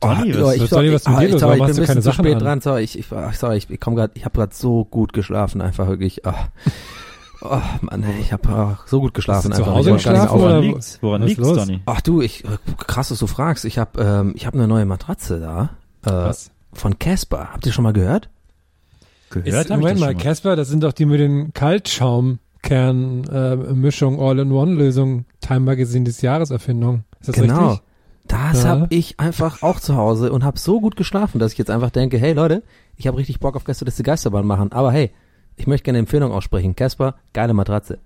Donny, Oh, was- ich, sorry, Donny, was mit ah, dir los? sorry, ich bin ein bisschen zu Sachen spät an? dran. Sorry, ich, ich, ach, sorry, ich, ich komme gerade, ich habe gerade so gut geschlafen, einfach wirklich. Ah. Oh, Mann, ey, ich habe so gut geschlafen. Hast du zu einfach. Hause Ich geschlafen oder liegt's? Woran liegt's, los? Donny? Ach du, ich äh, krass, dass du fragst. Ich habe ähm, ich habe eine neue Matratze da äh, Was? von Casper. Habt ihr schon mal gehört? Gehört Ist, Moment das mal. Casper, das sind doch die mit den Kaltschaumkern-Mischung All-in-One-Lösung Time Magazine des Jahres Erfindung. Ist das genau. richtig? Das Ja. habe ich einfach auch zu Hause und habe so gut geschlafen, dass ich jetzt einfach denke, hey Leute, ich habe richtig Bock auf Gästeliste Geisterbahn machen. Aber hey, ich möchte gerne eine Empfehlung aussprechen. Casper, geile Matratze.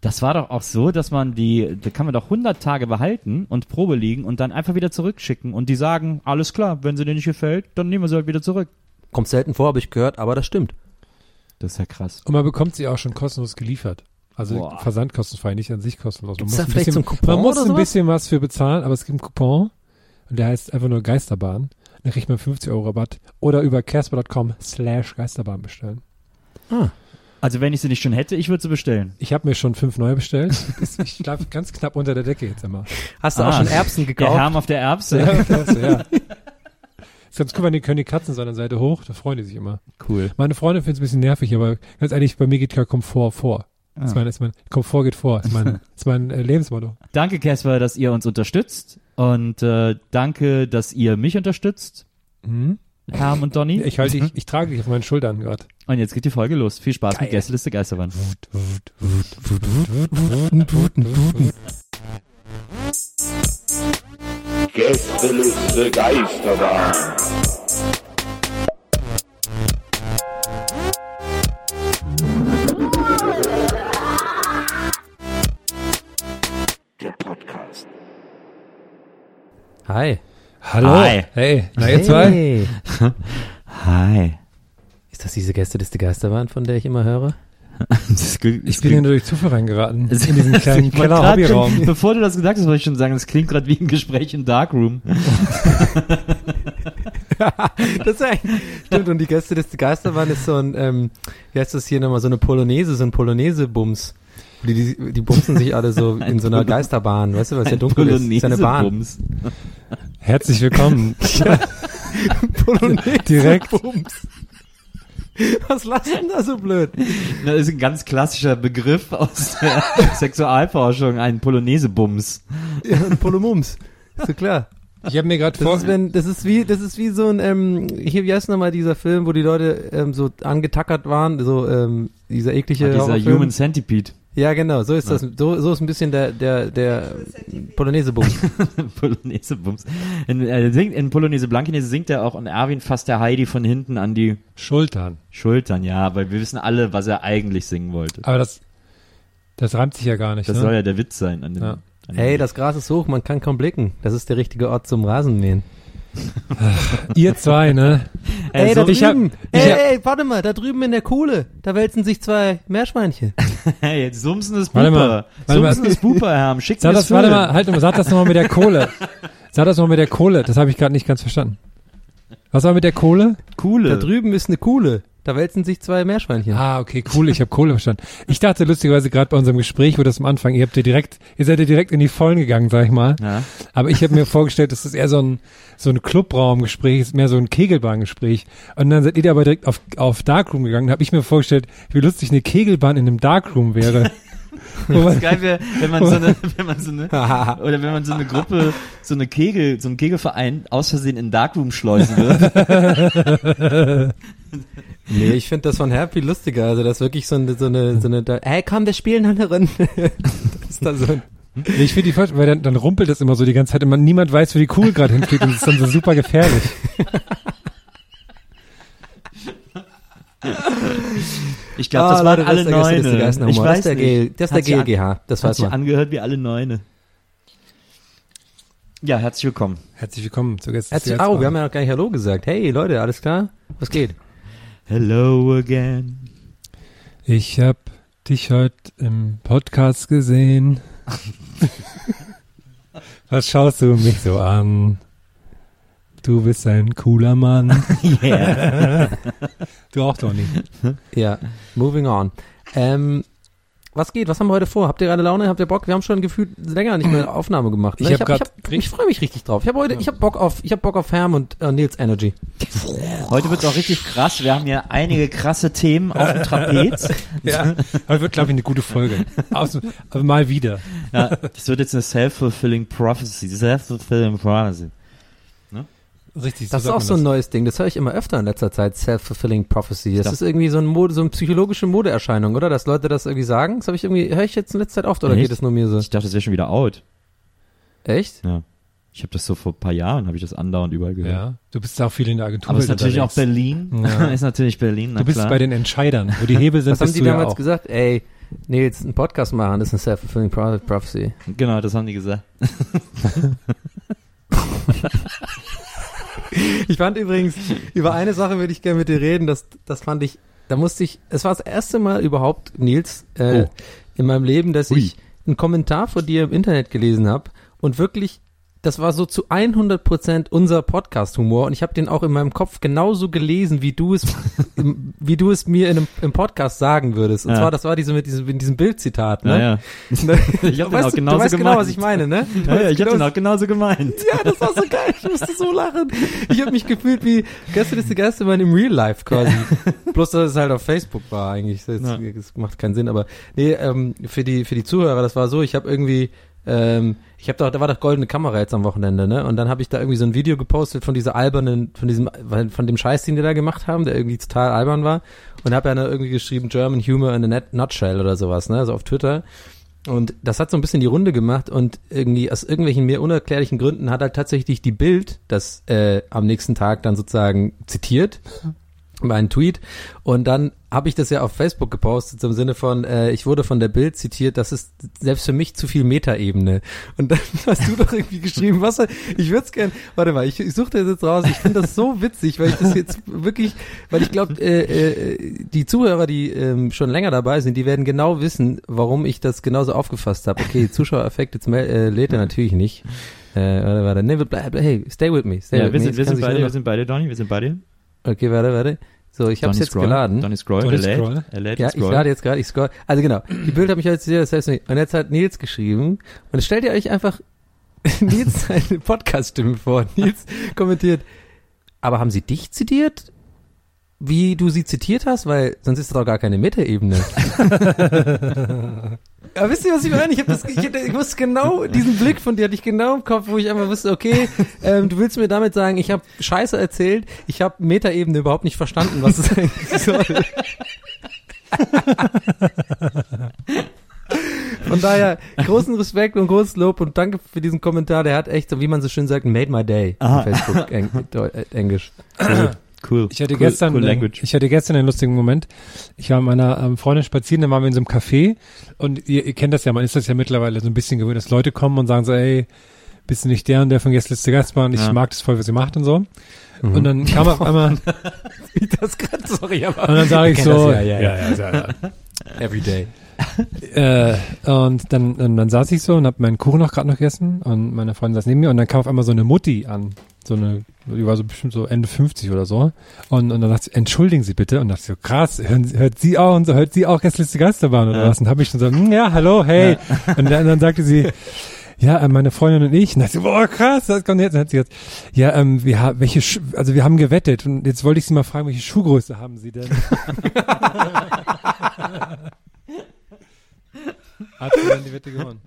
Das war doch auch so, dass man die, da kann man doch 100 Tage behalten und Probe liegen und dann einfach wieder zurückschicken und die sagen, alles klar, wenn sie dir nicht gefällt, dann nehmen wir sie halt wieder zurück. Kommt selten vor, habe ich gehört, aber das stimmt. Das ist ja krass. Und man bekommt sie auch schon kostenlos geliefert. Also Boah. versandkostenfrei, nicht an sich kostenlos. Man muss ein bisschen, so einen Coupon man muss oder ein bisschen was für bezahlen, aber es gibt einen Coupon und der heißt einfach nur Geisterbahn. Dann kriegt man 50 Euro Rabatt oder über casper.com slash Geisterbahn bestellen. Also wenn ich sie nicht schon hätte, ich würde sie bestellen. Ich habe mir schon fünf neue bestellt. ich schlafe ganz knapp unter der Decke jetzt immer. Hast du Ah, auch schon Erbsen Der gekauft? Herm auf der Erbse. Ja, das, ja. Ist ganz cool, weil die können die Katzen seiner Seite hoch, da freuen die sich immer. Cool. Meine Freundin findet es ein bisschen nervig, aber ganz ehrlich, bei mir geht ja Komfort vor. Das ist Ah. mein, ist mein, Komfort geht vor, ist mein, ist mein äh, Lebensmotto. Danke, Casper, dass ihr uns unterstützt und äh, danke, dass ihr mich unterstützt, Mhm. Herm und Donny. Ich halte dich, ich trage dich auf meinen Schultern gerade. Und jetzt geht die Folge los. Viel Spaß mit Geil. Gästeliste Geisterbahn. Gästeliste Geisterbahn. Hi. Hallo. Hi. Hey, na ihr zwei? Hey. Hi. Ist das diese Gästeliste Geisterbahn, von der ich immer höre? Das klingt- Ich bin hier nur durch Zufall reingeraten. Es- In diesen kleinen Keller-Hobbyraum. schon- Bevor du das gesagt hast, wollte ich schon sagen, das klingt gerade wie ein Gespräch im Darkroom. das ist eigentlich, stimmt, und die Gästeliste Geisterbahn ist so ein, ähm, wie heißt das hier nochmal, so eine Polonaise, so ein Polonaise-Bums. Die, die, die bumsen sich alle so in so einer Geisterbahn, weißt du, weil es ja dunkel ist. ist eine Bahn. Bums. Herzlich willkommen. Polonaise Direkt. Bums. Was lasst denn da so blöd? Das ist ein ganz klassischer Begriff aus der Sexualforschung, ein Polonaise-Bums. Ja, ein Polomums. Ist so klar. Ich habe mir gerade vor... ist, wenn, das ist wie, das ist wie so ein, ähm, hier, wie heißt nochmal dieser Film, wo die Leute ähm, so angetackert waren, so ähm, dieser eklige Ah, dieser Horrorfilm. Human Centipede. Ja, genau, so ist das. So, so ist ein bisschen der, der, der Polonaise-Bums. Polonaise-Bums. In, äh, singt, in Polonaise Blankenese singt er auch und Erwin fasst der Heidi von hinten an die Schultern. Schultern, ja, weil wir wissen alle, was er eigentlich singen wollte. Aber das, das reimt sich ja gar nicht. Das ne? soll ja der Witz sein an dem. Ja. An dem Hey, das Gras ist hoch, man kann kaum blicken. Das ist der richtige Ort zum Rasenmähen. Ihr zwei, ne? Ey, Also, da ich hab- drüben. ich ey, hab- ey, warte mal, da drüben in der Kohle, da wälzen sich zwei Meerschweinchen. Hey, jetzt Sumsen ist Warte Buper. mal, warte mal. Sumsen ist Buper, Herr. Schick Sag mir das, warte mal, halt mal, sag das nochmal mit der Kohle. Sag das nochmal mit der Kohle, das habe ich gerade nicht ganz verstanden. Was war mit der Kohle? Coole. Da drüben ist eine Kuhle, da wälzen sich zwei Meerschweinchen. Ah, okay, cool, ich habe Kohle verstanden. Ich dachte lustigerweise gerade bei unserem Gespräch, wo das am Anfang, ihr habt ja direkt, ihr seid ja direkt in die Vollen gegangen, sag ich mal. Ja. Aber ich habe mir vorgestellt, das ist eher so ein so ein Clubraumgespräch, ist mehr so ein Kegelbahngespräch. Und dann seid ihr aber direkt auf, auf Darkroom gegangen. Da habe ich mir vorgestellt, wie lustig eine Kegelbahn in einem Darkroom wäre. Das ist geil wäre, wenn man so eine, wenn man so eine, oder wenn man so eine Gruppe, so eine Kegel, so einen Kegelverein aus Versehen in Darkroom schleusen würde. Nee, ich finde das von Happy lustiger. Also das ist wirklich so eine, so eine, so eine, da, hey komm, wir spielen noch eine Runde. das ist dann so ein, Nee, ich finde die falsch, weil dann, dann rumpelt das immer so die ganze Zeit und man, niemand weiß, wo die Kugel gerade hinfliegt und es ist dann so super gefährlich. Ich glaube, das Ah, waren Leute, alle das ist der Gäste- das ist der Neune. Ich Das weiß ist der nicht. Das ist der Hat sich an- GLGH, das Hat weiß sich man. angehört wie alle Neune. Ja, herzlich willkommen. Herzlich willkommen zu Gästen. Herzlich, oh, wir haben ja noch gar nicht Hallo gesagt. Hey Leute, alles klar? Was geht? Hello again. Ich hab dich heute im Podcast gesehen. Was schaust du mich so an? Du bist ein cooler Mann. Yeah. Du auch, Donny. Ja, moving on. Ähm, was geht? Was haben wir heute vor? Habt ihr gerade Laune? Habt ihr Bock? Wir haben schon gefühlt länger nicht mehr Aufnahme gemacht. Ne? Ich hab ich, grad hab, ich freue mich richtig drauf. Ich habe heute, ich habe Bock auf, ich habe Bock auf Herm und äh, Nils Energy. Heute wird's auch richtig krass. Wir haben ja einige krasse Themen auf dem Trapez. Ja. Heute wird, glaube ich, eine gute Folge. Aus, aber mal wieder. Ja, das wird jetzt eine self-fulfilling prophecy. Self-fulfilling prophecy. Richtig, Das ist sagt auch so ein neues Ding. Das höre ich immer öfter in letzter Zeit. Self-fulfilling prophecy. Das ist irgendwie so, ein Mode, so eine psychologische Modeerscheinung, oder? Dass Leute das irgendwie sagen. Das habe ich irgendwie, höre ich jetzt in letzter Zeit oft oder Echt? geht es nur mir so? Ich dachte, das wäre schon wieder out. Echt? Ja. Ich habe das so vor ein paar Jahren, habe ich das andauernd überall gehört. Ja, du bist auch viel in der Agentur. Aber es ist natürlich auch. Berlin. Ja. ist natürlich Berlin, na Du bist klar. bei den Entscheidern. Wo die Hebel sind, Was haben die ja damals auch. gesagt? Ey, Nils, einen Podcast machen, das ist ein self-fulfilling pro- prophecy. genau, das haben die gesagt. Ich fand übrigens, über eine Sache würde ich gerne mit dir reden, das, das fand ich, da musste ich, es war das erste Mal überhaupt, Nils, äh, Oh. in meinem Leben, dass Ui. ich einen Kommentar von dir im Internet gelesen habe und wirklich, das war so zu 100 Prozent unser Podcast-Humor und ich habe den auch in meinem Kopf genauso gelesen, wie du es, wie du es mir in einem, im Podcast sagen würdest. Und Ja. zwar, das war diese mit diesem, mit diesem Bildzitat, ne? Naja. Ich Du hab den auch weißt, genauso du weißt genau, gemeint. was ich meine, ne? Du Ja, ja, ich hab genau, den auch genauso gemeint. ja, das war so geil. Ich musste so lachen. Ich habe mich gefühlt wie gestern ist der Geistermann im Real Life quasi. Bloß, dass es halt auf Facebook war eigentlich. Das, Ja. das macht keinen Sinn. Aber nee, ähm, für die für die Zuhörer, das war so. Ich habe irgendwie ähm, ich habe doch, da war doch goldene Kamera jetzt am Wochenende, ne? Und dann habe ich da irgendwie so ein Video gepostet von dieser albernen, von diesem, von dem Scheiß, den die da gemacht haben, der irgendwie total albern war. Und habe ja dann irgendwie geschrieben German Humor in a Net- Nutshell oder sowas, ne? Also auf Twitter. Und das hat so ein bisschen die Runde gemacht und irgendwie aus irgendwelchen mir unerklärlichen Gründen hat halt tatsächlich die Bild das äh, am nächsten Tag dann sozusagen zitiert meinen Tweet und dann habe ich das ja auf Facebook gepostet im Sinne von äh, ich wurde von der Bild zitiert das ist selbst für mich zu viel Metaebene und dann hast du doch irgendwie geschrieben was ich würde es gern warte mal ich, ich suche das jetzt raus ich finde das so witzig weil ich das jetzt wirklich weil ich glaube äh, äh, die Zuhörer die ähm, schon länger dabei sind die werden genau wissen warum ich das genauso aufgefasst habe okay Zuschauereffekt jetzt äh, lädt er natürlich nicht äh, warte, warte. Nee, hey, stay with me. Stay Ja, with wir me. sind, wir sind beide, wir sind beide, Donny, wir sind beide. Okay, warte, warte. So, ich habe Donny jetzt Scroll, geladen. Donny Scroll, Donny Scroll. er lädt Ja, ich lade jetzt gerade, ich scroll. Also genau, die Bild habe ich heute sehr, das heißt nicht. Und jetzt hat Nils geschrieben. Und jetzt stellt ihr euch einfach Nils seine Podcast-Stimme vor. Nils kommentiert, aber haben sie dich zitiert? Wie du sie zitiert hast? Weil sonst ist das doch gar keine Metaebene. Aber wisst ihr, was ich meine? Ich, hab das, ich, ich wusste genau, diesen Blick von dir hatte ich genau im Kopf, wo ich einfach wusste, okay, ähm, du willst mir damit sagen, ich habe Scheiße erzählt, ich habe Metaebene überhaupt nicht verstanden, was es eigentlich soll. Von daher, großen Respekt und großes Lob und danke für diesen Kommentar. Der hat echt, so wie man so schön sagt, made my day. Aha. auf Facebook, Eng, äh, Englisch. Cool. Ich hatte cool, gestern, cool language. ich hatte gestern einen lustigen Moment. Ich war mit meiner ähm, Freundin spazieren, dann waren wir in so einem Café und ihr, ihr kennt das ja, man ist das ja mittlerweile so ein bisschen gewöhnt, dass Leute kommen und sagen so, ey, bist du nicht der und der von Gästeliste Gastbahn? Ich Ja. mag das voll, was ihr macht und so. Mhm. Und dann kam auf einmal, und Wie das gerade, sorry, aber. dann sage ich so, das ja, ja, ja. ja, ja. Every day. Äh, und dann, und dann saß ich so und habe meinen Kuchen noch gerade noch gegessen und meine Freundin saß neben mir und dann kam auf einmal so eine Mutti an. So eine, die war so bestimmt so Ende 50 oder so. Und, und dann dachte ich, entschuldigen Sie bitte. Und dachte ich so, krass, hören, Sie- hört sie auch und so, hört sie auch Gästeliste Geisterbahn oder Ja. was? Und habe ich schon so, hm, ja, hallo, hey. Und dann, dann sagte sie, ja, äh, meine Freundin und ich. Und dachte ich, so, boah, krass, das kommt jetzt. Und dann hat sie gesagt, ja, ähm, wir haben, welche, Schu also wir haben gewettet. Und jetzt wollte ich Sie mal fragen, welche Schuhgröße haben Sie denn? Hat sie dann die Wette gewonnen.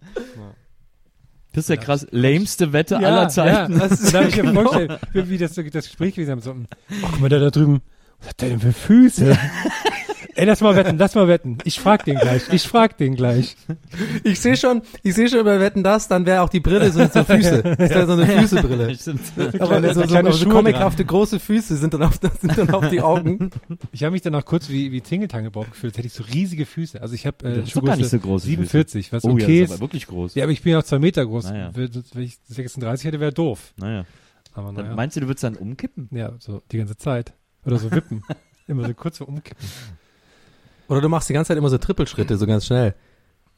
Das ist ja krass. Lämste Wette aller Zeiten. Ja, das da habe ich mir vorgestellt, wie, das, das Gespräch gewesen haben. So, oh, guck mal, der da drüben, was hat der denn für Füße? Ey, lass mal wetten, lass mal wetten. Ich frag den gleich, ich frag den gleich. Ich sehe schon, ich sehe schon bei Wetten das, dann wäre auch die Brille so, so Füße. Das wäre so eine Füßebrille. Aber kleine- so, so, kleine so, so comichafte große Füße sind dann auf, sind dann auf die Augen. Ich habe mich dann auch kurz wie, wie Tingeltangebaum gefühlt, hätte ich so riesige Füße. Also ich habe äh, Das ist gar nicht so große 47, was Oh ja, okay das ist ist. aber wirklich groß. Ja, aber ich bin ja auch zwei Meter groß. Naja. Wenn wenn ich 36 hätte, wäre doof. Naja. Aber Dann naja. Meinst du, du würdest dann umkippen? Ja, so die ganze Zeit. Oder so wippen. Immer so kurz so umkippen. Oder du machst die ganze Zeit immer so Trippelschritte, so ganz schnell.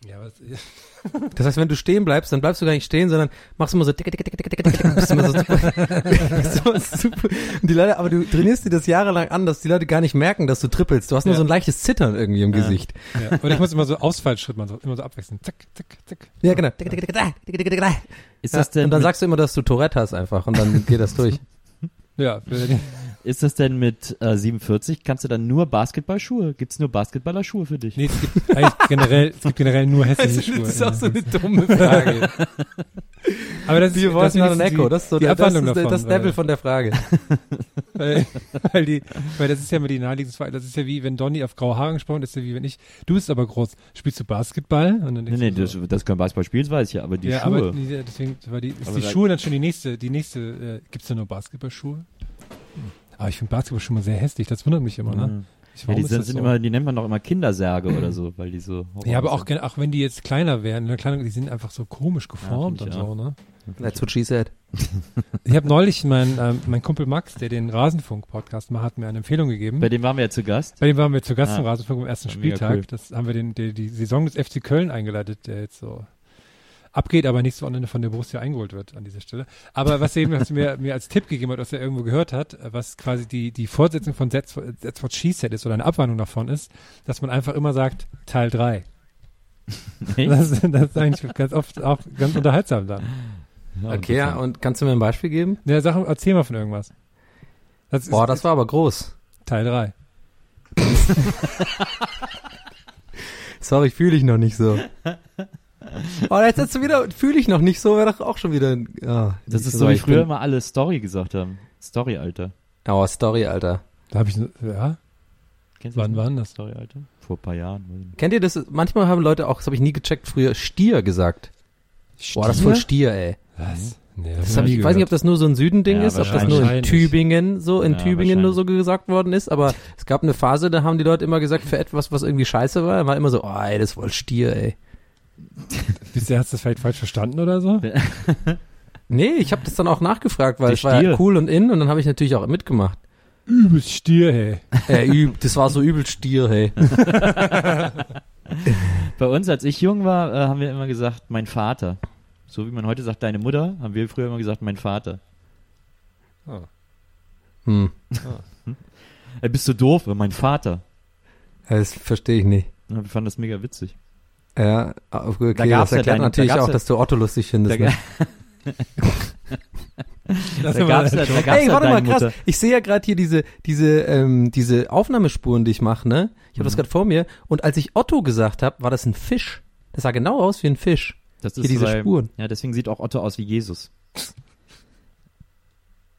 Ja, was, Das heißt, wenn du stehen bleibst, dann bleibst du gar nicht stehen, sondern machst immer so tick, tick, tick, tick, tick, tick, bist immer so super, immer super. Und die Leute, aber du trainierst dir das jahrelang an, dass die Leute gar nicht merken, dass du trippelst. Du hast nur Ja. so ein leichtes Zittern irgendwie im Ja. Gesicht. ja. Oder ich muss immer so Ausfallschritt machen, so, immer so abwechseln. Zack, zack, zack. Ja, genau. Tick, tick, tick, tick, tick, tick, tick, tick. Ist Ja, das denn und dann sagst du immer, dass du Tourette hast einfach und dann geht das durch. Ja, für- ist das denn mit äh, 47? Kannst du dann nur Basketballschuhe? Gibt's nur Basketballerschuhe für dich? nee, es gibt eigentlich generell, es gibt generell nur hässliche Schuhe. Das ist auch so eine dumme Frage. Aber das ist, Wir das ist Echo. Das ist so die der- Abwandlung das, ist davon. das Level weil, von der Frage. weil, weil, die, weil das ist ja immer die naheliegendste Frage. Das ist ja wie, wenn Donny auf graue Haare angesprochen ist, ist ja wie wenn ich, du bist aber groß. Spielst du Basketball? Und dann Nee, nee, du das, so, das kein Basketball spielen, weiß ich ja, aber die ja, Schuhe. aber die, deswegen war die, ist Aber die Schuhe dann schon die nächste, die nächste, äh, gibt's da nur Basketballschuhe? Aber ich finde Basketballschuhe immer sehr hässlich, das wundert mich immer, ne? Mhm. Ich, Ja, die ist sind, das sind so? immer, die nennt man doch immer Kindersärge oder so, weil die so. Ja, aber auch, auch wenn die jetzt kleiner wären, ne, kleiner, die sind einfach so komisch geformt find und ich so, ne? That's what she said. Ich habe neulich mein, ähm, mein Kumpel Max, der den Rasenfunk-Podcast macht, hat mir eine Empfehlung gegeben. Bei dem waren wir ja zu Gast. Bei dem waren wir zu Gast Ah. im Rasenfunk am ersten Ja, Spieltag. cool. Das haben wir den, die, die Saison des FC Köln eingeleitet, der jetzt so abgeht, aber nicht so am Ende von der Borussia eingeholt wird an dieser Stelle. Aber was eben was mir, mir als Tipp gegeben hat, was er irgendwo gehört hat, was quasi die, die Fortsetzung von That's, What- That's What She Said ist oder eine Abwandlung davon ist, dass man einfach immer sagt, Teil 3. Nee? Das, das ist eigentlich ganz oft auch ganz unterhaltsam dann. Okay, ja, und kannst du mir ein Beispiel geben? Ja, sag, erzähl mal von irgendwas. Das ist Boah, das war aber groß. Teil 3. Sorry, fühle ich noch nicht so. Oh, jetzt hast du wieder, fühle ich noch nicht so, wäre doch auch schon wieder, ja. Das ist so, wie ich früher bin- immer alle Story gesagt haben. Story, Alter. Oh, Story, Alter. Da habe ich, ja, Kennst du wann das war denn das? Story, Alter? Vor ein paar Jahren. Kennt ihr das? Manchmal haben Leute auch, das habe ich nie gecheckt, früher Stier gesagt. Boah, das ist voll Stier, ey. Was? Nee, Das hab ich, ich weiß nicht, ob das nur so ein Südending Ja, ist, ob das nur in. Tübingen so, in Ja, Tübingen nur so gesagt worden ist, aber es gab eine Phase, da haben die Leute immer gesagt, für etwas, was irgendwie scheiße war, war immer so, oh, ey, das ist voll Stier, ey. Bisher hast du das vielleicht falsch verstanden oder so? Nee, ich habe das dann auch nachgefragt, weil es war ja Stier. cool und in und dann habe ich natürlich auch mitgemacht. Übelst Stier, hey. Äh, üb, das war so übel Stier, hey. Bei uns, als ich jung war, äh, haben wir immer gesagt, mein Vater. So wie man heute sagt, deine Mutter, haben wir früher immer gesagt, mein Vater. Hm, Äh, bist du doof? Mein Vater. das verstehe ich nicht. Ja, wir fanden das mega witzig. Ja, okay, Da das ja erklärt deine- natürlich da auch, ja- dass du Otto lustig findest. Da, Ne? Das da gab's ja, da gab's Ey, ja warte mal, krass. Mutter. Ich sehe ja gerade hier diese, diese, ähm, diese Aufnahmespuren, die ich mache, ne? Ich habe das gerade vor mir. Und als ich Otto gesagt habe, war das ein Fisch. Das sah genau aus wie ein Fisch. Das Hier diese weil- Spuren. Ja, deswegen sieht auch Otto aus wie Jesus.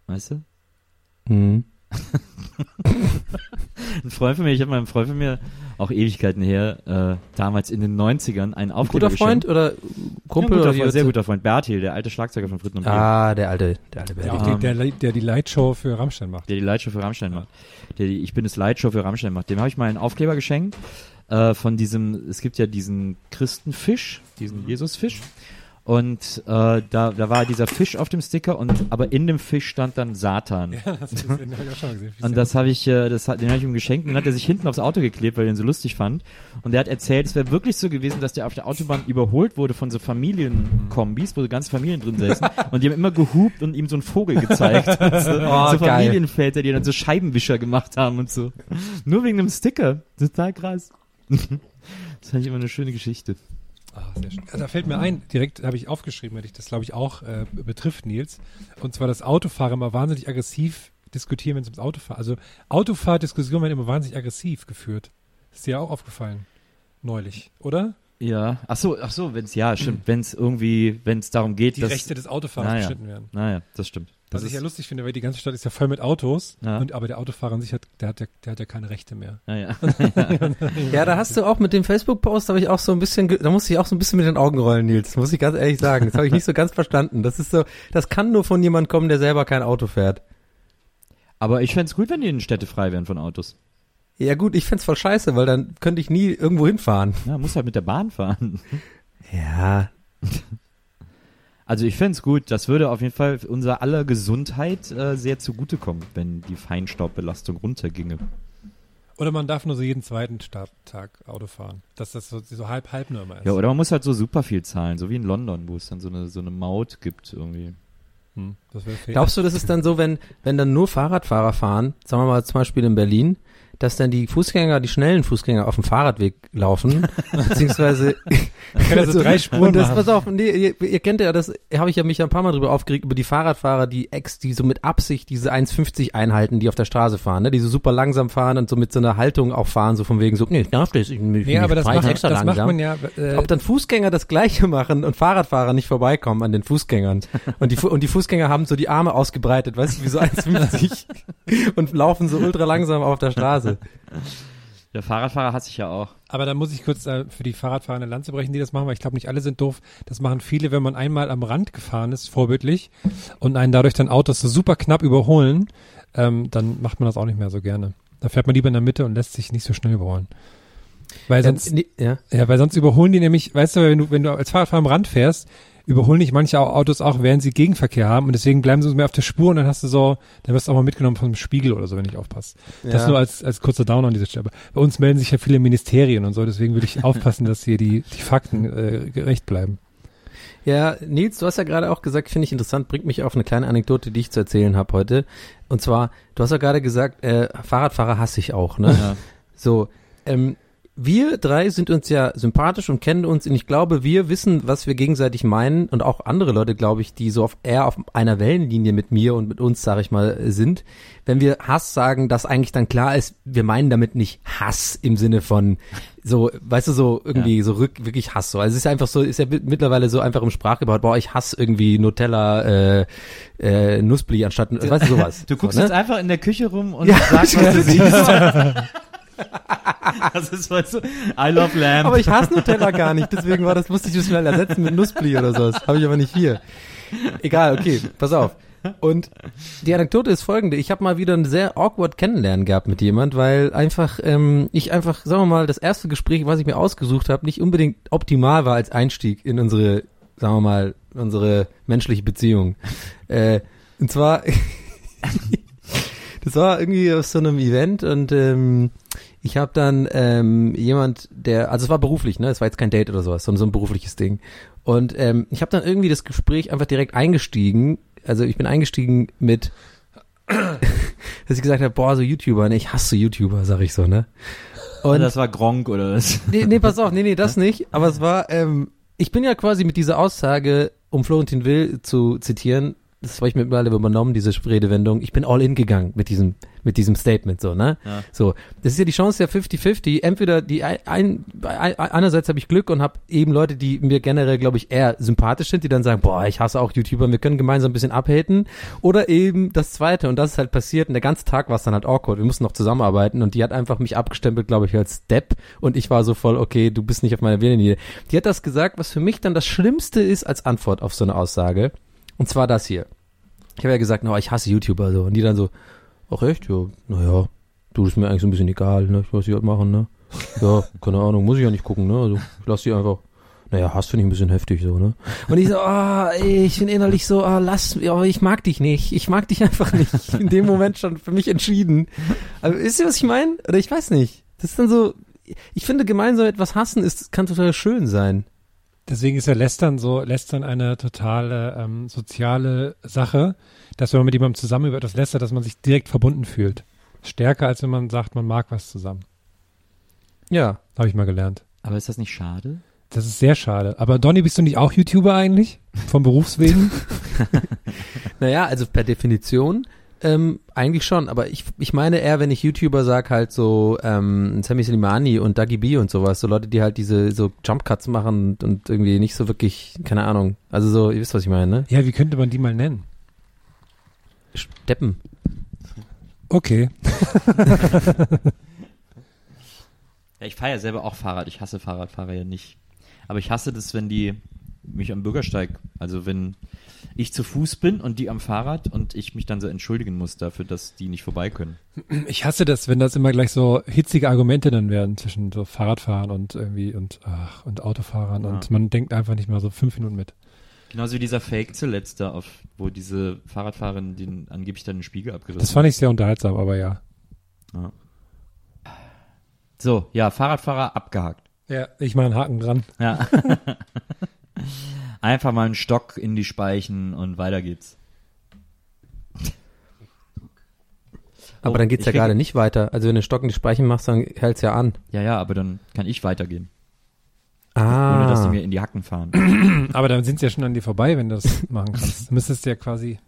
Weißt du? Mhm. Ein Freund von mir, ich habe meinem Freund von mir, auch Ewigkeiten her, äh, damals in den 90ern einen Aufkleber Guter Freund oder Kumpel ja, oder guter wie Freund, sehr guter Freund. Bertil, der alte Schlagzeuger von Fritten und Bier. Ah, der alte, der alte Berti. Ja, die, der, der die Lightshow für Rammstein macht. der die Lightshow für Rammstein macht. Der die Ich bin das Lightshow für Rammstein macht. Dem habe ich mal einen Aufkleber geschenkt äh, von diesem, es gibt ja diesen Christenfisch, diesen Jesusfisch. Und äh, da, da war dieser Fisch auf dem Sticker und aber in dem Fisch stand dann Satan. Ja, das, das, den hab ich auch schon gesehen. Und das habe ich, äh, das hat, den habe ich ihm geschenkt und hat er sich hinten aufs Auto geklebt, weil er ihn so lustig fand. Und er hat erzählt, es wäre wirklich so gewesen, dass der auf der Autobahn überholt wurde von so Familienkombis, wo so ganze Familien drin säßen. und die haben immer gehupt und ihm so einen Vogel gezeigt. So, Oh, so. Familienväter, die dann so Scheibenwischer gemacht haben und so. Nur wegen einem Sticker. Total krass. das fand ich immer eine schöne Geschichte. Ah, sehr schön. Ja, da fällt mir ein, direkt habe ich aufgeschrieben, weil dich das, glaube ich, auch äh, betrifft, Nils. Und zwar, dass Autofahrer immer wahnsinnig aggressiv diskutieren, wenn es ums Autofahren. Also Autofahrdiskussionen werden immer wahnsinnig aggressiv geführt. Ist dir auch aufgefallen? Neulich, oder? Ja, ach so, ach so, wenn's ja, stimmt, wenn's irgendwie, wenn's darum geht, Die dass Rechte des Autofahrers Naja. geschnitten werden. Naja, das stimmt. Das Was ich ja lustig finde, weil die ganze Stadt ist ja voll mit Autos, Ja. und, aber der Autofahrer an sich hat, der hat ja, der hat ja keine Rechte mehr. naja. Ja, da hast du auch mit dem Facebook-Post, habe ich auch so ein bisschen, ge- da musste ich auch so ein bisschen mit den Augen rollen, Nils. Muss ich ganz ehrlich sagen. Das habe ich nicht so ganz verstanden. Das ist so, das kann nur von jemand kommen, der selber kein Auto fährt. Aber ich fänd's gut, wenn die Städte frei wären von Autos. Ja gut, ich find's voll scheiße, weil dann könnte ich nie irgendwo hinfahren. Ja, muss halt mit der Bahn fahren. Ja, Also ich fänd's gut, das würde auf jeden Fall unser aller Gesundheit äh, sehr zugutekommen, wenn die Feinstaubbelastung runterginge. Oder man darf nur so jeden zweiten Starttag Auto fahren. Dass das so, so halb, halb nur immer ist. Ja, oder man muss halt so super viel zahlen, so wie in London, wo es dann so eine, so eine Maut gibt irgendwie. Hm, das. Glaubst du, das ist dann so, wenn, wenn dann nur Fahrradfahrer fahren, sagen wir mal zum Beispiel in Berlin, dass dann die Fußgänger, die schnellen Fußgänger auf dem Fahrradweg laufen, beziehungsweise kann er so drei Spuren und das, pass auf, nee, ihr, ihr kennt ja das, habe ich ja mich ja ein paar Mal drüber aufgeregt, über die Fahrradfahrer, die ex, die so mit Absicht diese 1,50 einhalten, die auf der Straße fahren, ne, die so super langsam fahren und so mit so einer Haltung auch fahren, so von wegen so, nee, ich darf das, ich, ich, nee, aber das, macht, extra das macht langsam. man ja, äh, Ob dann Fußgänger das Gleiche machen und Fahrradfahrer nicht vorbeikommen an den Fußgängern. Und die, und die Fußgänger haben so die Arme ausgebreitet, weißt du, wie so 1,50 und laufen so ultra langsam auf der Straße. Der Fahrradfahrer hasse ich ja auch. Aber da muss ich kurz äh, für die Fahrradfahrer eine Lanze brechen, die das machen, weil ich glaube, nicht alle sind doof. Das machen viele, wenn man einmal am Rand gefahren ist, vorbildlich, und einen dadurch dann Autos so super knapp überholen, ähm, dann macht man das auch nicht mehr so gerne. Da fährt man lieber in der Mitte und lässt sich nicht so schnell überholen. Weil sonst, Ja, ja. ja, weil sonst überholen die nämlich, weißt du, wenn du, wenn du als Fahrradfahrer am Rand fährst, überholen dich manche Au- Autos auch, während sie Gegenverkehr haben und deswegen bleiben sie mehr auf der Spur und dann hast du so, dann wirst du auch mal mitgenommen vom Spiegel oder so, wenn ich aufpasst. Das Ja. nur als, als kurzer Downer an dieser Stelle. Bei uns melden sich ja viele Ministerien und so, deswegen würde ich aufpassen, dass hier die, die Fakten äh, gerecht bleiben. Ja, Nils, du hast ja gerade auch gesagt, finde ich interessant, bringt mich auf eine kleine Anekdote, die ich zu erzählen habe heute. Und zwar, du hast ja gerade gesagt, äh, Fahrradfahrer hasse ich auch, ne? Ja. So, ähm, wir drei sind uns ja sympathisch und kennen uns und ich glaube, wir wissen, was wir gegenseitig meinen und auch andere Leute, glaube ich, die so auf, eher auf einer Wellenlinie mit mir und mit uns, sage ich mal, sind. Wenn wir Hass sagen, dass eigentlich dann klar ist, wir meinen damit nicht Hass im Sinne von so, weißt du, so irgendwie so rück, wirklich Hass so. Also es ist einfach so, ist ja mit- mittlerweile so einfach im Sprachgebrauch, boah, ich hasse irgendwie Nutella, äh, äh, Nussbli anstatt, weißt du, sowas. Du guckst so, ne? jetzt einfach in der Küche rum und Ja. sagst, was du siehst. Das ist weißt du, I love lamb. Aber ich hasse Nutella gar nicht, deswegen war das, musste ich das schnell ersetzen mit Nussbli oder sowas. Habe ich aber nicht hier. Egal, okay, pass auf. Und die Anekdote ist folgende. Ich habe mal wieder ein sehr awkward Kennenlernen gehabt mit jemand, weil einfach, ähm, ich einfach, sagen wir mal, das erste Gespräch, was ich mir ausgesucht habe, nicht unbedingt optimal war als Einstieg in unsere, sagen wir mal, unsere menschliche Beziehung. Äh, und zwar, das war irgendwie aus so einem Event und ähm, ich habe dann ähm, jemand, der, also es war beruflich, ne, es war jetzt kein Date oder sowas, sondern so ein berufliches Ding. Und ähm, ich habe dann irgendwie das Gespräch einfach direkt eingestiegen. Also ich bin eingestiegen mit, dass ich gesagt habe, boah, so YouTuber, ne, ich hasse YouTuber, sag ich so, ne. Und das war Gronk oder was? nee, nee, pass auf, nee, nee, das nicht. Aber es war, ähm, ich bin ja quasi mit dieser Aussage, um Florentin Will zu zitieren, das habe ich mittlerweile übernommen, diese Redewendung, ich bin all in gegangen mit diesem, mit diesem Statement, so, ne? Ja. So, das ist ja die Chance der 50-50. Entweder die ein, ein, ein, einerseits habe ich Glück und habe eben Leute, die mir generell, glaube ich, eher sympathisch sind, die dann sagen, boah, ich hasse auch YouTuber, wir können gemeinsam ein bisschen abhaten. Oder eben das zweite, und das ist halt passiert, und der ganze Tag war es dann halt awkward, wir mussten noch zusammenarbeiten und die hat einfach mich abgestempelt, glaube ich, als Depp und ich war so voll, okay, du bist nicht auf meiner Wellenlinie. Die hat das gesagt, was für mich dann das Schlimmste ist als Antwort auf so eine Aussage. Und zwar das hier. Ich habe ja gesagt, no, ich hasse YouTuber so. Und die dann so, ach echt? Ja, naja, du, ist mir eigentlich so ein bisschen egal, ne? Was die halt machen, ne? Ja, keine Ahnung, muss ich ja nicht gucken, ne? Also, ich lass die einfach. Naja, Hass finde ich ein bisschen heftig so, ne? Und ich so, ah, ey, ich bin innerlich so, ah, lass, ja, ich mag dich nicht. Ich mag dich einfach nicht. In dem Moment schon für mich entschieden. Aber wisst ihr, was ich meine? Oder ich weiß nicht. Das ist dann so, ich finde, gemeinsam etwas hassen ist, kann total schön sein. Deswegen ist ja Lästern so, Lästern eine totale ähm, soziale Sache, dass wenn man mit jemandem zusammen über etwas lästert, dass man sich direkt verbunden fühlt. Stärker, als wenn man sagt, man mag was zusammen. Ja. Habe ich mal gelernt. Aber ist das nicht schade? Das ist sehr schade. Aber Donny, bist du nicht auch YouTuber eigentlich? Vom Berufswegen? Naja, also per Definition Ähm, eigentlich schon, aber ich, ich meine eher, wenn ich YouTuber sag, halt so ähm, Sammy Slimani und Dagi B und sowas, so Leute, die halt diese so Jump Cuts machen und, und irgendwie nicht so wirklich, keine Ahnung. Also so, ihr wisst, was ich meine, ne? Ja, wie könnte man die mal nennen? Steppen. Okay. Ja, ich fahre ja selber auch Fahrrad. Ich hasse Fahrradfahrer ja nicht. Aber ich hasse das, wenn die mich am Bürgersteig, also wenn ich zu Fuß bin und die am Fahrrad und ich mich dann so entschuldigen muss dafür, dass die nicht vorbei können. Ich hasse das, wenn das immer gleich so hitzige Argumente dann werden zwischen so Fahrradfahrern und irgendwie und ach, und Autofahrern Ja. und man denkt einfach nicht mal so fünf Minuten mit. Genauso wie dieser Fake zuletzt da, auf, wo diese Fahrradfahrerin den angeblich dann den Spiegel abgerissen Das fand ich sehr unterhaltsam, aber ja. Ja. So, ja, Fahrradfahrer abgehakt. Ja, ich mache einen Haken dran. Ja. Einfach mal einen Stock in die Speichen und weiter geht's. Aber Oh, dann geht's ja gerade nicht weiter. Also wenn du den Stock in die Speichen machst, dann hält's ja an. Ja, ja, aber dann kann ich weitergehen. Ah. Ohne dass sie mir in die Hacken fahren. Aber dann sind sie ja schon an dir vorbei, wenn du das machen kannst. Du müsstest ja quasi.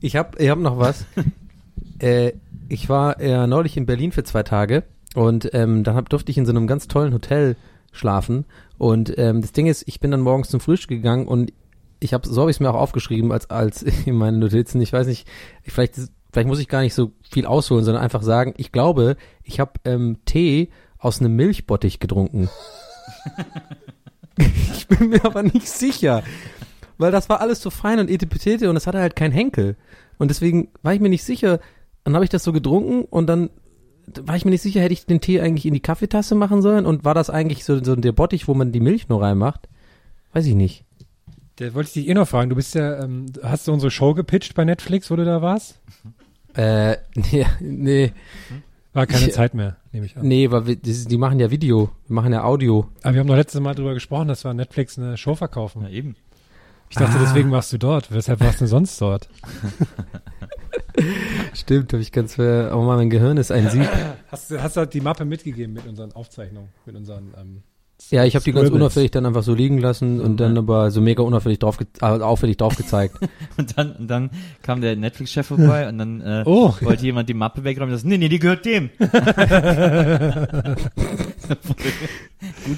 Ich hab, ich hab noch was. äh, ich war äh, neulich in Berlin für zwei Tage und ähm, dann hab, durfte ich in so einem ganz tollen Hotel schlafen. Und ähm, das Ding ist, ich bin dann morgens zum Frühstück gegangen und ich habe, so habe ich es mir auch aufgeschrieben als als in meinen Notizen. Ich weiß nicht, vielleicht vielleicht muss ich gar nicht so viel ausholen, sondern einfach sagen, ich glaube, ich habe ähm, Tee aus einem Milchbottich getrunken. ich bin mir aber nicht sicher, weil das war alles so fein und etipetete und es hatte halt keinen Henkel. Und deswegen war ich mir nicht sicher. Dann habe ich das so getrunken und dann war ich mir nicht sicher, hätte ich den Tee eigentlich in die Kaffeetasse machen sollen und war das eigentlich so, so der Bottich, wo man die Milch nur reinmacht? Weiß ich nicht. Der wollte ich dich eh noch fragen. Du bist ja, ähm, hast du unsere Show gepitcht bei Netflix, wo du da warst? Äh, nee, nee, War keine Ich- Zeit mehr, nehme ich an. nee, weil wir, die, die machen ja Video, wir machen ja Audio. Aber wir haben doch letztes Mal drüber gesprochen, dass wir an Netflix eine Show verkaufen. Ja, eben. Ich dachte, Ah. deswegen warst du dort. Weshalb warst du sonst dort? Stimmt, habe ich ganz ver... Oh Mann, mein Gehirn ist ein Sieb. Hast du hast du die Mappe mitgegeben mit unseren Aufzeichnungen, mit unseren ähm, Ja, ich habe die ganz unauffällig dann einfach so liegen lassen und dann aber so mega unauffällig drauf, äh, auffällig drauf gezeigt. Und dann, und dann kam der Netflix-Chef vorbei und dann äh, Oh. wollte jemand die Mappe wegräumen. Das, nee, nee, die gehört dem.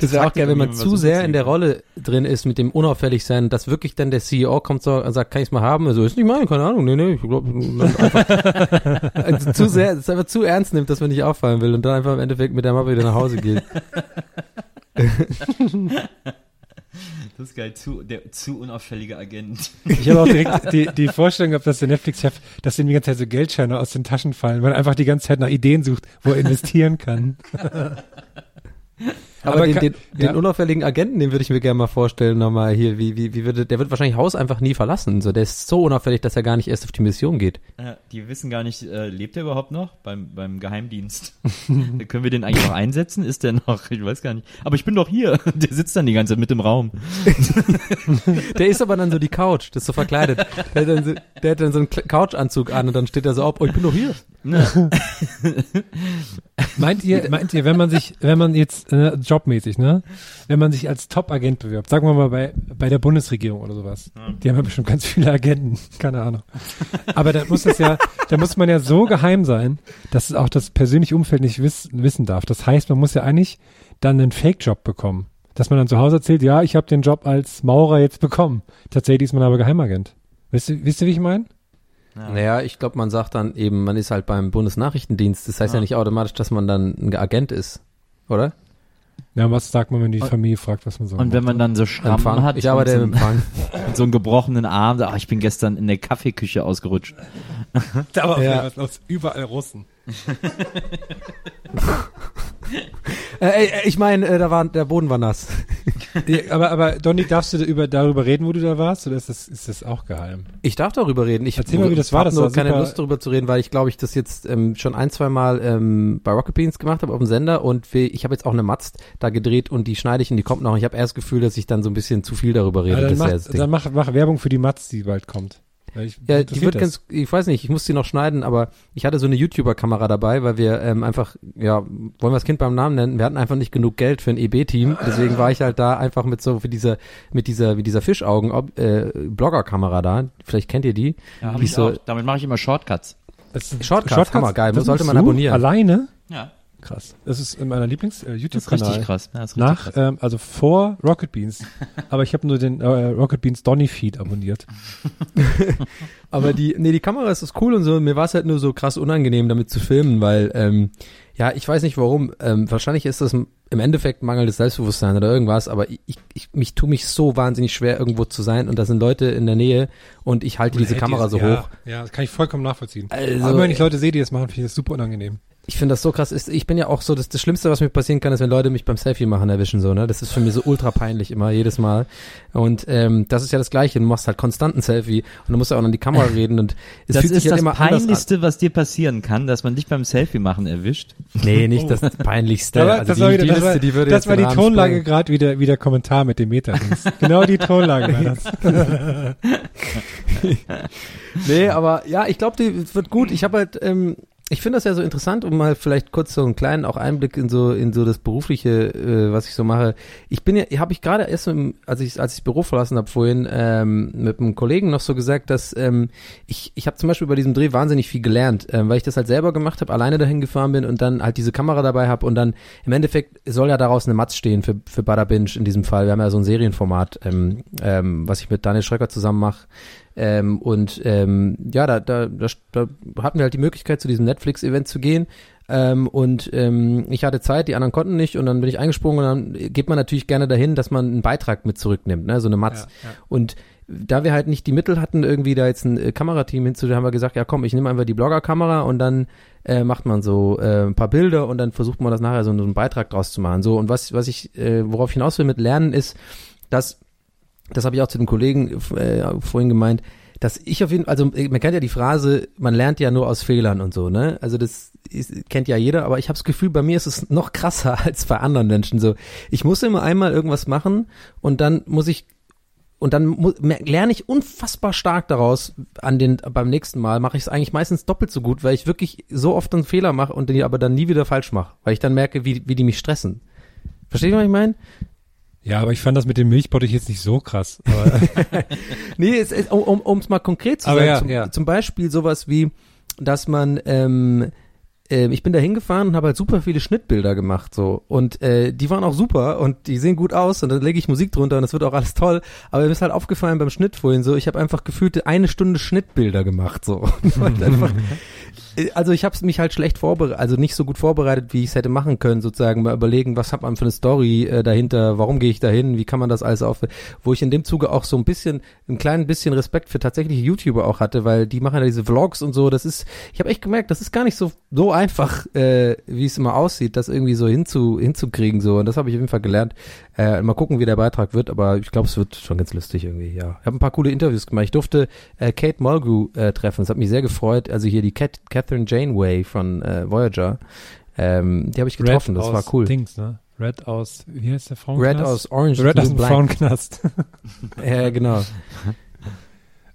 Das wäre auch geil, wenn man zu sehr in der. Rolle drin ist mit dem unauffällig sein, dass wirklich dann der CEO kommt und sagt, kann ich es mal haben? Also ist nicht mein, keine Ahnung, nee, nee, ich glaube, also zu sehr, das einfach zu ernst nimmt, dass man nicht auffallen will und dann einfach im Endeffekt mit der Mappe wieder nach Hause geht. Das ist geil, zu, der zu unauffällige Agent. Ich habe auch direkt die, die Vorstellung gehabt, dass der Netflix-Chef, dass ihm die ganze Zeit so Geldscheine aus den Taschen fallen, weil er einfach die ganze Zeit nach Ideen sucht, wo er investieren kann. Aber, Aber den, kann- den, den ja. unauffälligen Agenten, den würde ich mir gerne mal vorstellen, nochmal hier, wie, wie, wie würde, der wird wahrscheinlich Haus einfach nie verlassen. So, der ist so unauffällig, dass er gar nicht erst auf die Mission geht. Ja, die wissen gar nicht, äh, lebt er überhaupt noch beim, beim Geheimdienst? Können wir den eigentlich noch einsetzen? Ist der noch? Ich weiß gar nicht. Aber ich bin doch hier. Der sitzt dann die ganze Zeit mit im Raum. Der ist aber dann so die Couch, das ist so verkleidet. Der hat dann so, der hat dann so einen Couchanzug an und dann steht er so auf, oh, ich bin doch hier. Meint ihr, meint ihr, wenn man sich, wenn man jetzt äh, jobmäßig, ne, wenn man sich als Top-Agent bewirbt, sagen wir mal bei bei der Bundesregierung oder sowas, die haben ja bestimmt ganz viele Agenten, keine Ahnung. Aber da muss das ja, da muss man ja so geheim sein, dass es auch das persönliche Umfeld nicht wiss, wissen darf. Das heißt, man muss ja eigentlich dann einen Fake-Job bekommen, dass man dann zu Hause erzählt, ja, ich habe den Job als Maurer jetzt bekommen. Tatsächlich ist man aber Geheimagent. Wisst ihr, wisst ihr, wie ich meine? Naja, ich glaube, man sagt dann eben, man ist halt beim Bundesnachrichtendienst. Das heißt ja, nicht automatisch, dass man dann ein Agent ist, oder? Ja, was sagt man, wenn die Familie fragt, was man so Und wenn man dann so Schrammen Empfang. hat Ich arbeite und im so, Empfang. und so einen gebrochenen Arm, ach, ich bin gestern in der Kaffeeküche ausgerutscht. da war Ja. was los, überall Russen. Äh, ich meine, äh, da war, der Boden war nass. Aber, aber Dominik, darfst du über, darüber reden, wo du da warst, oder ist das, ist das auch geheim? Ich darf darüber reden. Ich Erzähl mal, wie das war. hab Das nur keine super- Lust darüber zu reden, weil ich glaube, ich das jetzt ähm, schon ein, zwei Mal ähm, bei Rocket Beans gemacht habe auf dem Sender und ich habe jetzt auch eine Matz da gedreht und die schneide ich und die kommt noch. Ich habe erst das Gefühl, dass ich dann so ein bisschen zu viel darüber rede. Ja, dann mach, dann mach, mach Werbung für die Matz, die bald kommt. Weil ich, Ja, die wird das. ganz, ich weiß nicht, ich muss die noch schneiden, aber ich hatte so eine YouTuber-Kamera dabei, weil wir ähm, einfach, ja, wollen wir das Kind beim Namen nennen? Wir hatten einfach nicht genug Geld für ein EB-Team, deswegen war ich halt da einfach mit so für dieser, mit dieser, wie dieser Fischaugen ob- äh, Blogger-Kamera da. Vielleicht kennt ihr die. Ja, hab die ich so, auch. Damit mache ich immer Shortcuts. Das ist- Shortcuts, hammergeil, das sollte man abonnieren. Alleine? Ja. Krass. Das ist in meiner Lieblings äh, Das richtig krass. Ja, das ist richtig Nach, krass. ähm, also vor Rocket Beans. Aber ich habe nur den äh, Rocket Beans Donny Feed abonniert. Aber die, nee, die Kamera ist, ist cool und so. Mir war es halt nur so krass unangenehm, damit zu filmen, weil, ähm, ja, ich weiß nicht warum. Ähm, wahrscheinlich ist das im Endeffekt mangelndes Selbstbewusstsein oder irgendwas, aber ich, ich mich tue mich so wahnsinnig schwer, irgendwo zu sein und da sind Leute in der Nähe und ich halte diese Kamera so ja, hoch. Ja, das kann ich vollkommen nachvollziehen. Also, Aber wenn ich Leute sehe, die das machen, finde ich das super unangenehm. Ich finde das so krass. Ist, ich bin ja auch so, das, das Schlimmste, was mir passieren kann, ist, wenn Leute mich beim Selfie machen erwischen, so, ne? Das ist für mich so ultra peinlich immer, jedes Mal. Und ähm, das ist ja das Gleiche. Du machst halt konstant ein Selfie und du musst ja auch an die Kamera reden und es das fühlt ist sich halt das immer. Peinlichste, was dir passieren kann, dass man dich beim Selfie machen erwischt. Nee, nicht das Peinlichste. Aber also das die, war wieder, die das Liste, war, die würde das war die Rahmen Tonlage gerade wie der, wie der Kommentar mit dem Meta. genau die Tonlage war das. Nee, aber ja, ich glaube, die wird gut. Ich habe halt, ähm, ich finde das ja so interessant, um mal vielleicht kurz so einen kleinen auch Einblick in so in so das berufliche, äh, was ich so mache. Ich bin ja, habe ich gerade erst, im, als ich als ich das Büro verlassen habe vorhin ähm, mit einem Kollegen noch so gesagt, dass ähm, ich ich habe zum Beispiel bei diesem Dreh wahnsinnig viel gelernt, ähm, weil ich das halt selber gemacht habe, alleine dahin gefahren bin und dann halt diese Kamera dabei habe und dann im Endeffekt soll ja daraus eine Matz stehen für für Bada Binge in diesem Fall. Wir haben ja so ein Serienformat, ähm, ähm, was ich mit Daniel Schröcker zusammen mache. Ähm, und ähm, ja, da, da, da, da hatten wir halt die Möglichkeit, zu diesem Netflix-Event zu gehen. Ähm, und ähm, ich hatte Zeit, die anderen konnten nicht und dann bin ich eingesprungen und dann geht man natürlich gerne dahin, dass man einen Beitrag mit zurücknimmt, ne? so eine Matz. Und da wir halt nicht die Mittel hatten, irgendwie da jetzt ein äh, Kamerateam hinzu, haben wir gesagt, ja komm, ich nehme einfach die Blogger-Kamera und dann äh, macht man so äh, ein paar Bilder und dann versucht man das nachher so, so einen Beitrag draus zu machen. So und was was ich äh, worauf ich hinaus will mit Lernen ist, dass das habe ich auch zu den Kollegen äh, vorhin gemeint, dass ich auf jeden Fall, also äh, man kennt ja die Phrase, man lernt ja nur aus Fehlern und so, ne? Also das ist, kennt ja jeder, aber ich habe das Gefühl, bei mir ist es noch krasser als bei anderen Menschen. So, ich muss immer einmal irgendwas machen und dann muss ich und dann lerne ich unfassbar stark daraus an den beim nächsten Mal mache ich es eigentlich meistens doppelt so gut, weil ich wirklich so oft einen Fehler mache und die aber dann nie wieder falsch mache, weil ich dann merke, wie wie die mich stressen. Versteht ihr, was ich meine? Ja, aber ich fand das mit dem Milchbottich jetzt nicht so krass. Nee, es, es, um um um's mal konkret zu Aber sagen, ja, zum, ja. zum Beispiel sowas wie, dass man, ähm, ähm, ich bin da hingefahren und habe halt super viele Schnittbilder gemacht so und äh, die waren auch super und die sehen gut aus und dann lege ich Musik drunter und das wird auch alles toll, aber mir ist halt aufgefallen beim Schnitt vorhin so, ich habe einfach gefühlte eine Stunde Schnittbilder gemacht so. Und einfach, äh, also ich habe mich halt schlecht vorbereitet, also nicht so gut vorbereitet, wie ich es hätte machen können, sozusagen. Mal überlegen, was hat man für eine Story äh, dahinter, warum gehe ich dahin, wie kann man das alles auf, wo ich in dem Zuge auch so ein bisschen, ein klein bisschen Respekt für tatsächliche YouTuber auch hatte, weil die machen ja diese Vlogs und so, das ist, ich habe echt gemerkt, das ist gar nicht so so einfach, äh, wie es immer aussieht, das irgendwie so hinzu, hinzukriegen so. Und das habe ich auf jeden Fall gelernt. Äh, mal gucken, wie der Beitrag wird, aber ich glaube, es wird schon ganz lustig irgendwie, ja. Ich habe ein paar coole Interviews gemacht. Ich durfte äh, Kate Mulgrew äh, treffen, das hat mich sehr gefreut. Also hier die Cat Catherine Janeway von äh, Voyager, ähm, die habe ich getroffen, Red das war cool. Dings, ne? Red aus, wie heißt der Frauenknast? Red aus Orange Red aus dem. Frauenknast. Ja, genau.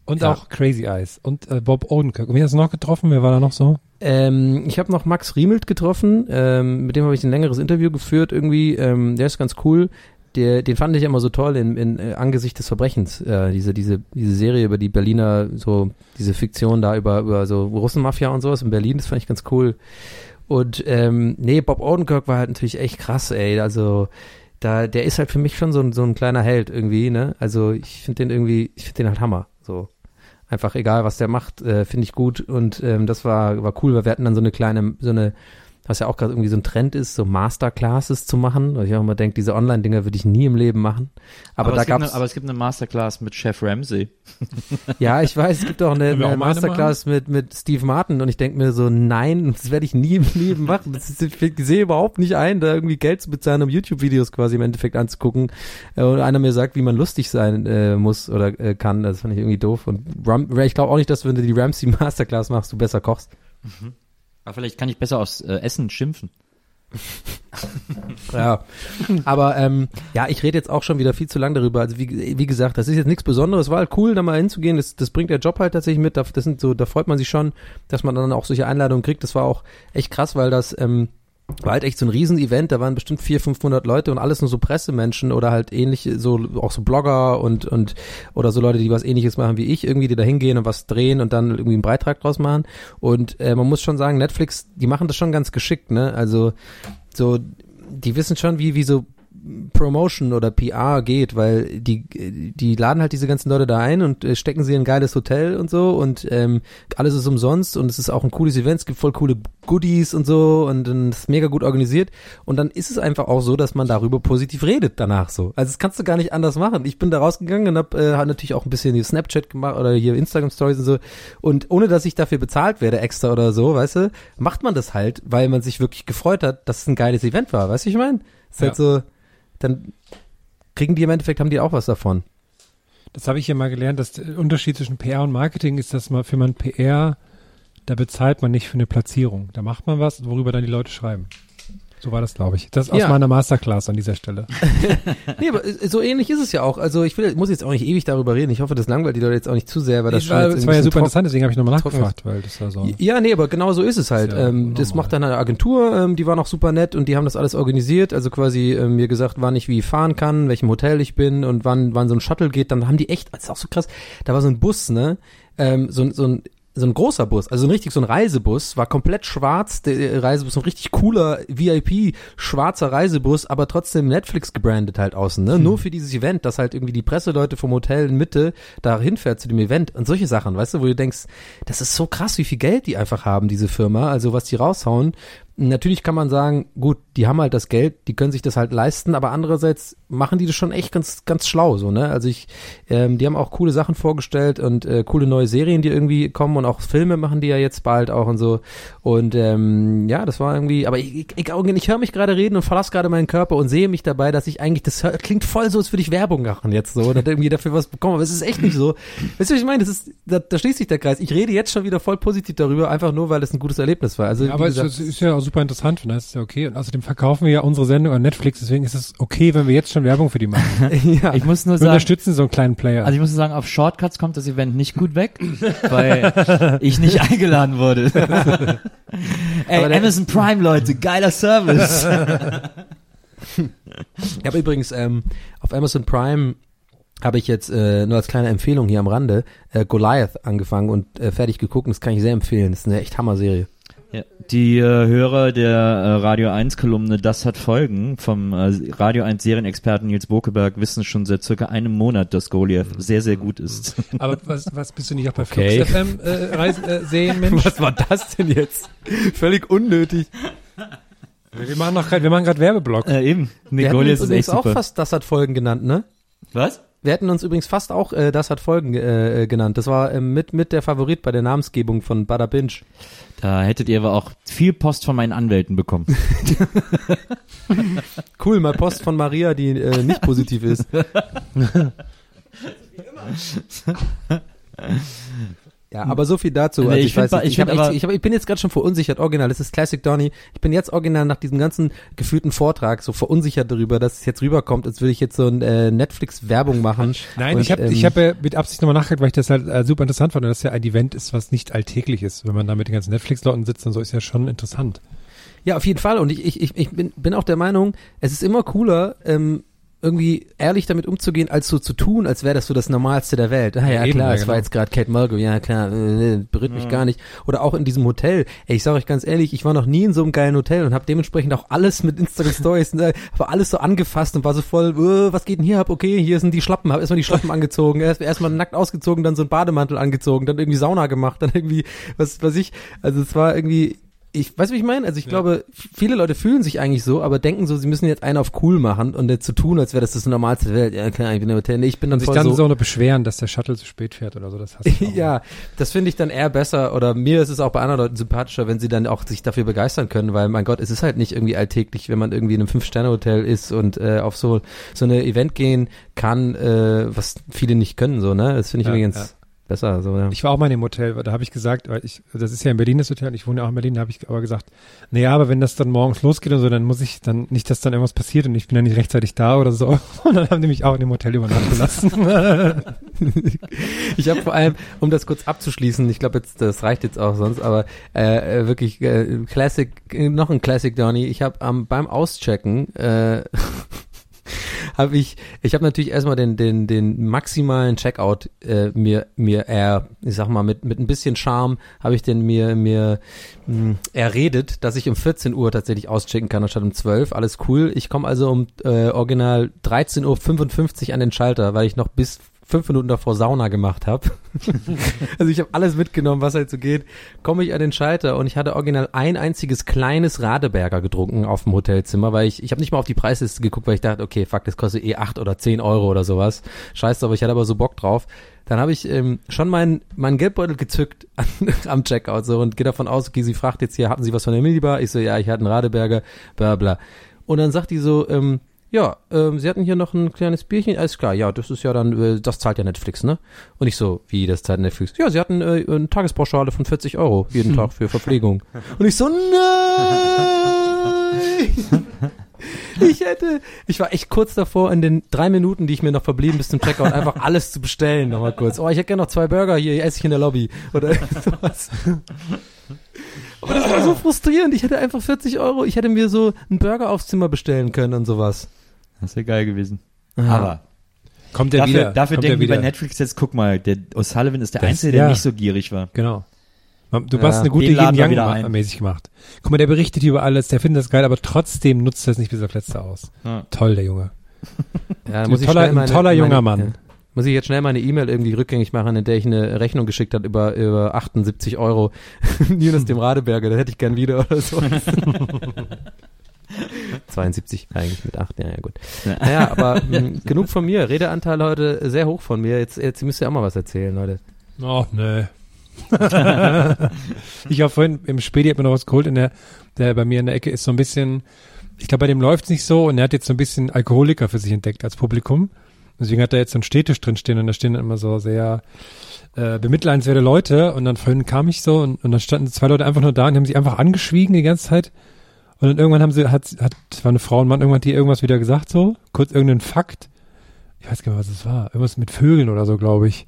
Und Ja. auch Crazy Eyes. Und äh, Bob Odenkirk. Und wie hast du noch getroffen? Wer war da noch so? Ähm, ich habe noch Max Riemelt getroffen, ähm, mit dem habe ich ein längeres Interview geführt irgendwie. Ähm, der ist ganz cool. Der, den fand ich immer so toll in, in äh, Angesicht des Verbrechens. Äh, diese, diese, diese Serie über die Berliner, so diese Fiktion da über, über so Russenmafia und sowas in Berlin, das fand ich ganz cool. Und ähm, nee, Bob Odenkirk war halt natürlich echt krass, ey. Also da, der ist halt für mich schon so ein, so ein kleiner Held irgendwie, ne? Also ich finde den irgendwie, ich finde den halt Hammer. So. Einfach egal, was der macht, äh, finde ich gut. Und ähm, das war, war cool, weil wir hatten dann so eine kleine, so eine, was ja auch gerade irgendwie so ein Trend ist, so Masterclasses zu machen. Weil ich auch immer denke, diese Online-Dinger würde ich nie im Leben machen. Aber, da es gibt gab's, eine, aber es gibt eine Masterclass mit Chef Ramsey. ja, ich weiß, es gibt auch eine, eine auch Masterclass mit, mit Steve Martin und ich denke mir so, nein, das werde ich nie im Leben machen. Das ist, ich sehe überhaupt nicht ein, da irgendwie Geld zu bezahlen, um YouTube-Videos quasi im Endeffekt anzugucken. Äh, Und einer mir sagt, wie man lustig sein äh, muss oder äh, kann, das fand ich irgendwie doof. Und Ram, ich glaube auch nicht, dass wenn du die Ramsey Masterclass machst, du besser kochst. Aber vielleicht kann ich besser aufs äh, Essen schimpfen. ja, aber ähm, ja, ich rede jetzt auch schon wieder viel zu lang darüber. Also wie, wie gesagt, das ist jetzt nichts Besonderes. War halt cool, da mal hinzugehen. Das, das bringt der Job halt tatsächlich mit. Das sind so, da freut man sich schon, dass man dann auch solche Einladungen kriegt. Das war auch echt krass, weil das ähm, war halt echt so ein Riesen-Event, da waren bestimmt 400, 500 Leute und alles nur so Pressemenschen oder halt ähnliche, so auch so Blogger und und oder so Leute, die was ähnliches machen wie ich, irgendwie, die da hingehen und was drehen und dann irgendwie einen Beitrag draus machen. Und äh, man muss schon sagen, Netflix, die machen das schon ganz geschickt, ne? Also so, die wissen schon, wie, wie so Promotion oder PR geht, weil die die laden halt diese ganzen Leute da ein und äh, stecken sie in ein geiles Hotel und so und ähm, alles ist umsonst und es ist auch ein cooles Event, es gibt voll coole Goodies und so und dann ist mega gut organisiert und dann ist es einfach auch so, dass man darüber positiv redet danach so. Also das kannst du gar nicht anders machen. Ich bin da rausgegangen und hab, äh, hab natürlich auch ein bisschen hier Snapchat gemacht oder hier Instagram Stories und so und ohne dass ich dafür bezahlt werde extra oder so, weißt du, macht man das halt, weil man sich wirklich gefreut hat, dass es ein geiles Event war, weißt du, ich meine? Ist halt so dann kriegen die im Endeffekt, haben die auch was davon. Das habe ich hier mal gelernt, dass der Unterschied zwischen PR und Marketing ist, dass man für man PR, da bezahlt man nicht für eine Platzierung. Da macht man was, worüber dann die Leute schreiben. So war das, glaube ich. Das aus Ja. meiner Masterclass an dieser Stelle. Nee, aber äh, so ähnlich ist es ja auch. Also ich will, muss jetzt auch nicht ewig darüber reden. Ich hoffe, das langweilt die Leute jetzt auch nicht zu sehr, weil das war, jetzt das war ja super interessant, deswegen habe ich nochmal nachgefragt, weil das war so. Ja, nee, aber genau so ist es halt. Ist ja ähm, das macht dann eine Agentur, ähm, die war noch super nett und die haben das alles organisiert. Also quasi ähm, mir gesagt, wann ich wie fahren kann, welchem Hotel ich bin und wann, wann so ein Shuttle geht. Dann haben die echt, das ist auch so krass, da war so ein Bus, ne? Ähm, so, ein- so ein so ein großer Bus, also ein richtig so ein Reisebus, war komplett schwarz, der Reisebus, so ein richtig cooler VIP, schwarzer Reisebus, aber trotzdem Netflix gebrandet halt außen, ne? Nur für dieses Event, dass halt irgendwie die Presseleute vom Hotel in Mitte da hinfährt zu dem Event und solche Sachen, weißt du, wo du denkst, das ist so krass, wie viel Geld die einfach haben, diese Firma, also was die raushauen. Natürlich kann man sagen, gut, die haben halt das Geld, die können sich das halt leisten, aber andererseits machen die das schon echt ganz, ganz schlau, so, ne? Also ich, ähm, die haben auch coole Sachen vorgestellt und äh, coole neue Serien, die irgendwie kommen und auch Filme machen die ja jetzt bald auch und so. Und ähm, ja, das war irgendwie, aber ich, ich, ich, ich höre mich gerade reden und verlasse gerade meinen Körper und sehe mich dabei, dass ich eigentlich, das klingt voll so, als würde ich Werbung machen jetzt so oder irgendwie dafür was bekommen, aber es ist echt nicht so. Weißt du, was ich meine? Das ist, da, da schließt sich der Kreis. Ich rede jetzt schon wieder voll positiv darüber, einfach nur, weil es ein gutes Erlebnis war. Also, Ja, aber wie es gesagt, ist, ja super interessant und das ist ja okay. Und außerdem verkaufen wir ja unsere Sendung an Netflix, deswegen ist es okay, wenn wir jetzt schon Werbung für die machen. ja. Ich muss nur Wir sagen, unterstützen so einen kleinen Player. also ich muss nur sagen, auf Shortcuts kommt das Event nicht gut weg, weil ich nicht eingeladen wurde. Ey, Amazon Prime, Leute, geiler Service. Ich habe übrigens ähm, auf Amazon Prime habe ich jetzt äh, nur als kleine Empfehlung hier am Rande äh, Goliath angefangen und äh, fertig geguckt. und Das kann ich sehr empfehlen. Das ist eine echt Hammer-Serie. Ja, die äh, Hörer der äh, Radio 1 Kolumne Das hat Folgen vom äh, Radio 1 Serienexperten Nils Bokeberg wissen schon seit circa einem Monat, dass Goliath sehr, sehr gut ist. aber was, was bist du nicht auch bei Okay. Flux FM äh, Reis, äh, Serienmensch? Was war das denn jetzt? Völlig unnötig. Wir machen noch grad, wir machen gerade Werbeblock. Äh, eben. Nee, Goliath ist echt auch super. fast Das hat Folgen genannt, ne? Was? Wir hätten uns übrigens fast auch äh, Das hat Folgen äh, genannt. Das war ähm, mit, mit der Favorit bei der Namensgebung von Bada Binge. Da hättet ihr aber auch viel Post von meinen Anwälten bekommen. Cool, mal Post von Maria, die äh, nicht positiv ist. Ja, aber so viel dazu. Nee, Also ich ich, weiß ich ich, hab ich, ich bin jetzt gerade schon verunsichert, original. Das ist Classic Donny. Ich bin jetzt original nach diesem ganzen gefühlten Vortrag so verunsichert darüber, dass es jetzt rüberkommt, als würde ich jetzt so ein äh, Netflix-Werbung machen. Nein, Und, ich habe ähm, ich hab ja mit Absicht nochmal nachgedacht, weil ich das halt äh, super interessant fand, und das ja ein Event ist, was nicht alltäglich ist. Wenn man da mit den ganzen Netflix-Leuten sitzt und so, ist ja schon interessant. Ja, auf jeden Fall. Und ich, ich, ich, ich bin, bin auch der Meinung, es ist immer cooler, ähm, irgendwie ehrlich damit umzugehen, als so zu tun, als wäre das so das Normalste der Welt. Ah, ja, Ja, eben, klar, ja, es war genau. jetzt gerade Kate Mulgrew, ja klar, äh, äh, berührt mich gar nicht. Oder auch in diesem Hotel. Ey, ich sage euch ganz ehrlich, ich war noch nie in so einem geilen Hotel und habe dementsprechend auch alles mit Instagram Stories, ne, aber alles so angefasst und war so voll, äh, was geht denn hier ab? Okay, hier sind die Schlappen, hab erstmal die Schlappen angezogen, erst erstmal nackt ausgezogen, dann so ein Bademantel angezogen, dann irgendwie Sauna gemacht, dann irgendwie was was ich, also es war irgendwie ich weiß, wie ich meine. Also ich glaube, f- viele Leute fühlen sich eigentlich so, aber denken so, sie müssen jetzt einen auf cool machen und jetzt zu tun, als wäre das das Normalste der Welt. Ja klar, ich bin Hotel. Nee, ich bin dann sich voll dann so. so, nur beschweren, dass der Shuttle zu spät fährt oder so, das ich auch. ja, das finde ich dann eher besser oder mir ist es auch bei anderen Leuten sympathischer, wenn sie dann auch sich dafür begeistern können, weil mein Gott, es ist halt nicht irgendwie alltäglich, wenn man irgendwie in einem Fünf-Sterne-Hotel ist und äh, auf so so eine Event gehen kann, äh, was viele nicht können, so, ne? Das finde ich Ja, übrigens, ja. Besser. So, ja. Ich war auch mal in dem Hotel, da habe ich gesagt, weil ich, das ist ja in Berlin das Hotel, ich wohne ja auch in Berlin, da habe ich aber gesagt, naja, aber wenn das dann morgens losgeht und so, dann muss ich dann nicht, dass dann irgendwas passiert und ich bin dann nicht rechtzeitig da oder so. Und dann haben die mich auch in dem Hotel übernachten lassen. Ich habe vor allem, um das kurz abzuschließen, ich glaube jetzt, das reicht jetzt auch sonst, aber äh, äh, wirklich äh, Classic, äh, noch ein Classic, Donny. Ich habe ähm, beim Auschecken äh, habe ich, ich habe natürlich erstmal den den den maximalen Checkout äh, mir mir er, ich sag mal mit mit ein bisschen Charme habe ich den mir mir mh, erredet, dass ich um 14 Uhr tatsächlich auschecken kann anstatt um 12. Alles cool. Ich komme also um äh, original 13.55 Uhr an den Schalter, weil ich noch bis fünf Minuten davor Sauna gemacht habe. also ich habe alles mitgenommen, was halt so geht. Komme ich an den Schalter und ich hatte original ein einziges kleines Radeberger getrunken auf dem Hotelzimmer, weil ich, ich habe nicht mal auf die Preisliste geguckt, weil ich dachte, okay, fuck, das kostet eh acht oder zehn Euro oder sowas. Scheiße, aber ich hatte aber so Bock drauf. Dann habe ich ähm, schon meinen meinen Geldbeutel gezückt an, am Checkout so und gehe davon aus, okay, sie fragt jetzt hier, hatten Sie was von der Minibar? Ich so, ja, ich hatte einen Radeberger, bla bla. Und dann sagt die so, ähm, ja, ähm, sie hatten hier noch ein kleines Bierchen, alles klar, ja, das ist ja dann, äh, das zahlt ja Netflix, ne? Und ich so, wie, das zahlt Netflix? Ja, sie hatten äh, eine Tagespauschale von 40 Euro jeden Tag für Verpflegung. Und ich so, nein! Ich hätte, ich war echt kurz davor, in den drei Minuten, die ich mir noch verblieben bis zum Checkout, einfach alles zu bestellen, nochmal kurz. Oh, ich hätte gerne noch zwei Burger hier, esse ich in der Lobby. Oder sowas. Aber das war so frustrierend. Ich hätte einfach 40 Euro, ich hätte mir so einen Burger aufs Zimmer bestellen können und sowas. Das wäre geil gewesen. Ja. Aber Kommt der dafür, wieder. dafür kommt denken die wieder. bei Netflix jetzt, guck mal, der O'Sullivan ist der Das- Einzige, der ja. nicht so gierig war. Genau. Du Ja, hast eine gute Yin wir wieder Yang ein. mäßig gemacht. Guck mal, der berichtet über alles, der findet das geil, aber trotzdem nutzt er es nicht bis auf letzte aus. Ja. Toll, der Junge. Ja, Ein muss ich toller- schnell ein meine- toller junger meine, Mann. Ja. Muss ich jetzt schnell meine E-Mail irgendwie rückgängig machen, in der ich eine Rechnung geschickt hat über, über 78 Euro. Jonas dem Radeberger, das hätte ich gern wieder oder so. 72 eigentlich mit 8, ja, ja gut. Naja, aber mh, genug von mir. Redeanteil heute sehr hoch von mir. Jetzt, jetzt müsst ihr auch mal was erzählen, Leute. Oh, nee. ich war vorhin im Späti, hab mir noch was geholt, in der, der bei mir in der Ecke ist so ein bisschen, ich glaube, bei dem läuft's nicht so und er hat jetzt so ein bisschen Alkoholiker für sich entdeckt als Publikum. Deswegen hat er jetzt so einen Stehtisch drin stehen und da stehen dann immer so sehr äh, bemitleidenswerte Leute und dann vorhin kam ich so und, und dann standen zwei Leute einfach nur da und haben sich einfach angeschwiegen die ganze Zeit und dann irgendwann haben sie, hat, hat, war eine Frau und Mann, irgendwann hat die irgendwas wieder gesagt so, kurz irgendeinen Fakt, ich weiß gar nicht mehr, was es war, irgendwas mit Vögeln oder so, glaube ich.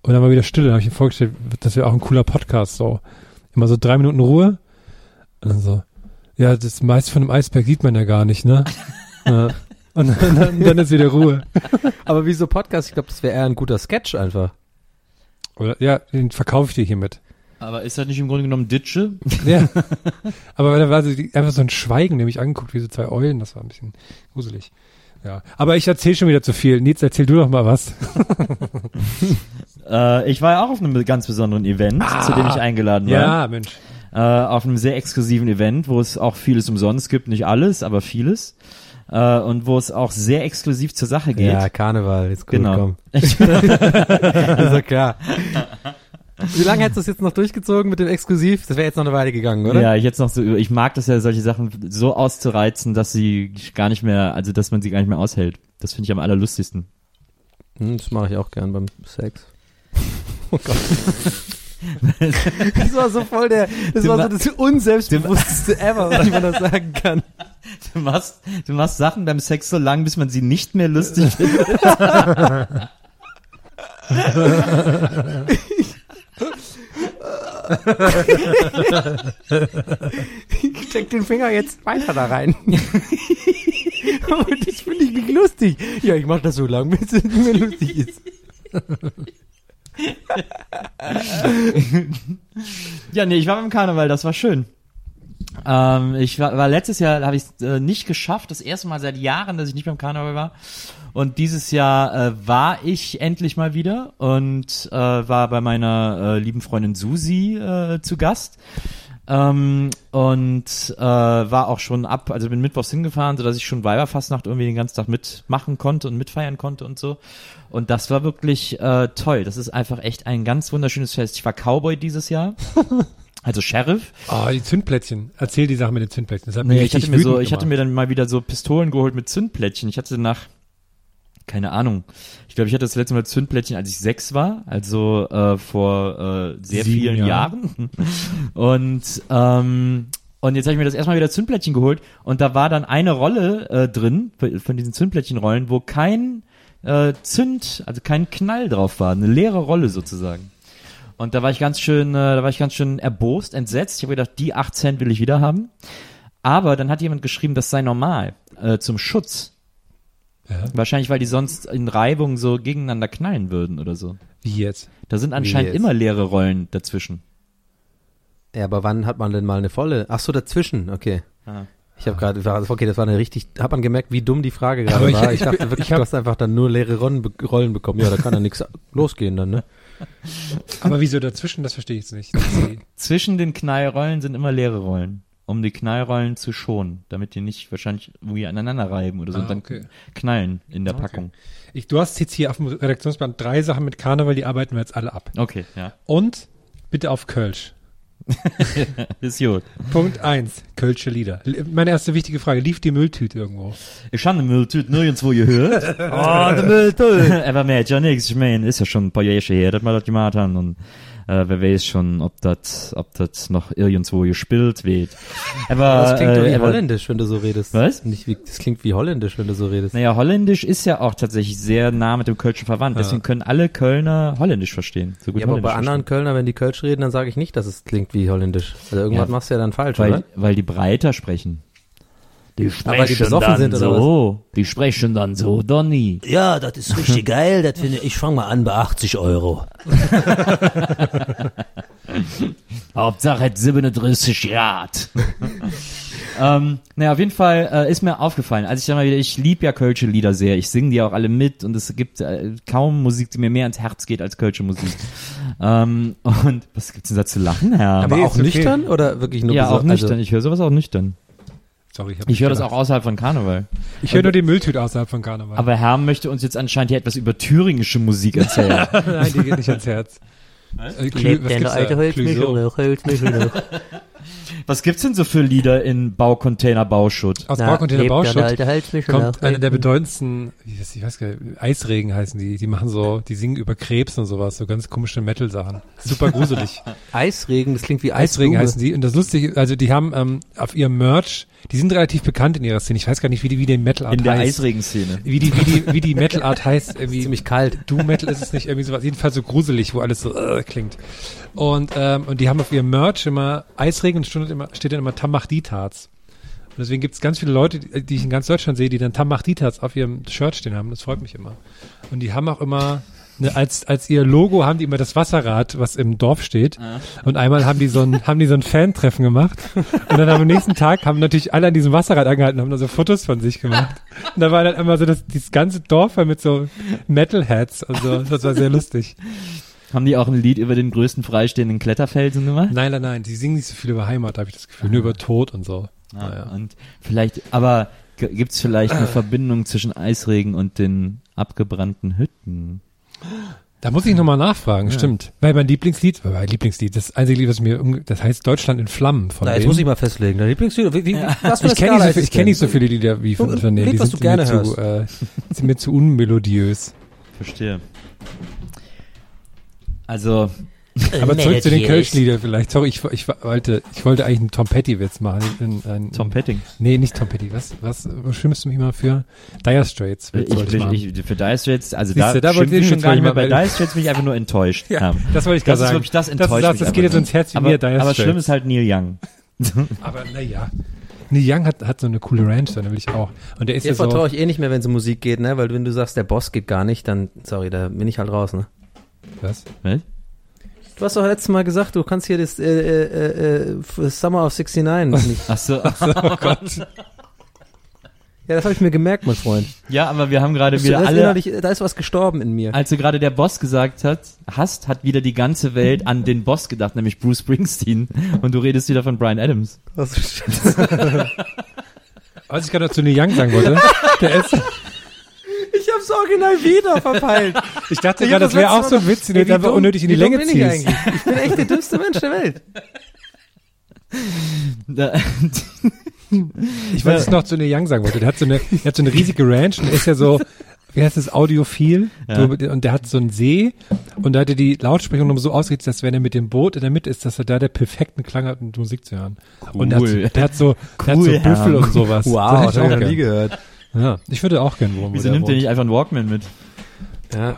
Und dann war wieder Stille, dann habe ich mir vorgestellt, das wäre auch ein cooler Podcast, so. Immer so drei Minuten Ruhe. Und dann so, ja, das meiste von dem Eisberg sieht man ja gar nicht, ne? ja. Und dann, dann, dann ist wieder Ruhe. Aber wie so Podcast, ich glaube, das wäre eher ein guter Sketch einfach. Oder, ja, den verkaufe ich dir hiermit. Aber ist das nicht im Grunde genommen Ditsche? Ja. Aber da war so die, einfach so ein Schweigen, nämlich angeguckt, wie so zwei Eulen, das war ein bisschen gruselig. Ja. Aber ich erzähle schon wieder zu viel. Nils, erzähl du doch mal was. Äh, ich war ja auch auf einem ganz besonderen Event, zu dem ich eingeladen war. Ja, Mensch. Äh, auf einem sehr exklusiven Event, wo es auch vieles umsonst gibt, nicht alles, aber vieles. Äh, und wo es auch sehr exklusiv zur Sache geht. Ja, Karneval, ist gut, Genau. komm. ist ja klar. Wie lange hättest du es jetzt noch durchgezogen mit dem Exklusiv? Das wäre jetzt noch eine Weile gegangen, oder? Ja, ich jetzt noch so, ich mag das ja, solche Sachen so auszureizen, dass sie gar nicht mehr, also dass man sie gar nicht mehr aushält. Das finde ich am allerlustigsten. Hm, das mache ich auch gern beim Sex. Oh Gott. das war so voll der, das Du war so das unselbstbewussteste ever, was man das sagen kann. Du machst, du machst Sachen beim Sex so lang, bis man sie nicht mehr lustig findet. Ich steck den Finger jetzt weiter da rein. Aber das finde ich nicht lustig. Ja, ich mache das so lang, bis es nicht mehr lustig ist. Ja, nee, ich war beim Karneval, das war schön. Ähm, ich war, war letztes Jahr, habe ich äh, nicht geschafft, das erste Mal seit Jahren, dass ich nicht beim Karneval war. Und dieses Jahr äh, war ich endlich mal wieder und äh, war bei meiner äh, lieben Freundin Susi äh, zu Gast. Ähm, und äh, war auch schon ab, also bin mittwochs hingefahren, sodass ich schon Weiberfastnacht irgendwie den ganzen Tag mitmachen konnte und mitfeiern konnte und so. Und das war wirklich äh, toll. Das ist einfach echt ein ganz wunderschönes Fest. Ich war Cowboy dieses Jahr. Also Sheriff. Oh, die Zündplättchen. Erzähl die Sache mit den Zündplättchen. Das hat mich Nee, ich richtig hatte mir so, ich hatte mir dann mal wieder so Pistolen geholt mit Zündplättchen. Ich hatte nach keine Ahnung. Ich glaube, ich hatte das letzte Mal Zündplättchen, als ich sechs war, also äh, vor äh, sehr Sieben vielen Jahren. Jahren. Und ähm, und jetzt habe ich mir das erstmal wieder Zündplättchen geholt und da war dann eine Rolle äh, drin von diesen Zündplättchenrollen, wo kein äh, Zünd, also kein Knall drauf war, eine leere Rolle sozusagen. Und da war ich ganz schön, äh, da war ich ganz schön erbost, entsetzt. Ich habe gedacht, die 8 Cent will ich wieder haben. Aber dann hat jemand geschrieben, das sei normal äh, zum Schutz. Wahrscheinlich, weil die sonst in Reibung so gegeneinander knallen würden oder so. Wie jetzt? Da sind anscheinend immer leere Rollen dazwischen. Ja, aber wann hat man denn mal eine volle? Ach so, dazwischen, okay. Ah. Ich habe gerade, okay, das war eine richtig, hat man gemerkt, wie dumm die Frage gerade war. Ich ich- dachte wirklich, ich hab- du hast einfach dann nur leere Rollen, be- Rollen bekommen. Ja, da kann ja nichts losgehen dann, ne? Aber wieso dazwischen? Das verstehe ich jetzt nicht. Zwischen den Knallrollen sind immer leere Rollen, um die Knallrollen zu schonen, damit die nicht wahrscheinlich irgendwie aneinander reiben oder so Ah, und dann okay. knallen in der Okay. Packung. Ich, du hast jetzt hier auf dem Redaktionsband drei Sachen mit Karneval, die arbeiten wir jetzt alle ab. Okay, ja. Und bitte auf Kölsch. Ist gut. Punkt eins, Kölsche Lieder. Meine erste wichtige Frage, lief die Mülltüte irgendwo? Ich habe eine Mülltüte nirgendwo gehört. oh, der Mülltüte. Aber mir ja nichts. Ich meine, ist ja schon ein paar Jahre her, dass wir das gemacht haben und äh, wer weiß schon, ob das ob das noch irgendwo gespielt wird. Aber, Das klingt doch wie äh, aber, holländisch, wenn du so redest. Was? Nicht wie, das klingt wie holländisch, wenn du so redest. Naja, Holländisch ist ja auch tatsächlich sehr nah mit dem Kölschen verwandt. Deswegen können alle Kölner Holländisch verstehen. So gut Ja, aber bei anderen Kölner, wenn die Kölsch reden, dann sage ich nicht, dass es klingt wie holländisch. Also irgendwas Ja. machst du ja dann falsch, weil, oder? weil die breiter sprechen. Die weil die besoffen sind, oder so. Die sprechen dann so, Donny. Ja, das ist richtig geil. Das finde ich. Ich fange mal an bei 80 Euro. Hauptsache 37 Grad. ähm, naja, auf jeden Fall äh, ist mir aufgefallen, als ich dann mal wieder, ich lieb ja Kölsche Lieder sehr, ich singe die auch alle mit und es gibt äh, kaum Musik, die mir mehr ins Herz geht als Kölsche Musik. ähm, und was gibt's denn da zu lachen, Herr? Aber Nee, auch okay. nüchtern oder wirklich nur ja, auch nüchtern. Also, ich höre sowas auch nüchtern. Sorry, hab Ich höre das auch außerhalb von Karneval. Ich höre nur die Mülltüte außerhalb von Karneval. Aber Herr möchte uns jetzt anscheinend hier etwas über thüringische Musik erzählen. Nein, die geht nicht ans Herz. Äh, Klü- Lebt was der gibt's da? alte Was gibt's denn so für Lieder in Baucontainer Bauschutt? Aus Na, Baucontainer lebt der Bauschutt alte Holzmichel kommt einer der bedeutendsten, ich weiß, ich weiß gar nicht, Eisregen heißen die, die machen so, die singen über Krebs und sowas, so ganz komische Metal-Sachen. Super gruselig. Eisregen, das klingt wie Eisregen Eisblume. heißen die. Und das Lustige, also die haben ähm, auf ihrem Merch, die sind relativ bekannt in ihrer Szene. Ich weiß gar nicht, wie die, wie die Metal Art In der heißt. Eisregenszene. Wie die, wie die, wie die Metal Art heißt. Irgendwie, Ziemlich kalt. Doom Metal ist es nicht irgendwie sowas. Jedenfalls so gruselig, wo alles so äh, klingt. Und, ähm, und die haben auf ihrem Merch immer Eisregen und steht, immer, steht dann immer Tamachditats. Und deswegen gibt es ganz viele Leute, die, die ich in ganz Deutschland sehe, die dann Tamachditats auf ihrem Shirt stehen haben. Das freut mich immer. Und die haben auch immer, ne, als, als ihr Logo haben die immer das Wasserrad, was im Dorf steht. Und einmal haben die so ein, haben die so ein Fan-Treffen gemacht. Und dann am nächsten Tag haben natürlich alle an diesem Wasserrad angehalten, haben da so Fotos von sich gemacht. Und da war dann immer so das, dieses ganze Dorf war mit so Metalheads. Also, das war sehr lustig. Haben die auch ein Lied über den größten freistehenden Kletterfelsen gemacht? Nein, nein, nein, die singen nicht so viel über Heimat, habe ich das Gefühl, nur über Tod und so. Ja, Naja. Und vielleicht, aber g- gibt's vielleicht eine Verbindung zwischen Eisregen und den abgebrannten Hütten? Da muss ich nochmal nachfragen, stimmt. Weil mein Lieblingslied, weil mein Lieblingslied, das einzige Lied, was mir, um, das heißt Deutschland in Flammen von Na, jetzt wem? muss ich mal festlegen. Dein Lieblingslied, wie, wie, was für ich kenne nicht, so es ich kenn nicht so viele Lieder wie von, von denen. Lied, Die was sind du gerne mir zu, äh, sind mir zu unmelodiös. Verstehe. Also, Aber zurück zu den Melodies. Kölsch-Liedern vielleicht. Sorry, ich, ich wollte, ich wollte eigentlich einen Tom Petty-Witz machen. Ein, ein, Tom Petting. Nee, nicht Tom Petty. Was, was, was stimmst du mich mal für? Dire Straits. Ich, ich machen. ich, ich, für Dire Straits, also Siehste, da, da wollte ich schon gar nicht mehr. Bei Dire Straits bin ich einfach nur enttäuscht. Ja, Ja. das wollte ich Das gerade ist sagen. wirklich, das das, enttäuscht das, das einfach geht jetzt ins Herz wie aber, mir, Dire aber Straits. schlimm ist halt Neil Young. Aber naja. Neil Young hat, hat so eine coole Ranch, da will ich auch. Und der ist Dir ja so, vertraue ich eh nicht mehr, wenn es um Musik geht, ne? Weil wenn du sagst, der Boss geht gar nicht, dann, sorry, da bin ich halt raus, ne? Was? Was? Du hast doch letztes Mal gesagt, du kannst hier das äh, äh, äh, Summer of 69 nicht. Ach so. Oh Gott. Ja, das habe ich mir gemerkt, mein Freund. Ja, aber wir haben gerade wieder alle, innerlich, da ist was gestorben in mir. als du gerade der Boss gesagt hat, hast, hat wieder die ganze Welt an den Boss gedacht, nämlich Bruce Springsteen. Und du redest wieder von Brian Adams. Was Was ich gerade zu Neil Young sagen wollte, der ist, Ich hab's original wieder verpeilt. ich dachte gerade, hab das wäre auch so ein Witz, den du einfach unnötig in die Länge bin ich ziehst. eigentlich? Ich bin echt der dümmste Mensch der Welt. Ich weiß es noch zu Neil Young sagen wollte. Der hat so eine, der hat so eine riesige Ranch und ist ja so wie heißt das, Audiophil. Ja. So, und der hat so einen See und da hat er die Lautsprecher nur so ausgerichtet, dass wenn er mit dem Boot in der Mitte ist, dass er da der perfekten Klang hat, um Musik zu hören. Und der hat, so- Cool. der hat so, der hat so Cool, Büffel Herr. und sowas. Wow, das das hätte habe ich noch nie gehört. Ja, ich würde auch gern wohnen. wo Wieso nimmt ihr nicht einfach einen Walkman mit? Ja.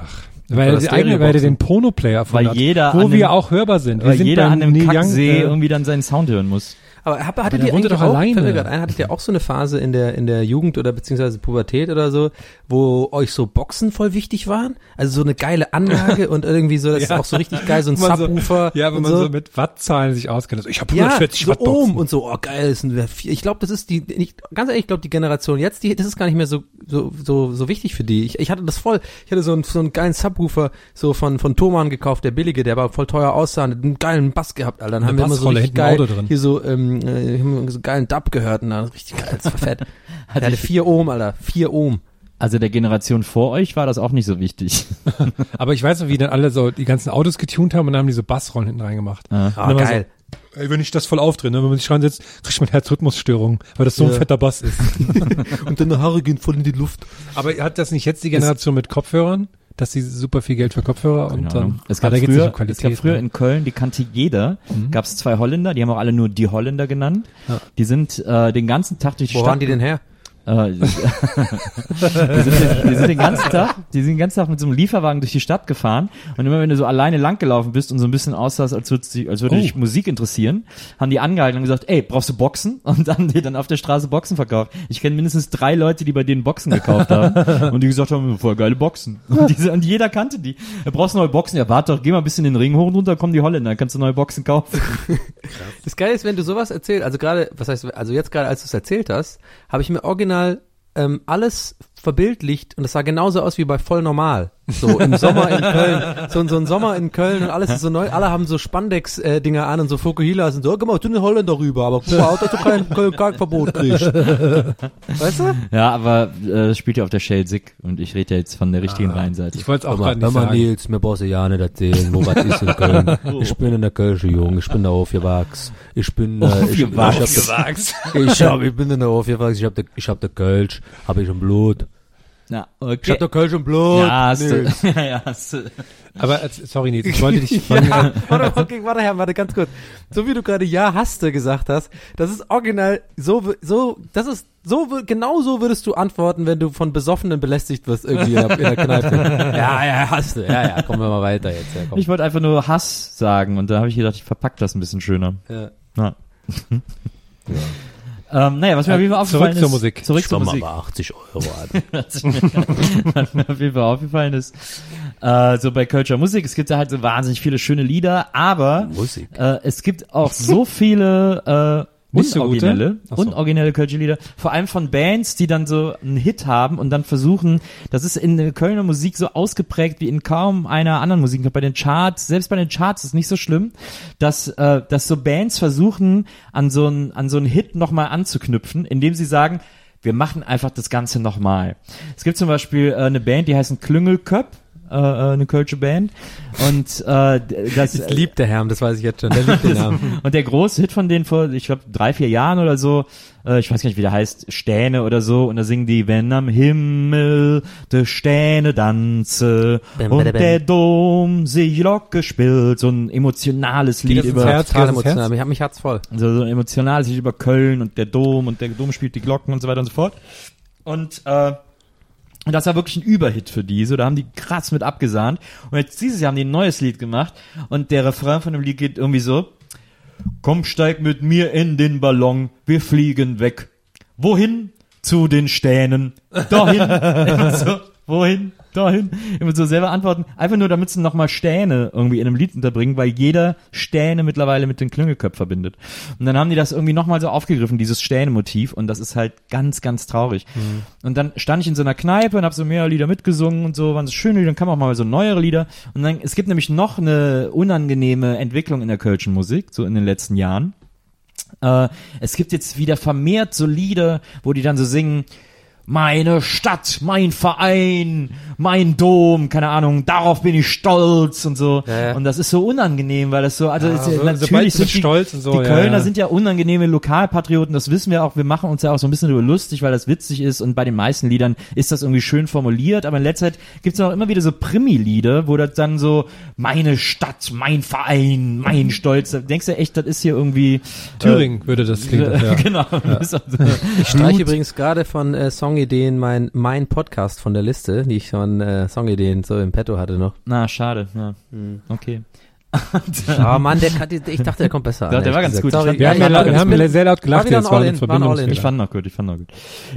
Weil Oder die eigene, weil der den Pono-Player Weil erfunden hat, jeder wo wir dem- auch hörbar sind. Wir Weil sind jeder an einem Young, Kacksee äh, irgendwie dann seinen Sound hören muss. Aber hab, hattet der ihr eigentlich doch auch, alleine. mir gerade ein, hattet ihr auch so eine Phase in der, in der Jugend oder beziehungsweise Pubertät oder so, wo euch so Boxen voll wichtig waren? Also so eine geile Anlage und irgendwie so, das ist Ja. auch so richtig geil, so ein man so- Subwoofer. Ja, wenn man so. so mit Wattzahlen sich auskennt. Also ich habe ja, 140 so Watt oben und so, oh geil, ist ein, ich glaube, das ist die, nicht, ganz ehrlich, ich glaube, die Generation jetzt, die, das ist gar nicht mehr so, so, so, so wichtig für die. Ich, ich hatte das voll, ich hatte so einen, so einen geilen Subwoofer, so von, von Thomann gekauft, der billige, der aber voll teuer aussah, und hat einen geilen Bass gehabt, Alter. Dann Eine haben wir immer so richtig geil, hier so, ähm, äh, haben wir so geilen Dub gehört, und dann richtig geil, das war fett. Der hatte vier Ohm, Alter, vier Ohm. Also der Generation vor euch war das auch nicht so wichtig. Aber ich weiß noch, wie dann alle so die ganzen Autos getunt haben und dann haben die so Bassrollen hinten reingemacht. Ah. Ah, geil. So, ey, wenn ich das voll aufdrehe, ne, wenn man sich reinsetzt, kriegt man Herzrhythmusstörungen, weil das so ein Ja. fetter Bass ist. Und deine Haare gehen voll in die Luft. Aber hat das nicht jetzt die Generation mit Kopfhörern? Dass sie super viel Geld für Kopfhörer und dann Ahnung. Es Ah, gab, da nicht früher, um Qualität, es gab früher ne? in Köln, die kannte jeder, gab es zwei Holländer, die haben auch alle nur die Holländer genannt. Ja. Die sind äh, den ganzen Tag durch die Wo Stadt waren die denn her? Die, sind, die sind den ganzen Tag, die sind den ganzen Tag mit so einem Lieferwagen durch die Stadt gefahren und immer wenn du so alleine lang gelaufen bist und so ein bisschen aussahst, als würde, dich, als würde Oh. dich Musik interessieren, haben die angehalten und gesagt, ey, brauchst du Boxen? Und dann haben die dann auf der Straße Boxen verkauft. Ich kenne mindestens drei Leute, die bei denen Boxen gekauft haben und die gesagt haben, voll geile Boxen. Und, diese, und jeder kannte die. Du brauchst neue Boxen? Ja, warte doch, geh mal ein bisschen den Ring hoch und runter, kommen die Holländer, dann kannst du neue Boxen kaufen. Das Geile ist, wenn du sowas erzählst, also gerade, was heißt, also jetzt gerade, als du es erzählt hast, habe ich mir original ähm, alles verbildlicht und es sah genauso aus wie bei voll normal. So im Sommer in Köln, so, so ein Sommer in Köln und alles ist so neu, alle haben so Spandex-Dinger an und so Fokuhilas und so, oh, guck mal, du den Holländer rüber, aber guck mal, dass du kein Köln-Kalkverbot kriegst. Weißt du? Ja, aber äh, das spielt ja auf der Schelsig und ich rede ja jetzt von der richtigen Ah. Rheinseite. Ich wollte es auch mal, nicht mal sagen. Nils, mir brauchst du ja nicht erzählen, wo was ist in Köln. Ich bin in der Kölsche, Jung, ich bin da aufgewachsen. Ich bin, äh, ich, ich, hab, ich, hab, ich bin in der aufgewachsen, ich hab, der, ich hab der Kölsch, hab ich im Blut. Na, Ich okay. hab der Kölsch im Blut. ja, hast du, ja, ja, hast du. Aber äh, sorry, Nils, ich wollte dich. Ja, warte, okay, warte, Herr, warte, ganz kurz. So wie du gerade Ja hasste gesagt hast, das ist original, so, so, das ist, so, genau so würdest du antworten, wenn du von Besoffenen belästigt wirst irgendwie in der, in der Kneipe. ja, ja, hasste, ja, ja, kommen wir mal weiter jetzt. Ja, komm. Ich wollte einfach nur Hass sagen und da habe ich gedacht, ich verpack das ein bisschen schöner. Ja. Na. Ähm, naja, was mir Äh, auf jeden Fall zurück aufgefallen ist. zur Musik. Zurück zur Musik. aber 80 Euro an. was mir auf jeden Fall aufgefallen ist, äh, so bei Culture Musik, es gibt ja halt so wahnsinnig viele schöne Lieder, aber Musik. äh, es gibt auch so viele äh, Nicht so gute? Ach so. unoriginelle Culture Lieder, vor allem von Bands, die dann so einen Hit haben und dann versuchen, das ist in der Kölner Musik so ausgeprägt wie in kaum einer anderen Musik. Bei den Charts, selbst bei den Charts ist nicht so schlimm, dass, äh, dass so Bands versuchen, an so einen an so einen Hit nochmal anzuknüpfen, indem sie sagen, wir machen einfach das Ganze nochmal. Es gibt zum Beispiel äh, eine Band, die heißt Klüngelköpp, äh, äh, eine Kölsche Band. Und äh, das Das liebt der Herr, das weiß ich jetzt schon, der liebt den Namen. und der große Hit von denen vor, ich glaube, drei, vier Jahren oder so, äh, ich weiß gar nicht, wie der heißt, Stähne oder so, und da singen die, wenn am Himmel de Stähne danze Bäm, und bäm, der Dom sich Locke spielt, so ein emotionales Lied über, Herz? Total emotional, Herz? ich hab mich Herz voll. so, so ein emotionales Lied über Köln und der Dom und der Dom spielt die Glocken und so weiter und so fort. Und, äh, und das war wirklich ein Überhit für die, so, da haben die krass mit abgesahnt. Und jetzt dieses Jahr haben die ein neues Lied gemacht und der Refrain von dem Lied geht irgendwie so, komm, steig mit mir in den Ballon, wir fliegen weg. Wohin? Zu den Stähnen. Dahin. So, wohin? Dahin. Immer so selber antworten. Einfach nur, damit sie nochmal Stähne irgendwie in einem Lied unterbringen, weil jeder Stähne mittlerweile mit den Klüngelköpfen verbindet. Und dann haben die das irgendwie nochmal so aufgegriffen, dieses Stähne-Motiv. Und das ist halt ganz, ganz traurig. Und dann stand ich in so einer Kneipe und habe so mehrere Lieder mitgesungen und so, waren so schöne Lieder, dann kamen auch mal so neuere Lieder. Und dann, es gibt nämlich noch eine unangenehme Entwicklung in der Kölschen Musik, so in den letzten Jahren. Äh, es gibt jetzt wieder vermehrt so Lieder, wo die dann so singen, meine Stadt, mein Verein, mein Dom, keine Ahnung, darauf bin ich stolz und so. Ja, ja. Und das ist so unangenehm, weil das so, also Ja, es- so- sobald natürlich sind die, Stolz und so, die ja, Kölner ja. sind ja unangenehme Lokalpatrioten, das wissen wir auch, wir machen uns ja auch so ein bisschen darüber lustig, weil das witzig ist und bei den meisten Liedern ist das irgendwie schön formuliert, aber in letzter Zeit gibt's auch immer wieder so Primi-Lieder, wo das dann so, meine Stadt, mein Verein, mein Stolz, da denkst du echt, das ist hier irgendwie Thüringen würde das klingen. äh, ja. genau. Ist also, Ich streiche übrigens gerade von äh, Songideen mein, mein Podcast von der Liste, die ich von äh, Songideen so im Petto hatte noch. na, schade, ja. Okay. Oh Mann, der, kann- ich dachte, der kommt besser Ja, an. der war ganz gesagt. gut. Sorry. Wir haben, ja, laut, war- wir haben sehr laut gelacht war jetzt, war ein war. Ich fand noch gut, ich fand noch gut.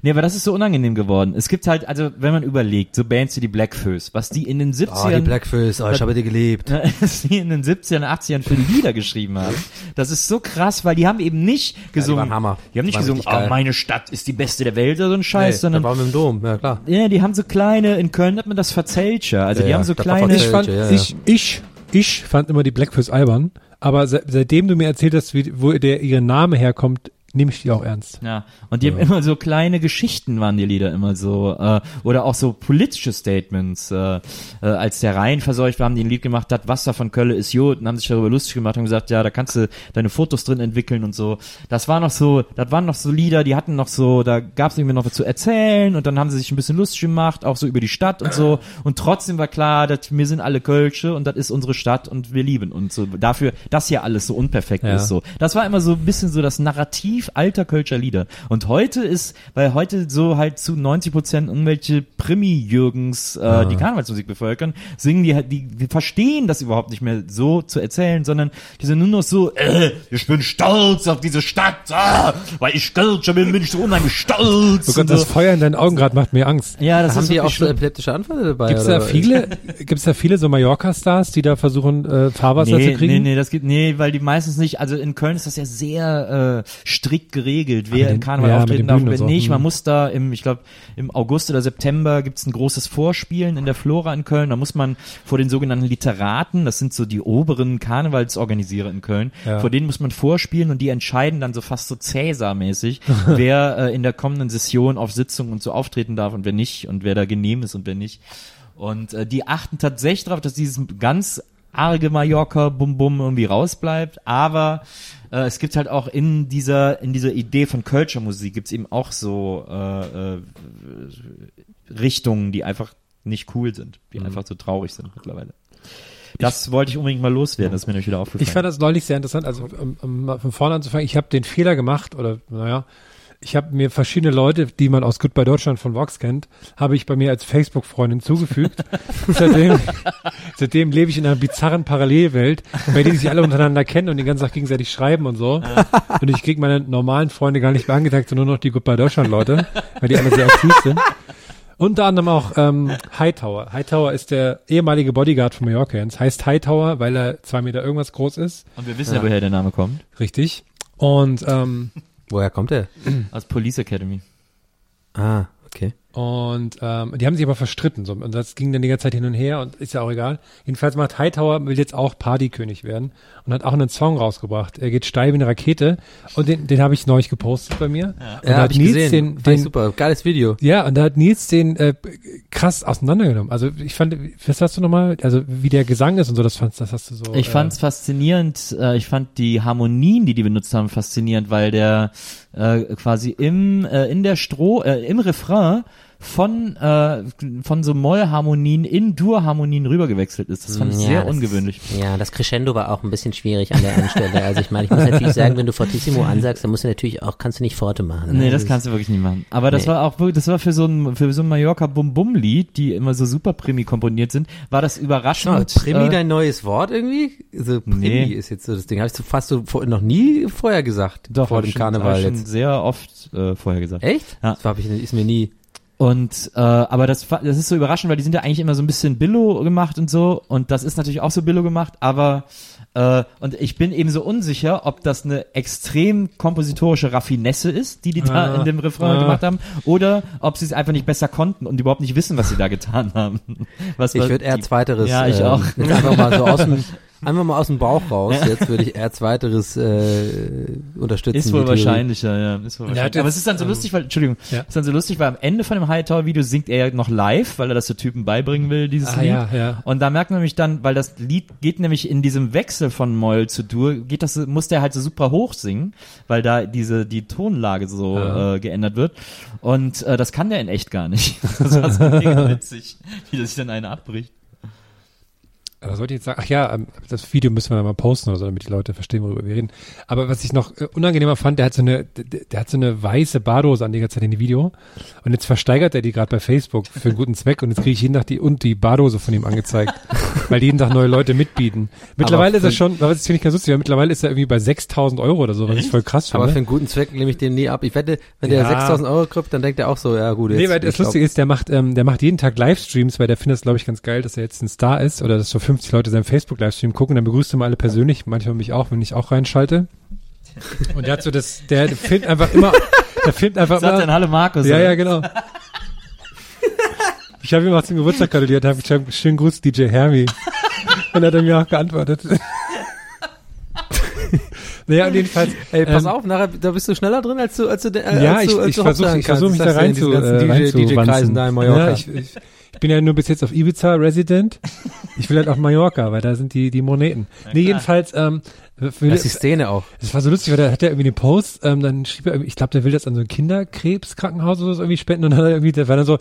Nee, aber das ist so unangenehm geworden. Es gibt halt, also wenn man überlegt, so Bands wie die Blackfoes, was die in den 70ern, Oh, die Blackfoes, oh, ich habe die geliebt. was die in den 70ern, 80ern für Lieder geschrieben haben. Das ist so krass, weil die haben eben nicht gesungen. waren Hammer. Die haben nicht Die gesungen, oh, meine Stadt ist die beste der Welt oder so ein Scheiß, Nee, sondern da waren wir im Dom, ja klar. ja, die haben so kleine, in Köln hat man das Verzellcher. Also Ja, die ja, haben so kleine, Ich fand, Ja, ja. ich, ich, ich fand immer die Blackfoes albern, aber se seitdem du mir erzählt hast, wie, wo der ihr Name herkommt, nehme ich die auch ernst. Ja, und die haben immer so kleine Geschichten waren die Lieder immer so äh, oder auch so politische Statements. Äh, äh, als der Rhein verseucht war, haben die ein Lied gemacht, das Wasser von Kölle ist Jod und haben sich darüber lustig gemacht und gesagt, ja, da kannst du deine Fotos drin entwickeln und so. Das war noch so, das waren noch so Lieder, die hatten noch so, da gab es irgendwie noch was zu erzählen und dann haben sie sich ein bisschen lustig gemacht, auch so über die Stadt und so. Und trotzdem war klar, dass wir sind alle Kölsche und das ist unsere Stadt und wir lieben uns so. Dafür, dass hier alles so unperfekt Ja. ist so. Das war immer so ein bisschen so das Narrativ alter Kölscher Lieder. Und heute ist, weil heute so halt zu 90 Prozent irgendwelche Primi-Jürgens, äh, die Karnevalsmusik bevölkern, singen die halt, die, wir verstehen das überhaupt nicht mehr so zu erzählen, sondern die sind nur noch so, äh, ich bin stolz auf diese Stadt, ah, weil ich Kölscher bin, bin ich so unheimlich stolz. Oh Gott, das. Feuer in deinen Augen gerade macht mir Angst. Ja, das haben ist die auch schlimm. epileptische Anfälle dabei? Gibt's da oder? viele, gibt's da viele so Mallorca-Stars, die da versuchen, äh, Fahrwasser Nee, zu kriegen? nee, nee, das gibt, nee, weil die meistens nicht, also in Köln ist das ja sehr äh, strikt geregelt, wer den- im Karneval ja, auftreten darf wer so. nicht. Man Hm. muss da im, ich glaube, im August oder September gibt's ein großes Vorspielen in der Flora in Köln. Da muss man vor den sogenannten Literaten, das sind so die oberen Karnevalsorganisierer in Köln, Ja. vor denen muss man vorspielen und die entscheiden dann so fast so Cäsar-mäßig, wer äh, in der kommenden Session auf Sitzungen und so auftreten darf und wer nicht und wer da genehm ist und wer nicht. Und äh, die achten tatsächlich darauf, dass dieses ganz arge Mallorca Bum Bum irgendwie rausbleibt, aber äh, es gibt halt auch in dieser in dieser Idee von Culture Musik gibt's eben auch so äh, äh, Richtungen, die einfach nicht cool sind, die einfach so traurig sind mittlerweile. Das wollte ich unbedingt mal loswerden, das ist mir nämlich wieder aufgefallen. Ich fand das neulich sehr interessant, also um, um mal von vorne anzufangen, ich habe den Fehler gemacht, oder naja, ich habe mir verschiedene Leute, die man aus Goodbye Deutschland von Vox kennt, habe ich bei mir als Facebook-Freundin zugefügt. seitdem, seitdem lebe ich in einer bizarren Parallelwelt, bei der die sich alle untereinander kennen und den ganzen Tag gegenseitig schreiben und so. Und ich kriege meine normalen Freunde gar nicht mehr angezeigt, sondern nur noch die Goodbye Deutschland-Leute, weil die alle sehr aktiv sind. Unter anderem auch ähm, Hightower. Hightower ist der ehemalige Bodyguard von Mallorcans. Heißt Hightower, weil er zwei Meter irgendwas groß ist. Und wir wissen ja, woher der Name kommt. Richtig. Und ähm, Woher kommt der? Aus Police Academy. Ah, okay. Und ähm, die haben sich aber verstritten. So. Und das ging dann die ganze Zeit hin und her und ist ja auch egal. Jedenfalls macht Hightower, will jetzt auch Partykönig werden und hat auch einen Song rausgebracht. Er geht steil wie eine Rakete und den, den habe ich neulich gepostet bei mir. Und da Ja, hab hat ich Nils gesehen. den, den super. Geiles Video. ja, und da hat Nils den äh, krass auseinandergenommen. Also ich fand, was hast du nochmal? Also wie der Gesang ist und so, das fandst, das hast du so. Ich äh, fand's faszinierend, äh, ich fand die Harmonien, die die benutzt haben, faszinierend, weil der äh, quasi im äh, in der Stro äh, im Refrain von äh, von so Mollharmonien in Dur-Harmonien rübergewechselt ist. Das fand ich Ja, sehr das- ungewöhnlich. Ja, das Crescendo war auch ein bisschen schwierig an der einen Stelle. Also ich meine, ich muss natürlich sagen, wenn du Fortissimo ansagst, dann musst du natürlich auch, kannst du nicht Forte machen. ne? Nee, das kannst du wirklich nicht machen. Aber das Nee. war auch wirklich, das war für so ein für so ein Mallorca Bum Bum Lied, die immer so super primi komponiert sind, war das Schau, überraschend. Primi äh, dein neues Wort irgendwie? So Primi Nee. ist jetzt so das Ding. Habe ich so fast so vor, noch nie vorher gesagt. doch, vor dem ich schon- Karneval schon jetzt. sehr oft äh, vorher gesagt. Echt? Ja. Das hab ich, ist mir nie. Und äh, aber das, das ist so überraschend, weil die sind ja eigentlich immer so ein bisschen Billo gemacht und so und das ist natürlich auch so Billo gemacht, aber äh, und ich bin eben so unsicher, ob das eine extrem kompositorische Raffinesse ist, die die da Ah, in dem Refrain ah. gemacht haben, oder ob sie es einfach nicht besser konnten und überhaupt nicht wissen, was sie da getan haben. Was Ich würde eher zweiteres. Ja, ich ähm, auch. Jetzt einfach mal so aus dem, Einfach mal aus dem Bauch raus. Jetzt würde ich eher zweiteres äh, unterstützen. Ist wohl wahrscheinlicher, ja. Ist wohl Und er hat wahrscheinlich. Aber es ist dann so ähm, lustig, weil, Entschuldigung, ja. ist dann so lustig, weil am Ende von dem Hightower-Video singt er ja noch live, weil er das so Typen beibringen will, dieses Ah, Lied. ja, ja. Und da merkt man nämlich dann, weil das Lied geht nämlich in diesem Wechsel von Moll zu Dur, geht das, muss der halt so super hoch singen, weil da diese, die Tonlage so Ja. äh, geändert wird. Und äh, das kann der in echt gar nicht. Das war so mega witzig, wie das sich dann einer abbricht. Was wollte ich jetzt sagen? Ach ja, ähm, das Video müssen wir mal posten oder so, damit die Leute verstehen, worüber wir reden. Aber was ich noch äh, unangenehmer fand, der hat so eine, der, der hat so eine weiße Bardose an die ganze Zeit in dem Video. Und jetzt versteigert er die gerade bei Facebook für einen guten Zweck und jetzt kriege ich jeden Tag die und die Bardose von ihm angezeigt, weil jeden Tag neue Leute mitbieten. Mittlerweile ist er schon, was finde ich ganz lustig, weil mittlerweile ist er irgendwie bei 6000 Euro oder so, was ich voll krass Aber für finde. einen guten Zweck nehme ich dem nie ab. Ich wette, wenn der Ja. 6000 Euro kriegt, dann denkt er auch so, ja gut. Nee, jetzt- weil das Lustige ist, der macht, ähm, der macht jeden Tag Livestreams, weil der findet es, glaube ich, ganz geil, dass er jetzt ein Star ist oder dass so 50 Leute seinen Facebook-Livestream gucken. Dann begrüßt er mal alle persönlich, manchmal mich auch, wenn ich auch reinschalte. Und der hat so das, der filmt einfach immer, der filmt einfach Sagt immer. dann Hallo Markus. Ja, oder? ja, genau. Ich habe ihm auch zum Geburtstag gratuliert, habe geschrieben, schönen Gruß DJ Hermi. Und hat er mir auch geantwortet. naja, und jedenfalls. Ey, pass ähm, auf, nachher, da bist du schneller drin, als du, als du, äh, ja, als ich, du, als ich du versuche ich versuch kannst. mich da rein du zu, äh, DJ, DJ-Kreisen reinzuwanzen. da in Mallorca. Ja, ich, ich bin ja nur bis jetzt auf Ibiza Resident. Ich will halt auf Mallorca, weil da sind die, die Moneten. nee, jedenfalls, ähm, will, das ist die Szene auch. das war so lustig, weil da hat er irgendwie den Post, ähm, dann schrieb er, irgendwie- ich glaube, der will das an so ein Kinderkrebskrankenhaus oder so irgendwie spenden und dann hat er irgendwie, der war dann so,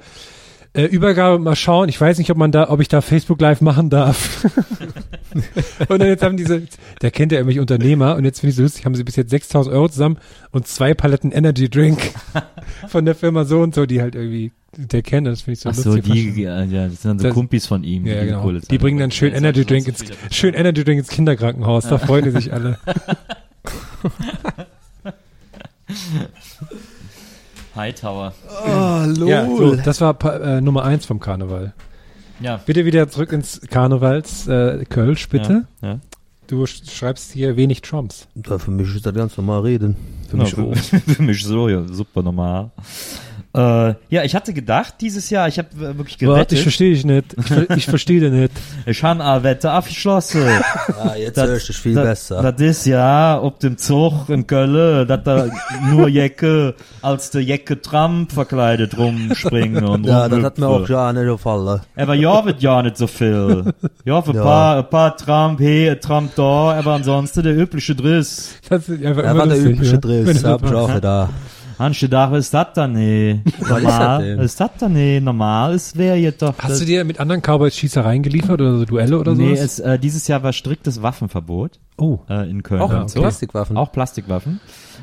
äh, Übergabe mal schauen, ich weiß nicht, ob man da, ob ich da Facebook Live machen darf. und dann jetzt haben diese, der kennt ja irgendwelche Unternehmer und jetzt finde ich so lustig, haben sie bis jetzt 6000 Euro zusammen und zwei Paletten Energy Drink von der Firma so und so, die halt irgendwie, der kennt, das finde ich so Ach so, lustig. die, ja, ja, das sind dann so Das- Kumpis von ihm. Ja, die genau. Die zahlen. bringen dann schön Ja, Energy Drink ins, so schön Energy Drink ins Kinderkrankenhaus. Da freuen die sich alle. Hightower. Oh, Ja, so, das war Pa- äh, Nummer eins vom Karneval. Ja. Bitte wieder zurück ins Karnevals äh, Kölsch, bitte. Ja, ja. Du sch schreibst hier wenig Trumps. Da, für mich ist das ganz normal reden. Für Ja, mich für mich so, ja, super normal. Äh, ja, ich hatte gedacht, dieses Jahr, ich habe äh, wirklich Warte, gewettet. ich verstehe dich nicht. Ich, ich verstehe dich nicht. Ich habe eine Wette abgeschlossen. Ah, jetzt höre ich dich viel das, besser. Das ist ja, ob dem Zug in Köln, dass da nur Jecke als der Jecke Trump verkleidet rumspringen und ja, das hat mir auch ja nicht gefallen. Aber ja, wird ja nicht so viel. Ja, für ein Ja. paar, ein paar Trump hier, ein Trump da, aber ansonsten der übliche Driss. Das ist einfach Er immer war der übliche ja. Driss, hab ich auch machst. Hast du gedacht, was ist das? Was ist Normal, das denn? was ist das dann nicht? Normal, es wäre jetzt doch. Hast du dir mit anderen Cowboys Schießereien geliefert oder so Duelle oder so? Nee, es, äh, dieses Jahr war striktes Waffenverbot oh. äh, in Köln. Auch und so. Plastikwaffen. Auch Plastikwaffen,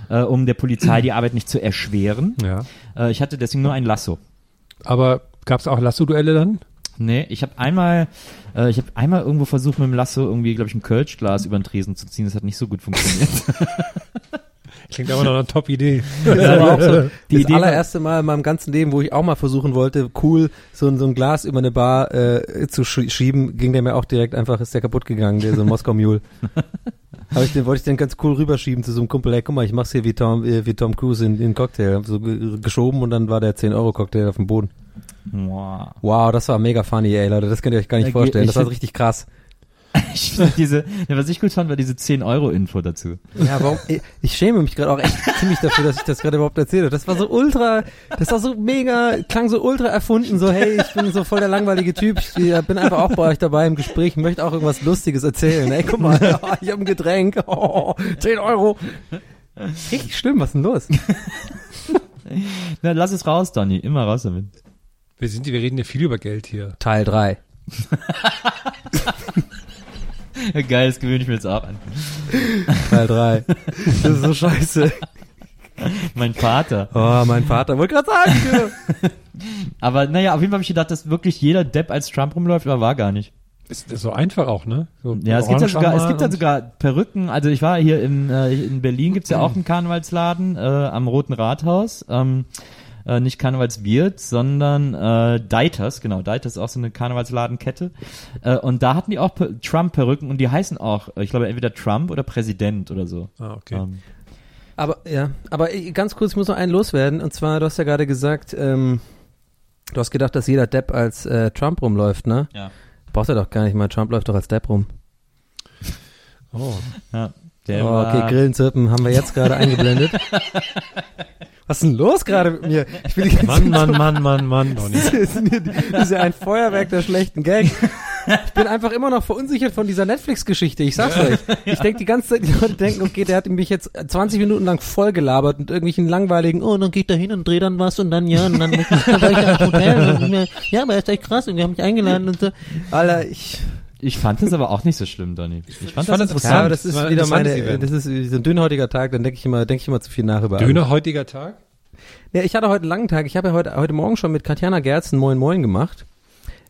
äh, um der Polizei die Arbeit nicht zu erschweren. Ja. Äh, ich hatte deswegen nur ein Lasso. Aber gab es auch Lasso-Duelle dann? Nee, ich habe einmal, äh, ich habe einmal irgendwo versucht mit dem Lasso irgendwie, glaube ich, ein Kölschglas über den Tresen zu ziehen. Das hat nicht so gut funktioniert. Klingt aber noch eine Top-Idee. Das ist aber auch so Die das allererste Mal in meinem ganzen Leben, wo ich auch mal versuchen wollte, cool so, ein- so ein Glas über eine Bar äh, zu sch schieben, ging der mir auch direkt einfach, ist der kaputt gegangen, der so ein Moskau Mule. Aber ich den wollte ich den ganz cool rüberschieben zu so einem Kumpel, ey, guck mal, ich mach's hier wie Tom, äh, wie Tom Cruise in, in Cocktail. Hab so ge- geschoben und dann war der 10-Euro-Cocktail auf dem Boden. Wow. Wow, das war mega funny, ey, Leute, das könnt ihr euch gar nicht vorstellen. ich Das war richtig krass. Ich find diese, ja, was ich gut fand, war diese 10-Euro-Info dazu. Ja, warum? Ich, schäme mich gerade auch echt ziemlich dafür, dass ich das gerade überhaupt erzähle. Das war so ultra, das war so mega, klang so ultra erfunden, so hey, ich bin so voll der langweilige Typ, ich bin einfach auch bei euch dabei im Gespräch, möchte auch irgendwas Lustiges erzählen. Ey, guck mal, oh, ich habe ein Getränk, oh, 10 Euro. Richtig schlimm, was ist denn los? Na, lass es raus, Donny. Immer raus damit. Wir sind, wir reden ja viel über Geld hier. Teil 3. Geil, das gewöhne ich mir jetzt auch an. Teil 3. Das ist so scheiße. Mein Vater. Oh, mein Vater wollte gerade sagen. ja. Aber naja, auf jeden Fall habe ich gedacht, dass wirklich jeder Depp als Trump rumläuft, aber war gar nicht. Ist, ist so einfach auch, ne? So Ja, es gibt ja sogar, es gibt ja sogar Perücken. Also ich war hier in, äh, in Berlin, gibt's ja auch einen Karnevalsladen äh, am Roten Rathaus. Ähm, äh, nicht Karnevalswirt, sondern äh, Deiters, genau, Deiters ist auch so eine Karnevalsladenkette. Äh, und da hatten die auch Per- Trump-Perücken und die heißen auch, ich glaube, entweder Trump oder Präsident oder so. Ah, okay. Ähm, Aber ja, aber ganz kurz, ich muss noch einen loswerden. Und zwar, du hast ja gerade gesagt, ähm, du hast gedacht, dass jeder Depp als äh, Trump rumläuft, ne? ja. Braucht er doch gar nicht mal. Trump läuft doch als Depp rum. Oh. Ja, der Oh, okay, Grillen, Zirpen haben wir jetzt gerade eingeblendet. Was ist denn los gerade mit mir? Ich will Mann, Mann, Mann, Mann, Mann. Donny. Das ist ja ein Feuerwerk der schlechten Gags. Ich bin einfach immer noch verunsichert von dieser Netflix-Geschichte. Ich sag's euch. Ich denke die ganze Zeit, die Leute denken, okay, der hat mich jetzt 20 Minuten lang voll gelabert mit irgendwelchen langweiligen, oh, dann geht er hin und dreht dann was und dann, ja, und dann, war ich Hotel. Und, mir, ja, aber er ist echt krass und wir haben mich eingeladen und so. Alter, ich, ich fand es aber auch nicht so schlimm, Donny. Ich fand, fand das das ja, interessant. aber das ist ein wieder meine, das ist wie so ein dünnhäutiger Tag, dann denke ich immer, denke ich immer zu viel nach über heutiger Tag? Ja, ich hatte heute einen langen Tag. Ich habe ja heute, heute Morgen schon mit Katjana Gerzen Moin Moin gemacht.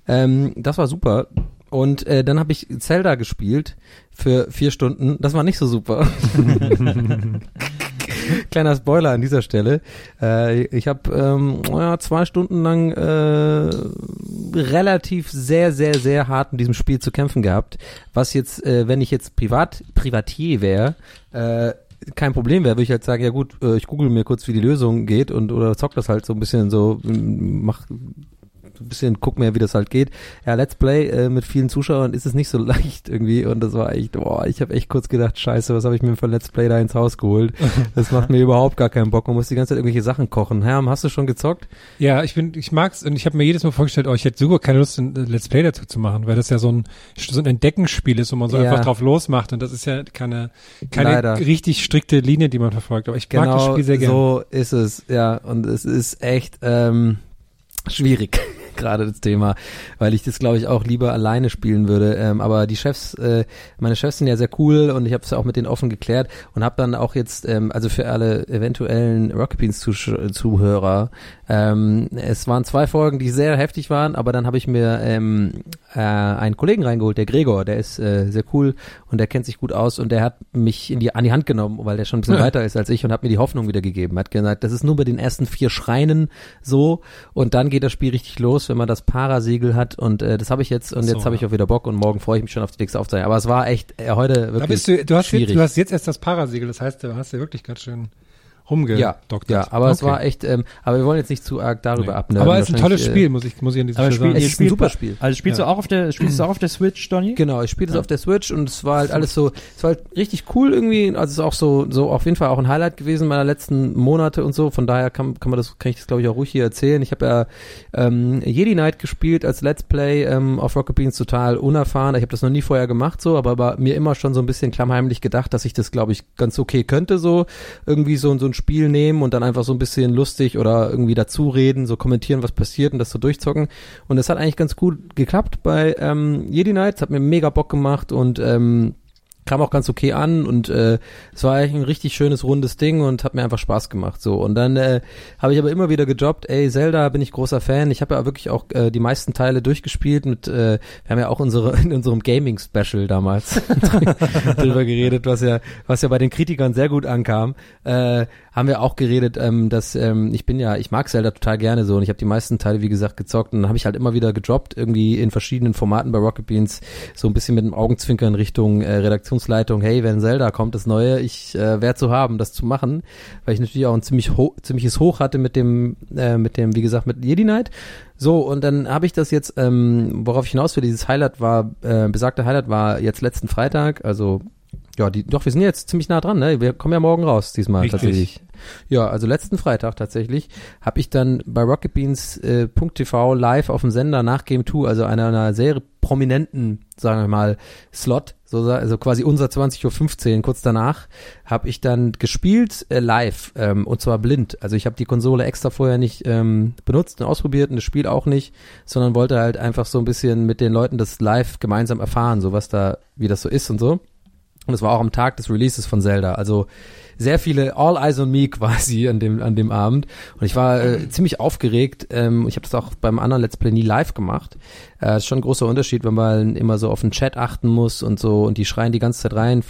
Ähm, das war super. Und äh, dann habe ich Zelda gespielt für vier Stunden. Das war nicht so super. Kleiner Spoiler an dieser Stelle. Äh, ich habe ähm, ja, zwei Stunden lang äh, relativ sehr, sehr, sehr hart in diesem Spiel zu kämpfen gehabt. Was jetzt, äh, wenn ich jetzt Privat, Privatier wäre, äh, kein Problem wäre, würde ich halt sagen, ja gut, äh, ich google mir kurz, wie die Lösung geht und oder zock das halt so ein bisschen so, mach ein bisschen, guck mir, wie das halt geht. Ja, Let's Play äh, mit vielen Zuschauern ist es nicht so leicht irgendwie und das war echt, boah, ich habe echt kurz gedacht, scheiße, was habe ich mir für ein Let's Play da ins Haus geholt? Das macht mir überhaupt gar keinen Bock. Man muss die ganze Zeit irgendwelche Sachen kochen. Herm, hast du schon gezockt? Ja, ich bin, ich mag's und ich habe mir jedes Mal vorgestellt, oh, ich hätte super keine Lust, ein Let's Play dazu zu machen, weil das ja so ein so ein Entdeckenspiel ist, wo man so Ja. einfach drauf losmacht und das ist ja keine keine Leider. richtig strikte Linie, die man verfolgt. Aber ich mag das Spiel sehr gerne. Genau so ist es, ja. Und es ist echt ähm, schwierig, gerade das Thema, weil ich das, glaube ich, auch lieber alleine spielen würde. Ähm, aber die Chefs, äh, meine Chefs sind ja sehr cool und ich habe es ja auch mit denen offen geklärt und habe dann auch jetzt, ähm, also für alle eventuellen Rocket Beans Zuhörer, ähm, es waren zwei Folgen, die sehr heftig waren, aber dann habe ich mir ähm, äh, einen Kollegen reingeholt, der Gregor, der ist äh, sehr cool und der kennt sich gut aus und der hat mich in die, an die Hand genommen, weil der schon ein bisschen Ja. weiter ist als ich und hat mir die Hoffnung wieder gegeben. Hat gesagt, das ist nur bei den ersten vier Schreinen so und dann geht das Spiel richtig los, wenn man das Parasiegel hat und äh, das habe ich jetzt und so, jetzt habe ich ja. auch wieder Bock und morgen freue ich mich schon auf die nächste Aufzeichnung. Aber es war echt äh, heute wirklich Da bist du, du hast schwierig. jetzt, du hast jetzt erst das Parasiegel, das heißt, du hast ja wirklich ganz schön rumgedockt. ja, ja, aber es Okay. war echt, ähm, aber wir wollen jetzt nicht zu arg darüber Nee. abnörden. Aber es ist ein tolles Wahrscheinlich, Spiel, muss ich, muss ich an dieser Aber Stelle spiel, sagen. es ist ein super Spiel. Also spielst Ja. du auch auf der, spielst du auch auf der Switch, Donny? Genau, ich spiele das Ja. auf der Switch und es war halt alles so, es war halt richtig cool irgendwie, also es ist auch so, so auf jeden Fall auch ein Highlight gewesen meiner letzten Monate und so, von daher kann, kann man das, kann ich das glaube ich auch ruhig hier erzählen. Ich habe ja ähm, Jedi Knight gespielt als Let's Play ähm, auf Rocket Beans total unerfahren. Ich habe das noch nie vorher gemacht so, aber war mir immer schon so ein bisschen klammheimlich gedacht, dass ich das glaube ich ganz okay könnte so, irgendwie so, so ein Spiel nehmen und dann einfach so ein bisschen lustig oder irgendwie dazu reden, so kommentieren, was passiert und das so durchzocken. Und das hat eigentlich ganz gut geklappt bei ähm, Jedi Knights, hat mir mega Bock gemacht und ähm, kam auch ganz okay an und äh, es war eigentlich ein richtig schönes rundes Ding und hat mir einfach Spaß gemacht so. Und dann äh, habe ich aber immer wieder gejobbt ey Zelda bin ich großer Fan. Ich habe ja wirklich auch äh, die meisten Teile durchgespielt mit äh, wir haben ja auch unsere in unserem Gaming Special damals drüber geredet was ja was ja bei den Kritikern sehr gut ankam. Äh, haben wir auch geredet ähm, dass ähm, ich bin ja ich mag Zelda total gerne so und ich habe die meisten Teile wie gesagt gezockt und dann habe ich halt immer wieder gedroppt irgendwie in verschiedenen Formaten bei Rocket Beans so ein bisschen mit dem Augenzwinkern Richtung äh, Redaktionsleitung hey wenn Zelda kommt das Neue ich äh, wär zu haben das zu machen weil ich natürlich auch ein ziemlich ho ziemliches Hoch hatte mit dem äh, mit dem wie gesagt mit Jedi Knight. So und dann habe ich das jetzt ähm, worauf ich hinaus will dieses Highlight war äh, besagte Highlight war jetzt letzten Freitag also ja, die, doch, wir sind jetzt ziemlich nah dran, ne? Wir kommen ja morgen raus, diesmal Richtig. tatsächlich. Ja, also letzten Freitag tatsächlich habe ich dann bei Rocketbeans äh, live auf dem Sender nach Game 2, also einer, einer sehr prominenten, sagen wir mal, Slot, so, also quasi unser 20.15 Uhr, kurz danach, habe ich dann gespielt äh, live ähm, und zwar blind. Also ich habe die Konsole extra vorher nicht ähm, benutzt und ausprobiert und das Spiel auch nicht, sondern wollte halt einfach so ein bisschen mit den Leuten das live gemeinsam erfahren, so was da, wie das so ist und so. Und es war auch am Tag des Releases von Zelda. Also sehr viele All Eyes on Me quasi an dem, an dem Abend. Und ich war äh, ziemlich aufgeregt. Ähm, ich habe das auch beim anderen Let's Play nie live gemacht. Äh, ist schon ein großer Unterschied, wenn man immer so auf den Chat achten muss und so. Und die schreien die ganze Zeit rein,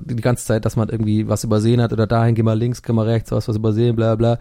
die ganze Zeit, dass man irgendwie was übersehen hat oder dahin, geh mal links, geh mal rechts, hast was übersehen, bla bla.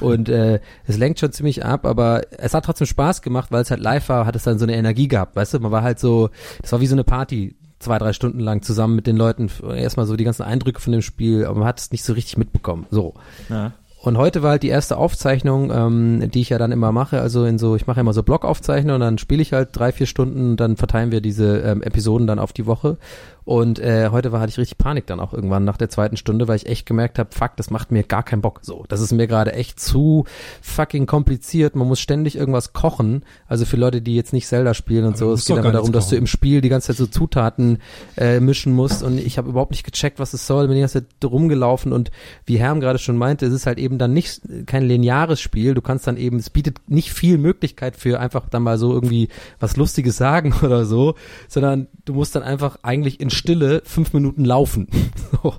Und äh, es lenkt schon ziemlich ab, aber es hat trotzdem Spaß gemacht, weil es halt live war, hat es dann so eine Energie gehabt, weißt du? Man war halt so, das war wie so eine Party zwei, drei Stunden lang zusammen mit den Leuten erstmal so die ganzen Eindrücke von dem Spiel, aber man hat es nicht so richtig mitbekommen. So. Ja. Und heute war halt die erste Aufzeichnung, ähm, die ich ja dann immer mache. Also in so, ich mache immer so Blog-Aufzeichnungen und dann spiele ich halt drei, vier Stunden, dann verteilen wir diese ähm, Episoden dann auf die Woche. Und äh, heute war hatte ich richtig Panik dann auch irgendwann nach der zweiten Stunde, weil ich echt gemerkt habe, fuck, das macht mir gar keinen Bock. So, das ist mir gerade echt zu fucking kompliziert. Man muss ständig irgendwas kochen. Also für Leute, die jetzt nicht Zelda spielen und Aber so, es geht einfach darum, dass du im Spiel die ganze Zeit so Zutaten äh, mischen musst. Und ich habe überhaupt nicht gecheckt, was es soll. Bin die ganze Zeit rumgelaufen und wie Herm gerade schon meinte, es ist halt eben dann nicht kein lineares Spiel. Du kannst dann eben, es bietet nicht viel Möglichkeit für einfach dann mal so irgendwie was Lustiges sagen oder so, sondern du musst dann einfach eigentlich in Stille fünf Minuten laufen. so.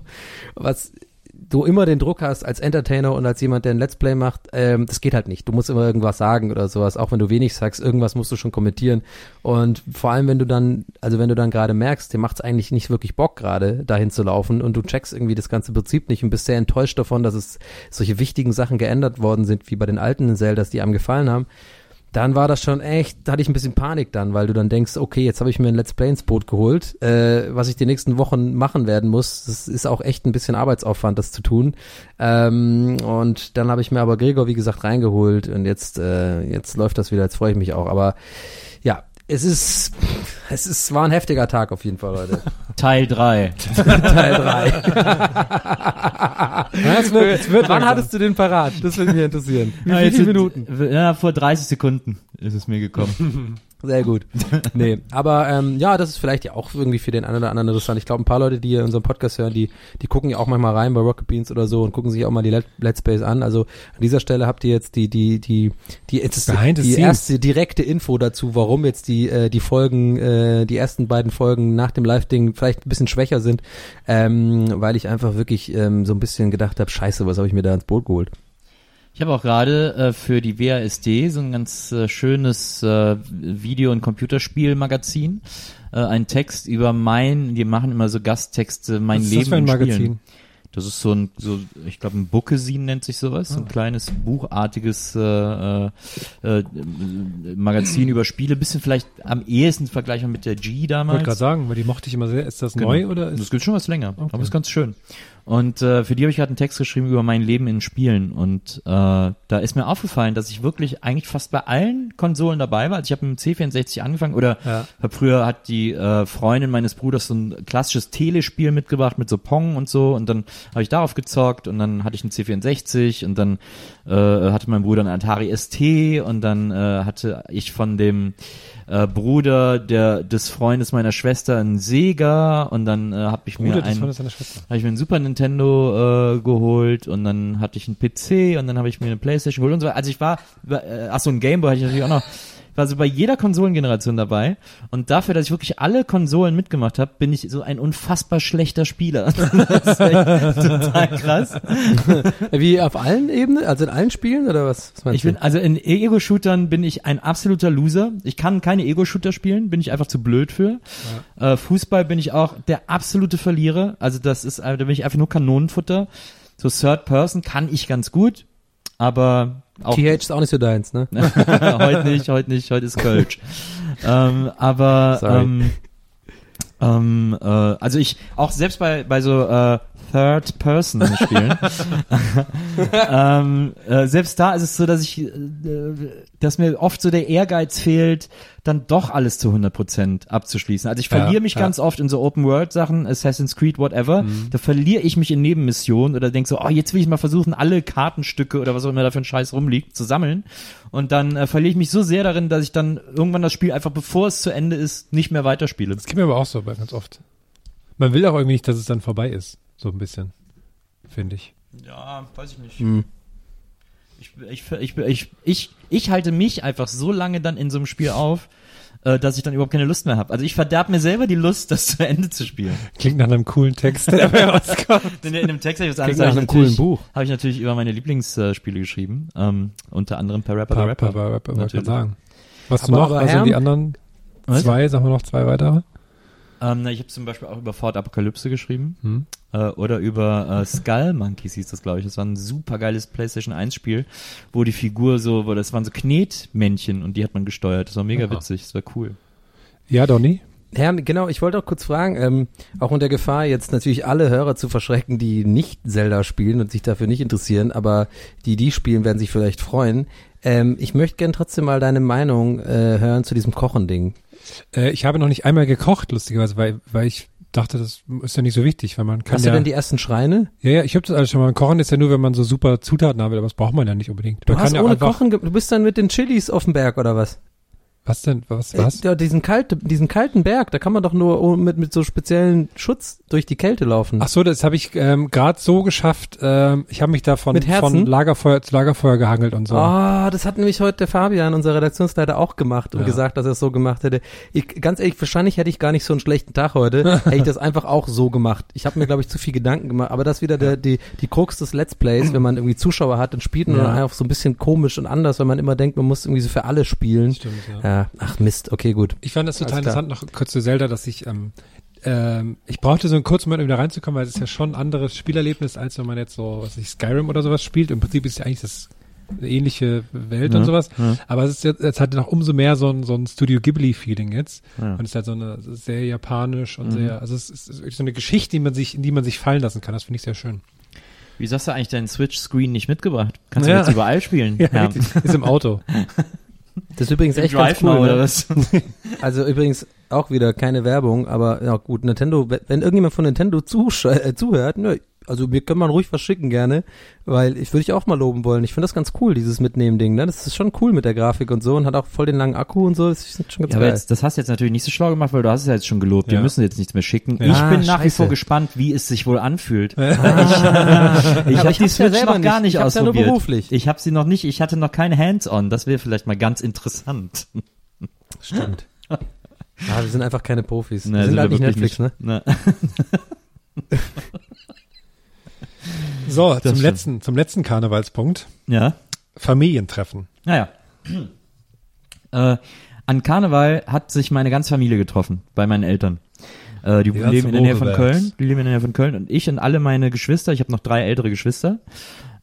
Was du immer den Druck hast als Entertainer und als jemand, der ein Let's Play macht, ähm, das geht halt nicht. Du musst immer irgendwas sagen oder sowas, auch wenn du wenig sagst, irgendwas musst du schon kommentieren. Und vor allem, wenn du dann, also wenn du dann gerade merkst, dir macht es eigentlich nicht wirklich Bock gerade, dahin zu laufen und du checkst irgendwie das ganze Prinzip nicht und bist sehr enttäuscht davon, dass es solche wichtigen Sachen geändert worden sind, wie bei den alten Zeldas, die einem gefallen haben, dann war das schon echt, da hatte ich ein bisschen Panik dann, weil du dann denkst, okay, jetzt habe ich mir ein Let's Play ins Boot geholt, äh, was ich die nächsten Wochen machen werden muss. Das ist auch echt ein bisschen Arbeitsaufwand, das zu tun. Ähm, und dann habe ich mir aber Gregor, wie gesagt, reingeholt und jetzt, äh, jetzt läuft das wieder, jetzt freue ich mich auch. Aber ja, es ist, es ist, war ein heftiger Tag auf jeden Fall heute. Teil 3. Teil 3. es wird, es wird Wann langsam. hattest du den parat? Das würde mich interessieren. Wie Ja, viele Minuten? Ja, vor 30 Sekunden ist es mir gekommen. Sehr gut. Nee, aber ähm, ja, das ist vielleicht ja auch irgendwie für den einen oder anderen interessant. Ich glaube, ein paar Leute, die hier unseren Podcast hören, die, die gucken ja auch manchmal rein bei Rocket Beans oder so und gucken sich auch mal die Let Let's Plays an. Also an dieser Stelle habt ihr jetzt die, die, die, die, jetzt die scenes. erste direkte Info dazu, warum jetzt die, äh, die Folgen, äh, die ersten beiden Folgen nach dem Live-Ding vielleicht ein bisschen schwächer sind, ähm, weil ich einfach wirklich ähm, so ein bisschen gedacht habe, scheiße, was habe ich mir da ins Boot geholt? Ich habe auch gerade äh, für die WASD so ein ganz äh, schönes äh, Video- und Computerspielmagazin, äh, einen Text über mein, die machen immer so Gasttexte, mein Was ist Leben das für ein Spielen. Magazin? Das ist so ein, so, ich glaube, ein Bookesin nennt sich sowas, Ah. so ein kleines buchartiges äh, äh, äh, Magazin über Spiele, bisschen vielleicht am ehesten vergleichbar mit der G Ich damals. wollte gerade sagen, weil die mochte ich immer sehr. Ist das Genau. neu oder ist Das gilt schon was länger, Okay. aber ist ganz schön. Und äh, für die habe ich gerade einen Text geschrieben über mein Leben in Spielen. Und äh, da ist mir aufgefallen, dass ich wirklich eigentlich fast bei allen Konsolen dabei war. Also ich habe mit dem C64 angefangen oder Ja. hab früher hat die äh, Freundin meines Bruders so ein klassisches Telespiel mitgebracht mit so Pong und so. Und dann habe ich darauf gezockt und dann hatte ich einen C64 und dann äh, hatte mein Bruder einen Atari ST und dann äh, hatte ich von dem äh, Bruder der des Freundes meiner Schwester einen Sega und dann äh, habe ich Bruder mir einen habe ich mir einen Super Nintendo äh, geholt und dann hatte ich einen PC und dann habe ich mir eine Playstation geholt und so. Also ich war, äh, ach so ein Gameboy hatte ich natürlich auch noch. Ich war so bei jeder Konsolengeneration dabei und dafür, dass ich wirklich alle Konsolen mitgemacht habe, bin ich so ein unfassbar schlechter Spieler. das ist echt total krass. Wie auf allen Ebenen, also in allen Spielen oder was? was Ich bin, also in Ego-Shootern bin ich ein absoluter Loser. Ich kann keine Ego-Shooter spielen, bin ich einfach zu blöd für. Äh, Fußball bin ich auch der absolute Verlierer. Also das ist, äh, da bin ich einfach nur Kanonenfutter. So Third Person kann ich ganz gut, aber auch TH ist auch nicht so deins, ne? heute nicht, heute nicht, heute ist Kölsch. ähm, aber Sorry. ähm, ähm, äh, also ich auch selbst bei bei so äh, Third Person Spielen, ähm, äh, selbst da ist es so, dass ich, äh, dass mir oft so der Ehrgeiz fehlt, dann doch alles zu 100% abzuschließen. Also ich Ja, verliere mich ja. ganz oft in so Open World Sachen, Assassin's Creed, whatever. Da verliere ich mich in Nebenmissionen oder denk so, oh, jetzt will ich mal versuchen, alle Kartenstücke oder was auch immer da für ein Scheiß rumliegt, zu sammeln. Und dann äh, verliere ich mich so sehr darin, dass ich dann irgendwann das Spiel einfach, bevor es zu Ende ist, nicht mehr weiterspiele. Das geht mir aber auch so bei ganz oft. Man will auch irgendwie nicht, dass es dann vorbei ist. So ein bisschen. Finde ich. Ja, weiß ich nicht. Hm. Ich, ich, ich, ich, ich, ich halte mich einfach so lange dann in so einem Spiel auf, äh, dass ich dann überhaupt keine Lust mehr habe. Also ich verderb mir selber die Lust, das zu Ende zu spielen. Klingt nach einem coolen Text, der dabei rauskommt. In, in dem Text habe ich was Klingt nach einem coolen natürlich- Buch. Habe ich natürlich über meine Lieblingsspiele geschrieben. Ähm, unter anderem per Rapper, Rapper, the Rapper. Rapper, Rapper, wollte ich Natürlich. sagen. Was du Aber- noch? aber Also Herm- die anderen Was? zwei, sagen wir noch zwei weitere? Ähm, na, ich habe zum Beispiel auch über Ford Apokalypse geschrieben. Hm. Äh, oder über äh, Skull Monkeys hieß das, glaube ich. Das war ein super geiles PlayStation 1 Spiel, wo die Figur so, wo das waren so Knetmännchen und die hat man gesteuert. Das war mega Aha. witzig, das war cool. Ja, Donny? Herr, genau, ich wollte auch kurz fragen, ähm, auch unter Gefahr, jetzt natürlich alle Hörer zu verschrecken, die nicht Zelda spielen und sich dafür nicht interessieren, aber die, die spielen, werden sich vielleicht freuen. Ähm, ich möchte gern trotzdem mal deine Meinung äh, hören zu diesem Kochen-Ding. Äh, ich habe noch nicht einmal gekocht, lustigerweise, weil, weil ich dachte, das ist ja nicht so wichtig, weil man kann Hast ja. du denn die ersten Schreine? ja, ja, ich habe das alles schon mal. Kochen ist ja nur, wenn man so super Zutaten haben will, aber das braucht man ja nicht unbedingt. Du Man hast ja ohne Kochen, du bist dann mit den Chilis auf dem Berg oder was? Was denn? Was? Was? Äh, ja, diesen, kalte, diesen kalten Berg, da kann man doch nur oh, mit, mit so speziellen Schutz durch die Kälte laufen. Ach so, das habe ich ähm, gerade so geschafft. Ähm, ich habe mich da von, Mit von Lagerfeuer zu Lagerfeuer gehangelt und so. Ah, das hat nämlich heute der Fabian, unser Redaktionsleiter, auch gemacht und Ja. gesagt, dass er es so gemacht hätte. Ich, ganz ehrlich, wahrscheinlich hätte ich gar nicht so einen schlechten Tag heute, hätte ich das einfach auch so gemacht. Ich habe mir, glaube ich, zu viel Gedanken gemacht. Aber das ist wieder der, die, die Krux des Let's Plays, wenn man irgendwie Zuschauer hat und spielt und Ja. dann einfach so ein bisschen komisch und anders, wenn man immer denkt, man muss irgendwie so für alle spielen. Stimmt, ja. Ja, ach Mist, okay, gut. Ich fand das total Alles klar. interessant, noch kurz zu Zelda, dass ich, ähm, ähm, ich brauchte so einen kurzen Moment, um da reinzukommen, weil es ist ja schon ein anderes Spielerlebnis, als wenn man jetzt so, was weiß ich, Skyrim oder sowas spielt. Im Prinzip ist ja eigentlich das eine ähnliche Welt Ja, und sowas. ja. Aber es ist jetzt, jetzt hat noch umso mehr so ein, so ein Studio Ghibli-Feeling jetzt. Ja. Und es ist halt so eine sehr japanisch und Mhm. sehr, also es ist, es ist wirklich so eine Geschichte, die man sich, in die man sich fallen lassen kann. Das finde ich sehr schön. Wieso hast du eigentlich deinen Switch-Screen nicht mitgebracht? Kannst Ja. du jetzt überall spielen? Ja. Ist im Auto. Das ist übrigens echt ganz Drive cool. Now oder ne? was? Also übrigens auch wieder keine Werbung, aber ja gut, Nintendo, wenn irgendjemand von Nintendo äh, zuhört, ne, also mir kann man ruhig was schicken gerne, weil ich würde ich auch mal loben wollen. Ich finde das ganz cool, dieses Mitnehmen-Ding, ne? Das ist schon cool mit der Grafik und so und hat auch voll den langen Akku und so, das ist schon ganz Ja, aber geil. jetzt, das hast du jetzt natürlich nicht so schlau gemacht, weil du hast es ja jetzt schon gelobt. Wir Ja. müssen jetzt nichts mehr schicken. Ja. Ich Ah, bin nach wie scheiße. vor gespannt, wie es sich wohl anfühlt. ich Aber habe ich die Switch selber noch gar nicht. nicht Ich hab's ja nur ausprobiert. beruflich. Ich habe sie noch nicht. Ich hatte noch keine Hands-on. Das wäre vielleicht mal ganz interessant. Stimmt. Ah, wir sind einfach keine Profis. Ne, wir sind halt wir nicht Netflix, ne? Ne. So, zum stimmt. letzten, zum letzten Karnevalspunkt. Ja. Familientreffen. Naja. äh, an Karneval hat sich meine ganze Familie getroffen bei meinen Eltern. Äh, die Die leben in der Nähe von Wohlwärts. Köln. Die leben in der Nähe von Köln und ich und alle meine Geschwister. Ich habe noch drei ältere Geschwister.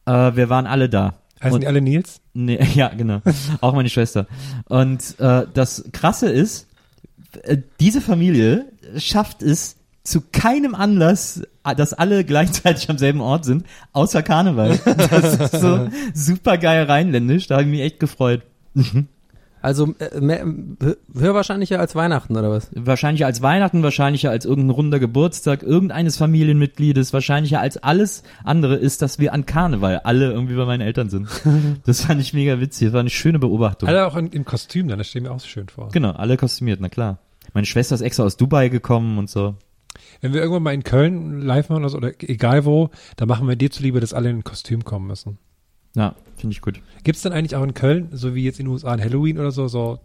Äh, wir waren alle da. Heißen Und- die alle Nils? Nee, ja, genau. Auch meine Schwester. Und äh, das Krasse ist, äh, diese Familie schafft es zu keinem Anlass, dass alle gleichzeitig am selben Ort sind, außer Karneval. Das ist so super geil rheinländisch. Da habe ich mich echt gefreut. Also äh, mehr, hö- höherwahrscheinlicher als Weihnachten oder was? Wahrscheinlicher als Weihnachten, wahrscheinlicher als irgendein runder Geburtstag irgendeines Familienmitgliedes, wahrscheinlicher als alles andere ist, dass wir an Karneval alle irgendwie bei meinen Eltern sind. Das fand ich mega witzig. Das war eine schöne Beobachtung. Alle auch in, im Kostüm, dann, das stehen mir auch so schön vor. Genau, alle kostümiert, na klar. Meine Schwester ist extra aus Dubai gekommen und so. Wenn wir irgendwann mal in Köln live machen oder, so, oder egal wo, dann machen wir dir zuliebe, dass alle in ein Kostüm kommen müssen. Ja, finde ich gut. Gibt es denn eigentlich auch in Köln, so wie jetzt in den USA an Halloween oder so, so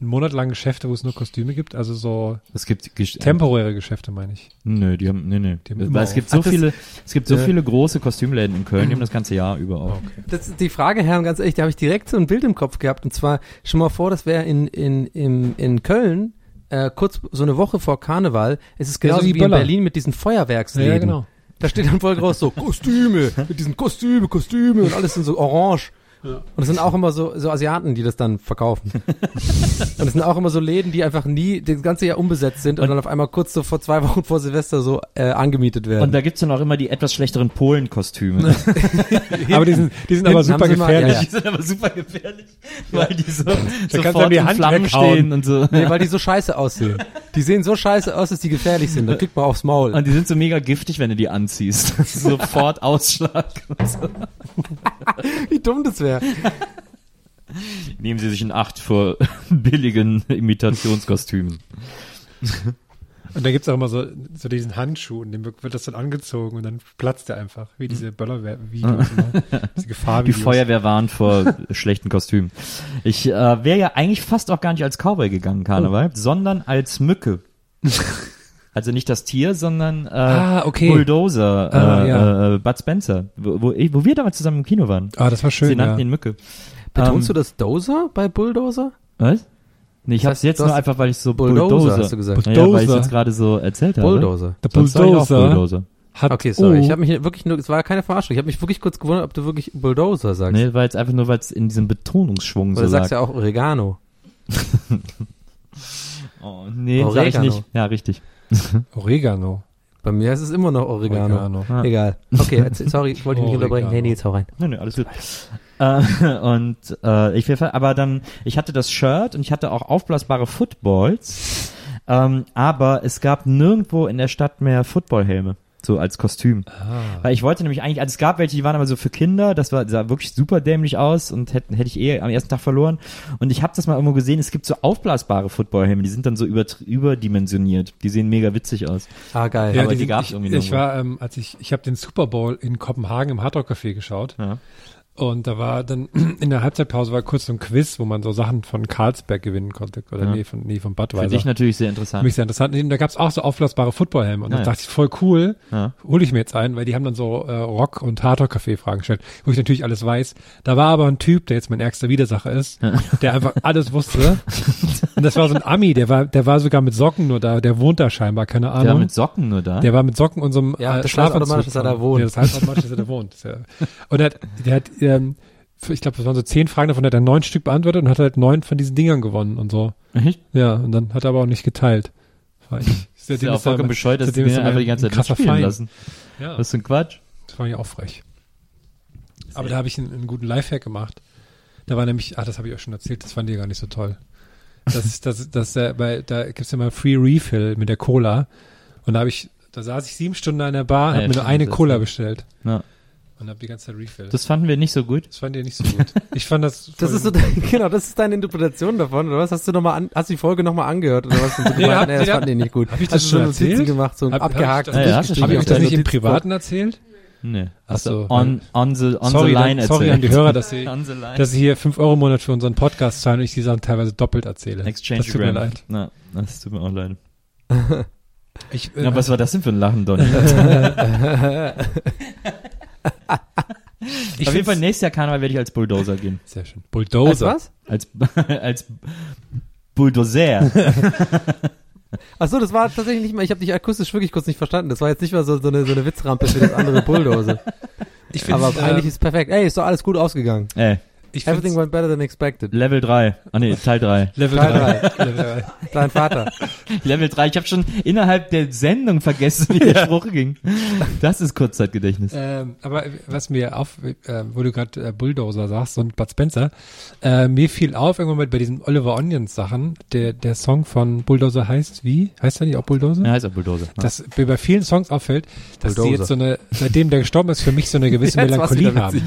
einen Monat lang Geschäfte, wo es nur Kostüme gibt? Also so Es gibt Gesch temporäre Geschäfte, meine ich. Nö, die haben nee, nee. Die haben immer Weil es gibt so Ach, viele es gibt so Ja. viele große Kostümläden in Köln, die haben das ganze Jahr über auch. Das ist die Frage, Herr, ganz ehrlich, da habe ich direkt so ein Bild im Kopf gehabt. Und zwar, schon mal vor, das wäre in, in, in, in Köln, äh, kurz so eine Woche vor Karneval. Es ist Ja, genauso so wie wie in. Berlin mit diesen Feuerwerksläden. Ja, genau. Da steht dann voll groß so, Kostüme, mit diesen Kostüme, Kostüme und alles sind so orange. Und es sind auch immer so, so Asiaten, die das dann verkaufen. und es sind auch immer so Läden, die einfach nie das ganze Jahr unbesetzt sind und, Und- dann auf einmal kurz so vor zwei Wochen vor Silvester so äh, angemietet werden. Und da gibt's dann auch immer die etwas schlechteren Polenkostüme. Aber die sind, die sind aber super sie mal- gefährlich. ja, ja. Die sind aber super gefährlich, weil die so du sofort die Hand Flammen weghauen. stehen und so. nee, weil die so scheiße aussehen. Die sehen so scheiße aus, dass die gefährlich sind. Da kriegt man aufs Maul. Und die sind so mega giftig, wenn du die anziehst. Sofort Ausschlag. So. Wie dumm das wäre. Nehmen Sie sich in Acht vor billigen Imitationskostümen. Und da gibt's auch immer so, so diesen Handschuh und dem wird das dann angezogen und dann platzt der einfach, wie diese Böller-Videos. immer. diese Die Gefahrvideos. Feuerwehr warnt vor schlechten Kostümen. Ich äh, wäre ja eigentlich fast auch gar nicht als Cowboy gegangen, Karneval, sondern als Mücke. Also nicht das Tier, sondern äh, Ah, okay. Bulldozer, Ah, äh, ja. äh, Bud Spencer, wo, wo, wo wir damals zusammen im Kino waren. Ah, das war schön, Sie nannten ja. ihn Mücke. Betonst Ähm, du das Dozer bei Bulldozer? Was? Nee, ich Das hab's jetzt nur einfach, weil ich so Bulldozer, Bulldozer, hast du gesagt. Ja, ja, weil ich Bulldozer. jetzt gerade so erzählt habe. Bulldozer. Der Bulldozer Bulldozer. hat Okay, sorry. Oh, Ich habe mich wirklich nur, es war keine Verarschung. Ich habe mich wirklich kurz gewundert, ob du wirklich Bulldozer sagst. Nee, war jetzt einfach nur, weil es in diesem Betonungsschwung Weil so du sagst lag. ja auch Oregano. Oh, nee, sag ich Oregano. nicht. Ja, richtig. Oregano. Bei mir ist es immer noch Oregano. Oregano. Ja. Egal. Okay, erzähl, sorry, ich wollte dich nicht unterbrechen. Oregano. Hey, Nils, hau rein. Nö, nö, alles gut. Äh, und äh, ich will, aber dann, ich hatte das Shirt und ich hatte auch aufblasbare Footballs, ähm, aber es gab nirgendwo in der Stadt mehr Footballhelme. So als Kostüm. Weil ich wollte nämlich eigentlich, also es gab welche, die waren aber so für Kinder, das war, sah wirklich super dämlich aus und hätten, hätte ich eh am ersten Tag verloren. Und ich habe das mal irgendwo gesehen, es gibt so aufblasbare Footballhelme, die sind dann so über, überdimensioniert. Die sehen mega witzig aus. Ah, geil. aber die sind- gab's ich, irgendwie Ich nirgendwo. war, ähm, als ich, ich habe den Super Bowl in Kopenhagen im Hardrock Café geschaut. Ja. Und da war dann in der Halbzeitpause war kurz so ein Quiz, wo man so Sachen von Carlsberg gewinnen konnte. Oder Ja. nee, von, nee, von Für Budweiser. dich natürlich sehr Für interessant. mich sehr interessant. Und da gab's auch so aufblasbare Footballhelme. Und Ja, dann ja. dachte ich, voll cool, Ja. hole ich mir jetzt einen, weil die haben dann so äh, Rock- und Hardrock-Café-Fragen gestellt, wo ich natürlich alles weiß. Da war aber ein Typ, der jetzt mein ärgster Widersacher ist, der einfach alles wusste. Und das war so ein Ami, der war, der war sogar mit Socken nur da, der wohnt da scheinbar, keine Ahnung. Der mit Socken nur da. Der war mit Socken und so einem Ja, äh, das Schlafanzug. heißt automatisch, dass er da wohnt. Ja, das heißt automatisch, dass er da wohnt. Ja. Und er hat, der hat, ähm, ich glaube, das waren so zehn Fragen, davon hat er neun Stück beantwortet und hat halt neun von diesen Dingern gewonnen und so. Echt? Ja, und dann hat er aber auch nicht geteilt. War ich, Das ist ja auch vollkommen bescheuert, dass die mir einfach die ganze Zeit mitspielen Feind. lassen. Ja, Das ist ein Quatsch. das fand ich auch frech. Aber da habe ich einen, einen guten Lifehack gemacht. Da war nämlich, ah, das habe ich euch schon erzählt, das fand ihr gar nicht so toll. Das ist, das, das, äh, weil da gibt's ja mal Free Refill mit der Cola. Und da habe ich, da saß ich sieben Stunden an der Bar, Ja, habe mir nur eine das Cola bestellt Ja. Und habe die ganze Zeit Refill. Das fanden wir nicht so gut. Das fand ihr nicht so gut. Ich fand das. Das ist so, dein, genau, das ist deine Interpretation davon, oder was? Hast du noch mal an, hast die Folge nochmal angehört, oder was? Und Nee, gemeint, hab- nee, das nee, fanden die nicht gut. hab ich das Hast du schon Notizen erzählt? gemacht, so Hab- hab ich abgehakt. das- und Ja, ja, durchgestrichen Habe ich das nicht im. Privaten erzählt? Nee. Ach Hast so, du on, on the, on sorry, the dann- line sorry erzählt. an die Hörer, dass sie, dass sie hier fünf Euro im Monat für unseren Podcast zahlen und ich die Sachen teilweise doppelt erzähle. Exchange das tut mir leid. Na, das tut mir auch leid. Ich, äh, Ja, was war das denn für ein Lachen, Donny? Ich Auf jeden Fall nächstes Jahr Karneval werde ich als Bulldozer gehen. Sehr schön. Als Bulldozer. was? Als, als Bulldozer. Ach so, das war tatsächlich nicht mal, ich habe dich akustisch wirklich kurz nicht verstanden. Das war jetzt nicht mal so, so, eine, so eine Witzrampe für das andere Bulldozer. Ich find's, Aber äh, eigentlich ist es perfekt. Ey, ist doch alles gut ausgegangen. Ey, ich Everything went better than expected. Level 3. Ah nee, Teil 3. Level Teil 3. Level 3. Dein Vater. Level 3. Ich habe schon innerhalb der Sendung vergessen, wie der Spruch ging. Das ist Kurzzeitgedächtnis. Ähm, aber was mir auf, äh, wo du gerade äh, Bulldozer sagst und Bud Spencer, äh, mir fiel auf irgendwann mal bei diesen Oliver Onions Sachen, der, der Song von Bulldozer heißt wie? Heißt er nicht auch Bulldozer? Ja, heißt auch Bulldozer. Ja. Dass mir bei vielen Songs auffällt, dass die Bulldozer. jetzt so eine, seitdem der gestorben ist, für mich so eine gewisse Jetzt Melancholie haben.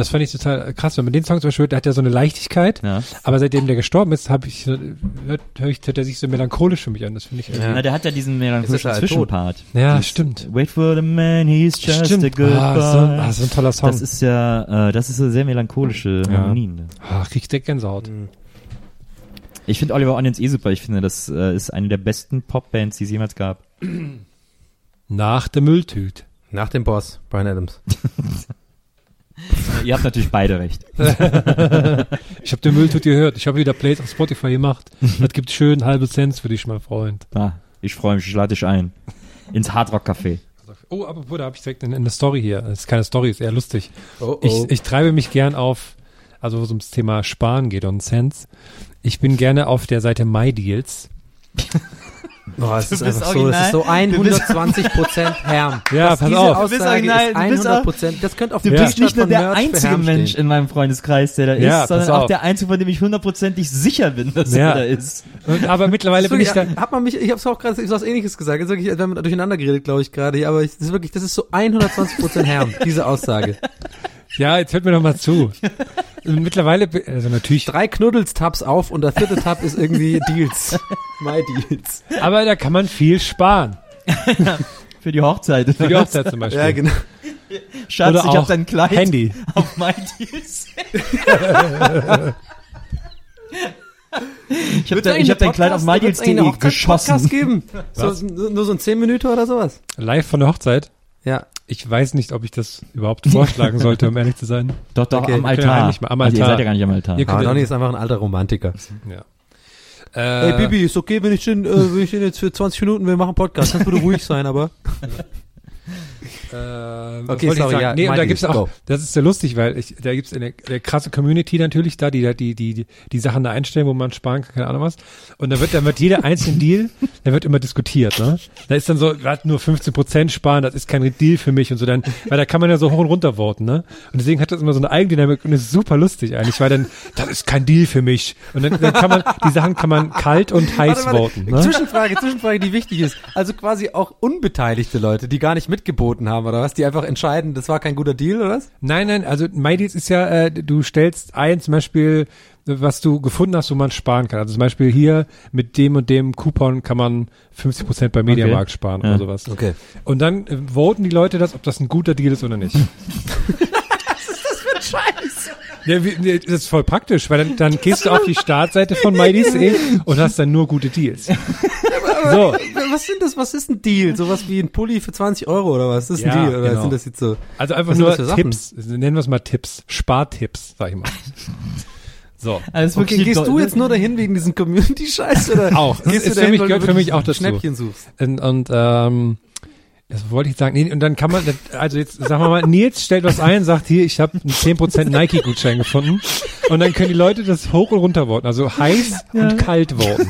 Das fand ich total krass. Wenn man den Song zum Beispiel hört, der hat ja so eine Leichtigkeit, Ja. aber seitdem der gestorben ist, habe ich, hört, hör ich, hört er sich so melancholisch für mich an. Das finde ich. Ja. Na, der hat ja diesen melancholischen Zwischenpart. Ja, Dieses stimmt. Wait for the man, he's just Stimmt. a goodbye. Ah, so, ah, so ein toller Song. das ist ja, äh, das ist so sehr melancholische Ja. Harmonien. ne? ah, krieg ich direkt Gänsehaut. Ich finde Oliver Onions eh super. Ich finde, das äh, ist eine der besten Popbands, die es jemals gab. Nach der Mülltüte. Nach dem Boss, Brian Adams. Ihr habt natürlich beide recht. Ich habe den Mülltüte gehört. Ich habe wieder Plays auf Spotify gemacht. Das gibt schön halbe Cents für dich, mein Freund. Ah, ich freue mich, ich lade dich ein. Ins Hardrock Café. Oh, aber da habe ich direkt eine, eine Story hier. Das ist keine Story, ist eher lustig. Oh, Ich, ich treibe mich gern auf, also wo es ums Thema Sparen geht und Cents. Ich bin gerne auf der Seite MyDeals. Oh, es Du ist bist einfach so, es ist so original. Du bist- 120 Prozent Herm. Ja, Das- pass diese auf. Du bist Aussage original, ist du bist 100 Prozent. Das könnte auf Du bist nicht nur der Merch einzige Mensch stehen. in meinem Freundeskreis, der da Ja, ist, sondern auch der einzige, von dem ich hundertprozentig sicher bin, dass Ja. er da ist. Und, aber mittlerweile bin ich da. hat man mich, ich habe es auch gerade, ich was ähnliches gesagt. Jetzt wirklich, wir haben durcheinander geredet, glaube ich, gerade hier, aber ich, das ist wirklich, das ist so 120 Prozent Herm, diese Aussage. Ja, jetzt hört mir doch mal zu. Mittlerweile, also natürlich, Drei Knuddels-Tabs auf und der vierte Tab ist irgendwie Deals. My Deals. aber da kann man viel sparen. Für die Hochzeit. Für die Hochzeit zum Beispiel. Ja, genau. Schatz, Oder ich hab auch dein Kleid Handy. auf mein Deals. ich habe hab dein Kleid auf mydeals.de geschossen. Podcast geben. So, nur so ein 10 Minuten oder sowas. Live von der Hochzeit. Ja. Ich weiß nicht, ob ich das überhaupt vorschlagen sollte, um ehrlich zu sein. Doch, doch, Okay, am Altar. eigentlich mal am Also ihr Altar. seid ja gar nicht am Altar. Ihr Ah, Donny ist einfach ein alter Romantiker. Ja. Ey, Äh, Bibi, ist okay, wenn ich den, äh, wenn ich den jetzt für 20 Minuten, wir machen Podcast. Kannst bitte ruhig sein, aber. Ähm, Okay, sorry, ja, nee, und da gibt's auch, go. das ist sehr lustig, weil ich, da gibt's eine, eine krasse Community natürlich da, die da die, die, die, die Sachen da einstellen, wo man sparen kann, keine Ahnung was. Und da wird, dann wird jeder einzelne Deal, da wird immer diskutiert, ne? Da ist dann so, was, nur 15 Prozent sparen, das ist kein Deal für mich und so dann, weil da kann man ja so hoch und runter voten, ne? Und deswegen hat das immer so eine Eigendynamik und ist super lustig eigentlich, weil dann, das ist kein Deal für mich. Und dann, dann kann man, die Sachen kann man kalt und heiß Warte, warte. voten, ne? Zwischenfrage, Zwischenfrage, die wichtig ist. Also quasi auch unbeteiligte Leute, die gar nicht mitgeboten haben oder was, die einfach entscheiden, das war kein guter Deal oder was? Nein, nein, also MyDeals ist ja, äh, du stellst ein, zum Beispiel, was du gefunden hast, wo man sparen kann. Also zum Beispiel hier mit dem und dem Coupon kann man 50% bei Mediamarkt sparen Ja. oder sowas. Okay. Und dann äh, voten die Leute das, ob das ein guter Deal ist oder nicht. Ja, wie, nee, das ist voll praktisch, weil dann, dann gehst du auf die Startseite von MyDeals.de und hast dann nur gute Deals. So, Was sind das, was ist ein Deal? Sowas wie ein Pulli für 20 Euro oder was? Ist ein Ja, Deal oder genau. sind das jetzt so? also einfach nur das für? Tipps. Nennen wir es mal Tipps. Spartipps, sag ich mal. So. Also Okay, gehst du jetzt nur dahin wegen diesem Community-Scheiß oder? Auch. Das Gehst ist du für dahin, mich- weil du gehört für mich auch dazu. Schnäppchen suchst. Und, und ähm, das wollte ich sagen. Nee, und dann kann man, also jetzt sagen wir mal, Nils stellt was ein, sagt hier, ich habe einen 10% Nike-Gutschein gefunden. Und dann können die Leute das hoch und runter voten, also heiß und kalt voten.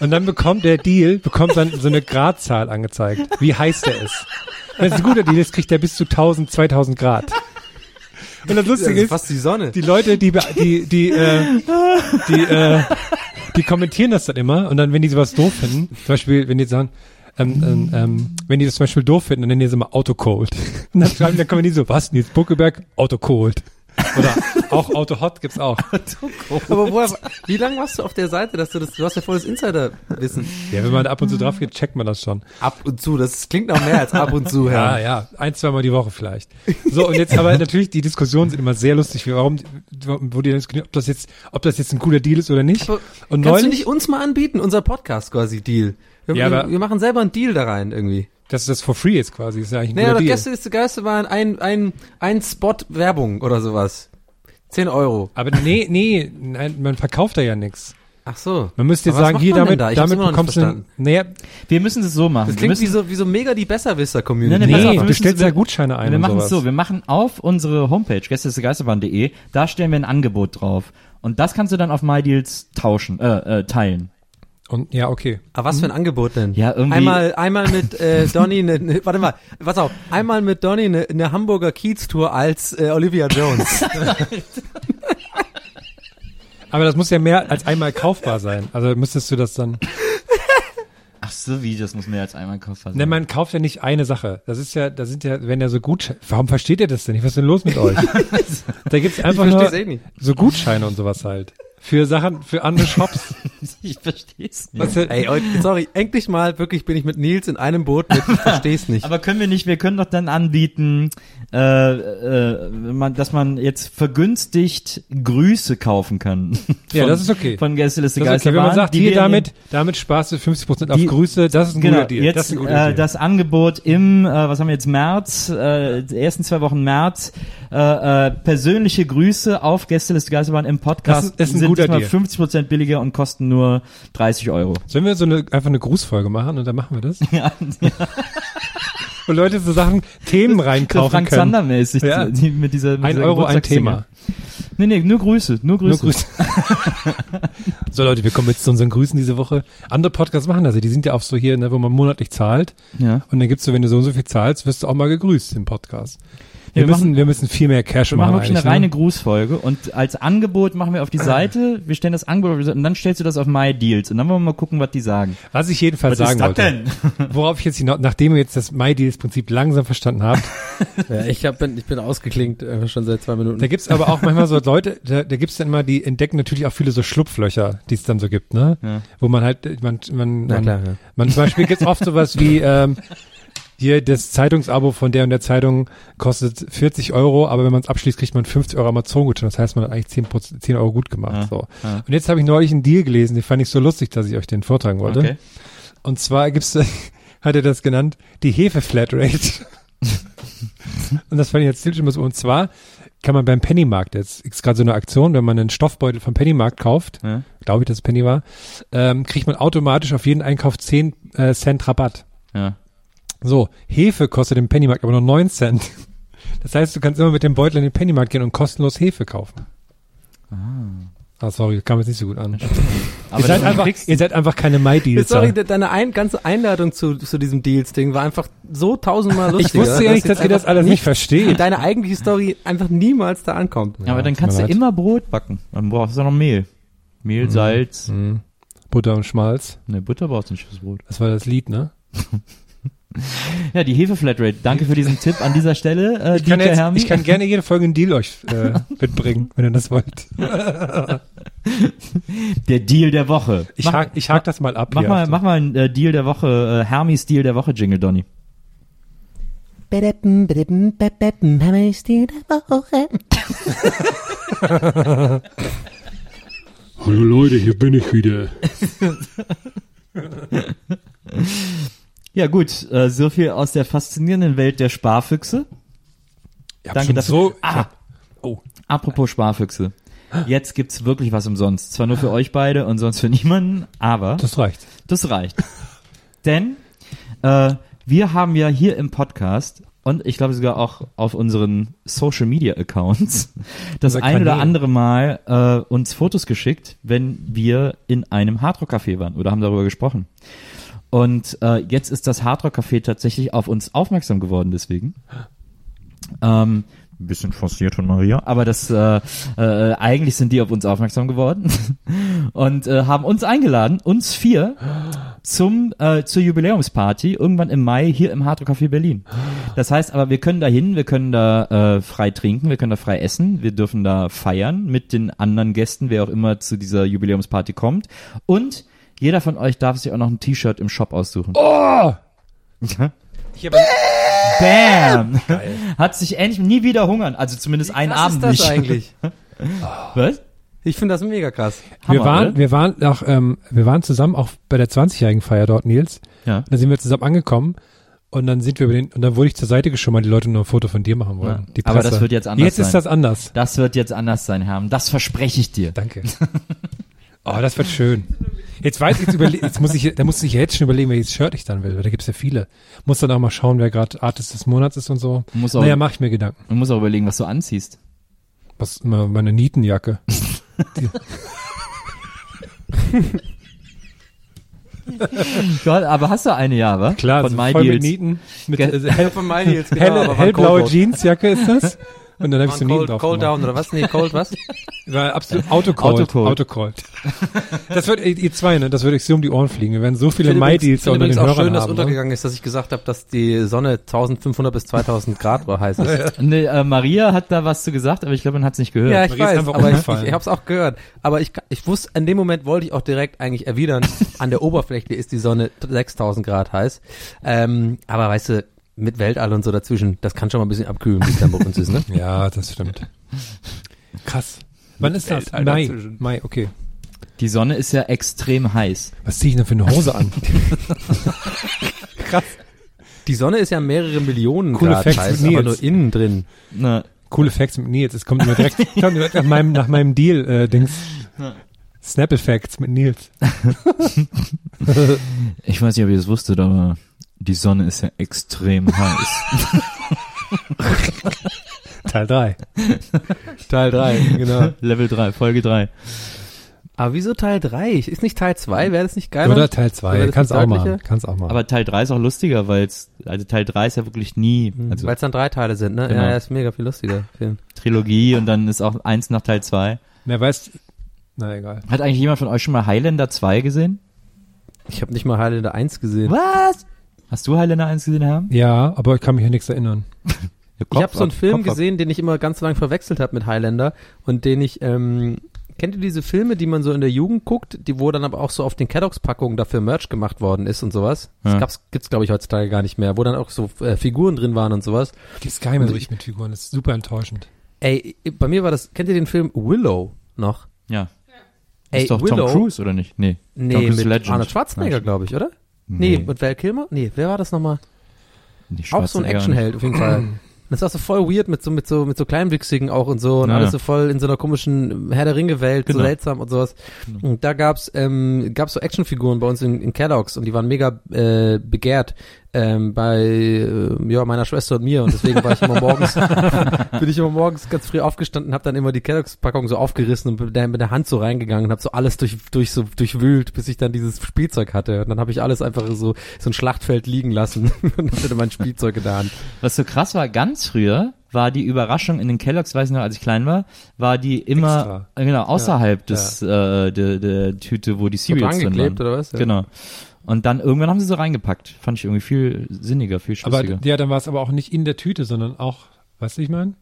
Und dann bekommt der Deal, bekommt dann so eine Gradzahl angezeigt, wie heiß der ist. Wenn es ein guter Deal ist, kriegt der bis zu 1000, 2000 Grad. Und das Das Lustige ist ist, fast die Sonne. die Leute, die, die, die, äh, die, äh, die kommentieren das dann immer und dann, wenn die sowas doof finden, zum Beispiel, wenn die sagen, ähm, ähm, ähm, wenn die das zum Beispiel doof finden, dann nennen die es immer Autocold. Und dann schreiben, dann kommen die so, was, Nils Buckeberg? Autocold. Oder auch Autohot gibt's auch. Aber woher, wie lange warst du auf der Seite, dass du das, du hast ja volles Insider-Wissen. Ja, wenn man ab und zu drauf geht, checkt man das schon. Ab und zu, das klingt noch mehr als ab und zu, Ja, Herr. ja, ein, zweimal die Woche vielleicht. So, und jetzt aber natürlich, die Diskussionen sind immer sehr lustig. Warum, wo die diskutieren, ob das jetzt, ob das jetzt ein guter Deal ist oder nicht. Aber Und Kannst du neulich, nicht uns mal anbieten, unser Podcast quasi Deal? Wir, Ja, wir, aber- wir machen selber einen Deal da rein irgendwie. Das ist das for free jetzt quasi, das ist ja eigentlich ein Naja, doch Deal. Gäste ist der Geiste waren ein, ein, ein Spot Werbung oder sowas. 10 Euro. Aber nee, nee, nein, man verkauft da ja nichts. Ach so. Man müsste jetzt Aber was sagen, macht hier man denn damit, da? Ich hab's damit immer noch nicht bekommst du, verstanden. naja, Wir müssen es so machen. Das wir klingt müssen, wie so, wie so mega die Besserwisser-Community. Nee, nee, pass auf, nee, wir du müssen- stellst ja Gutscheine ein wir und machen es sowas. so, wir machen auf unsere Homepage, gästesgeisterbahn.de, da stellen wir ein Angebot drauf. Und das kannst du dann auf MyDeals tauschen, äh, äh, teilen. Und, ja, okay. Aber was für ein Angebot denn? Ja, irgendwie- Einmal, einmal mit äh, Donny, ne, ne, warte mal, pass auf, einmal mit Donny eine ne Hamburger Kiez-Tour als äh, Olivia Jones. Aber das muss ja mehr als einmal kaufbar sein. Also müsstest du das dann, Ach so, wie, das muss mehr als einmal kaufen. ne, man kauft ja nicht eine Sache. Das ist ja, da sind ja, wenn ja so Gutscheine, warum versteht ihr das denn nicht? Was ist denn los mit euch? da gibt's einfach Ich nur eh nicht. so Gutscheine und sowas halt. Für Sachen, für andere Shops. ich versteh's nicht. Was ja- Ey, sorry, endlich mal, wirklich bin ich mit Nils in einem Boot mit, ich versteh's nicht. Aber können wir nicht, wir können doch dann anbieten, äh, äh, man, dass man jetzt vergünstigt Grüße kaufen kann. Ja, Von- das ist okay. Von Gästeliste ist okay, wenn man Geisterbahn, sagt, die hier damit, damit sparst du 50% auf Die- Grüße, das ist ein Genau, guter Deal. jetzt das ist ein guter äh, Deal. das Angebot im, äh, was haben wir jetzt, März, äh, die ersten zwei Wochen März, äh, äh, persönliche Grüße auf Gästeliste Geisterbahn im Podcast Das ist- ist ein sind guter Deal. 50% billiger und kosten nur 30 Euro. Sollen wir so eine, einfach eine Grußfolge machen und dann machen wir das? Ja, Wo Leute so Sachen, Themen reinkaufen Frank können. Mäßig, Ja. die, mit dieser mit Ein dieser Euro, ein. Thema. Nee, nee, nur Grüße, nur Grüße. Nur Grüße. so Leute, wir kommen jetzt zu unseren Grüßen diese Woche. Andere Podcasts machen das ja, die sind ja auch so hier, ne, wo man monatlich zahlt. Ja. Und dann gibt's so, wenn du so und so viel zahlst, wirst du auch mal gegrüßt im Podcast. Wir, Wir müssen, machen- wir müssen viel mehr Cash Wir machen machen. wirklich eine eigentlich, reine ne? Grußfolge und als Angebot machen wir auf die Seite, wir stellen das Angebot auf die Seite und dann stellst du das auf My Deals und dann wollen wir mal gucken, was die sagen. Was ich jedenfalls sagen wollte, worauf ich jetzt hinaus, nachdem ihr jetzt das MyDeals-Prinzip langsam verstanden habt, Ja, ich, hab, bin, ich bin ausgeklingt äh, schon seit zwei Minuten. Da gibt's aber auch manchmal so Leute, da, da gibt's dann immer, die entdecken natürlich auch viele so Schlupflöcher, die es dann so gibt, ne? Ja. Wo man halt, man, man, Na man, klar, ja. man zum Beispiel gibt's oft sowas wie, ähm, hier das Zeitungsabo von der und der Zeitung kostet 40 Euro, aber wenn man es abschließt, kriegt man 50 Euro Amazon-Gutschein. Das heißt, man hat eigentlich 10, Prozent- 10 Euro gut gemacht. Ja, so. ja. Und jetzt habe ich neulich einen Deal gelesen, den fand ich so lustig, dass ich euch den vortragen wollte. Okay. Und zwar gibt's, hat er das genannt, die Hefe-Flatrate. und das fand ich jetzt ziemlich immer so. Und zwar kann man beim Pennymarkt, jetzt ist gerade so eine Aktion, wenn man einen Stoffbeutel vom Pennymarkt kauft, Ja. glaube ich, dass es Penny war, ähm, kriegt man automatisch auf jeden Einkauf 10 äh, Cent Rabatt. Ja. So, Hefe kostet im Pennymarkt aber nur 9 Cent. Das heißt, du kannst immer mit dem Beutel in den Pennymarkt gehen und kostenlos Hefe kaufen. Ah, sorry, kam jetzt nicht so gut an. Aber ihr, seid einfach, ihr seid einfach keine My-Deals. Sorry, de- deine ein, ganze Einladung zu, zu diesem Deals-Ding war einfach so tausendmal lustiger. Ich wusste ja nicht, dass jetzt ihr das alles nicht versteht. Deine eigentliche Story einfach niemals da ankommt. aber dann kannst du leid. immer Brot backen. Dann brauchst du noch Mehl. Mehl, Salz. Mhm. Butter und Schmalz. Ne, Butter brauchst du nicht fürs Brot. Das war das Lied, ne? Ja, die Hefe-Flatrate. Danke für diesen Tipp an dieser Stelle, äh, Ich kann, jetzt, Hermi. ich kann gerne jede Folge einen Deal euch äh, mitbringen, wenn ihr das wollt. Der Deal der Woche. Ich mach, hak, ich hak das mal ab. mach hier. mal, mach mal einen äh, Deal der Woche, äh, Hermis Deal der Woche, Jingle Donny. Bedeppen, bedeppen, bedeppen, Hammer ist die der Woche. Hallo Leute, hier bin ich wieder. Ja gut, äh, so viel aus der faszinierenden Welt der Sparfüchse. Ich Danke dafür. So, Ah. hab, oh, Apropos Sparfüchse. Jetzt gibt's wirklich was umsonst. Zwar nur für euch beide und sonst für niemanden, aber das reicht. das reicht. Denn äh, wir haben ja hier im Podcast und ich glaube sogar auch auf unseren Social Media Accounts das ein oder andere Mal äh, uns Fotos geschickt, wenn wir in einem Hardrock Café waren oder haben darüber gesprochen. Und äh, jetzt ist das Hardrock Café tatsächlich auf uns aufmerksam geworden deswegen. Ähm, ein bisschen forciert von Maria, aber das äh, äh, eigentlich sind die auf uns aufmerksam geworden und äh, haben uns eingeladen, uns vier zum äh, zur Jubiläumsparty irgendwann im Mai hier im Hard Rock Café Berlin. Das heißt, aber wir können da hin, wir können da äh, frei trinken, wir können da frei essen, wir dürfen da feiern mit den anderen Gästen, wer auch immer zu dieser Jubiläumsparty kommt und jeder von euch darf sich auch noch ein T-Shirt im Shop aussuchen. Oh! Ich habe Bam! Hat sich endlich nie wieder hungern, also zumindest einen Was Abend ist das nicht. eigentlich? Was? Ich finde das mega krass. wir Hammer, waren, oder? wir waren auch, ähm, wir waren zusammen auch bei der 20-jährigen Feier dort, Nils. Ja. Da sind wir zusammen angekommen und dann sind wir über den, und dann wurde ich zur Seite geschoben, weil die Leute nur ein Foto von dir machen wollen. Ja. Die Aber das wird jetzt anders Jetzt ist sein. das anders. Das wird jetzt anders sein, Herr. Das verspreche ich dir. Danke. Oh, das wird schön. Jetzt weiß ich, jetzt, überle jetzt muss ich, da muss ich jetzt schon überlegen, welches Shirt ich dann will, weil da gibt's ja viele. Muss dann auch mal schauen, wer gerade Artist des Monats ist und so. Muss auch- naja, mach ich mir Gedanken. Man muss auch überlegen, was du anziehst. Was, meine Nietenjacke. Gott, aber hast du eine, ja, wa? Klar, Von so My voll mit Deals. Nieten. Mit, äh, Von My Deals, genau, helle, hellblaue Jeansjacke ist das. Und dann habe ich so Cold, drauf Cold gemacht. Down oder was? Nee, Cold was? War absolut Autocold. Autocold. Autocold. Das wird, ihr zwei, ne, das würde ich so um die Ohren fliegen. Wir werden so viele finde unter den auch Hörern schön, dass haben. ne? untergegangen ist, dass ich gesagt habe, dass die Sonne 1500 bis 2000 Grad war heiß ist. Nee, äh, Maria hat da was zu gesagt, aber ich glaube, man hat es nicht gehört. Ja, ich Marie ist weiß, einfach aber ich, ich habe es auch gehört. Aber ich, ich wusste, in dem Moment wollte ich auch direkt eigentlich erwidern, an der Oberfläche ist die Sonne 6000 Grad heiß. Ähm, aber weißt du, mit Weltall und so dazwischen, das kann schon mal ein bisschen abkühlen, wie es dann bei uns ist, ne? Ja, das stimmt. Krass. Wann ist das? Weltall Mai. dazwischen. Mai, okay. Die Sonne ist ja extrem heiß. Was ziehe ich denn für eine Hose an? Krass. Die Sonne ist ja mehrere Millionen Coole Grad Facts heiß, mit aber nur innen drin. Na, Coole Facts mit Nils. Es kommt immer direkt, kommt direkt nach meinem, nach meinem Deal, äh, Dings. Snapple Facts mit Nils. ich weiß nicht, ob ihr das wusstet, aber die Sonne ist ja extrem heiß. Teil 3. Teil 3, genau. Level 3, Folge 3. Aber wieso Teil 3? Ist nicht Teil 2? Wäre das nicht geiler? Oder Teil Oder 2. das Kannst auch machen. Kannst auch machen. Aber Teil 3 ist auch lustiger, weil es, also Teil 3 ist ja wirklich nie, also Weil es dann drei Teile sind, ne? Genau. Ja, ist mega viel lustiger. Film. Trilogie und dann ist auch eins nach Teil 2. Wer weiß, na egal. Hat eigentlich jemand von euch schon mal Highlander 2 gesehen? Ich habe nicht mal Highlander 1 gesehen. Was? Hast du Highlander 1 gesehen, Herr? Ja, aber ich kann mich an nichts erinnern. Ich habe so einen Film gesehen, den ich immer ganz lang verwechselt habe mit Highlander und den ich, ähm, kennt ihr diese Filme, die man so in der Jugend guckt, die wo dann aber auch so auf den Kelloggs-Packungen dafür Merch gemacht worden ist und sowas? Ja. Das gab's, gibt's glaube ich heutzutage gar nicht mehr, wo dann auch so äh, Figuren drin waren und sowas. Gibt's gar nicht mehr so richtig mit Figuren. Das ist super enttäuschend. Ey, bei mir war das, kennt ihr den Film Willow noch? Ja. Ey, ist doch Willow, Tom Cruise, oder nicht? Nee. Tom Nee, Cruise mit Legend. Arnold Schwarzenegger, glaube ich, oder? Nee. mit Val Kilmer? Nee, wer war das nochmal? Auch so ein Actionheld auf jeden Fall. Das war so voll weird mit so mit so mit so Kleinwüchsigen auch und so und Ja, alles so voll in so einer komischen Herr der Ringe Welt, so Genau. seltsam und sowas. Und da gab's ähm, gab's so Actionfiguren bei uns in, in Kellogg's und die waren mega äh, begehrt. Ähm, bei äh, ja, meiner Schwester und mir und deswegen war ich immer morgens, bin ich immer morgens ganz früh aufgestanden, habe dann immer die Kelloggs-Packung so aufgerissen und mit der, mit der Hand so reingegangen und habe so alles durch, durch so durchwühlt, bis ich dann dieses Spielzeug hatte und dann habe ich alles einfach so so ein Schlachtfeld liegen lassen und hatte mein Spielzeug in der Hand. Was so krass war, ganz früher war die Überraschung in den Kelloggs, weiß ich noch, als ich klein war, war die immer Extra. äh, genau außerhalb des äh, der, der Tüte, wo die Cereals drin waren. oder was? Ja. Genau. Und dann irgendwann haben sie so reingepackt. Fand ich irgendwie viel sinniger, viel Aber schlüssiger. ja, dann war es aber auch nicht in der Tüte, sondern auch, weißt du, ich meine?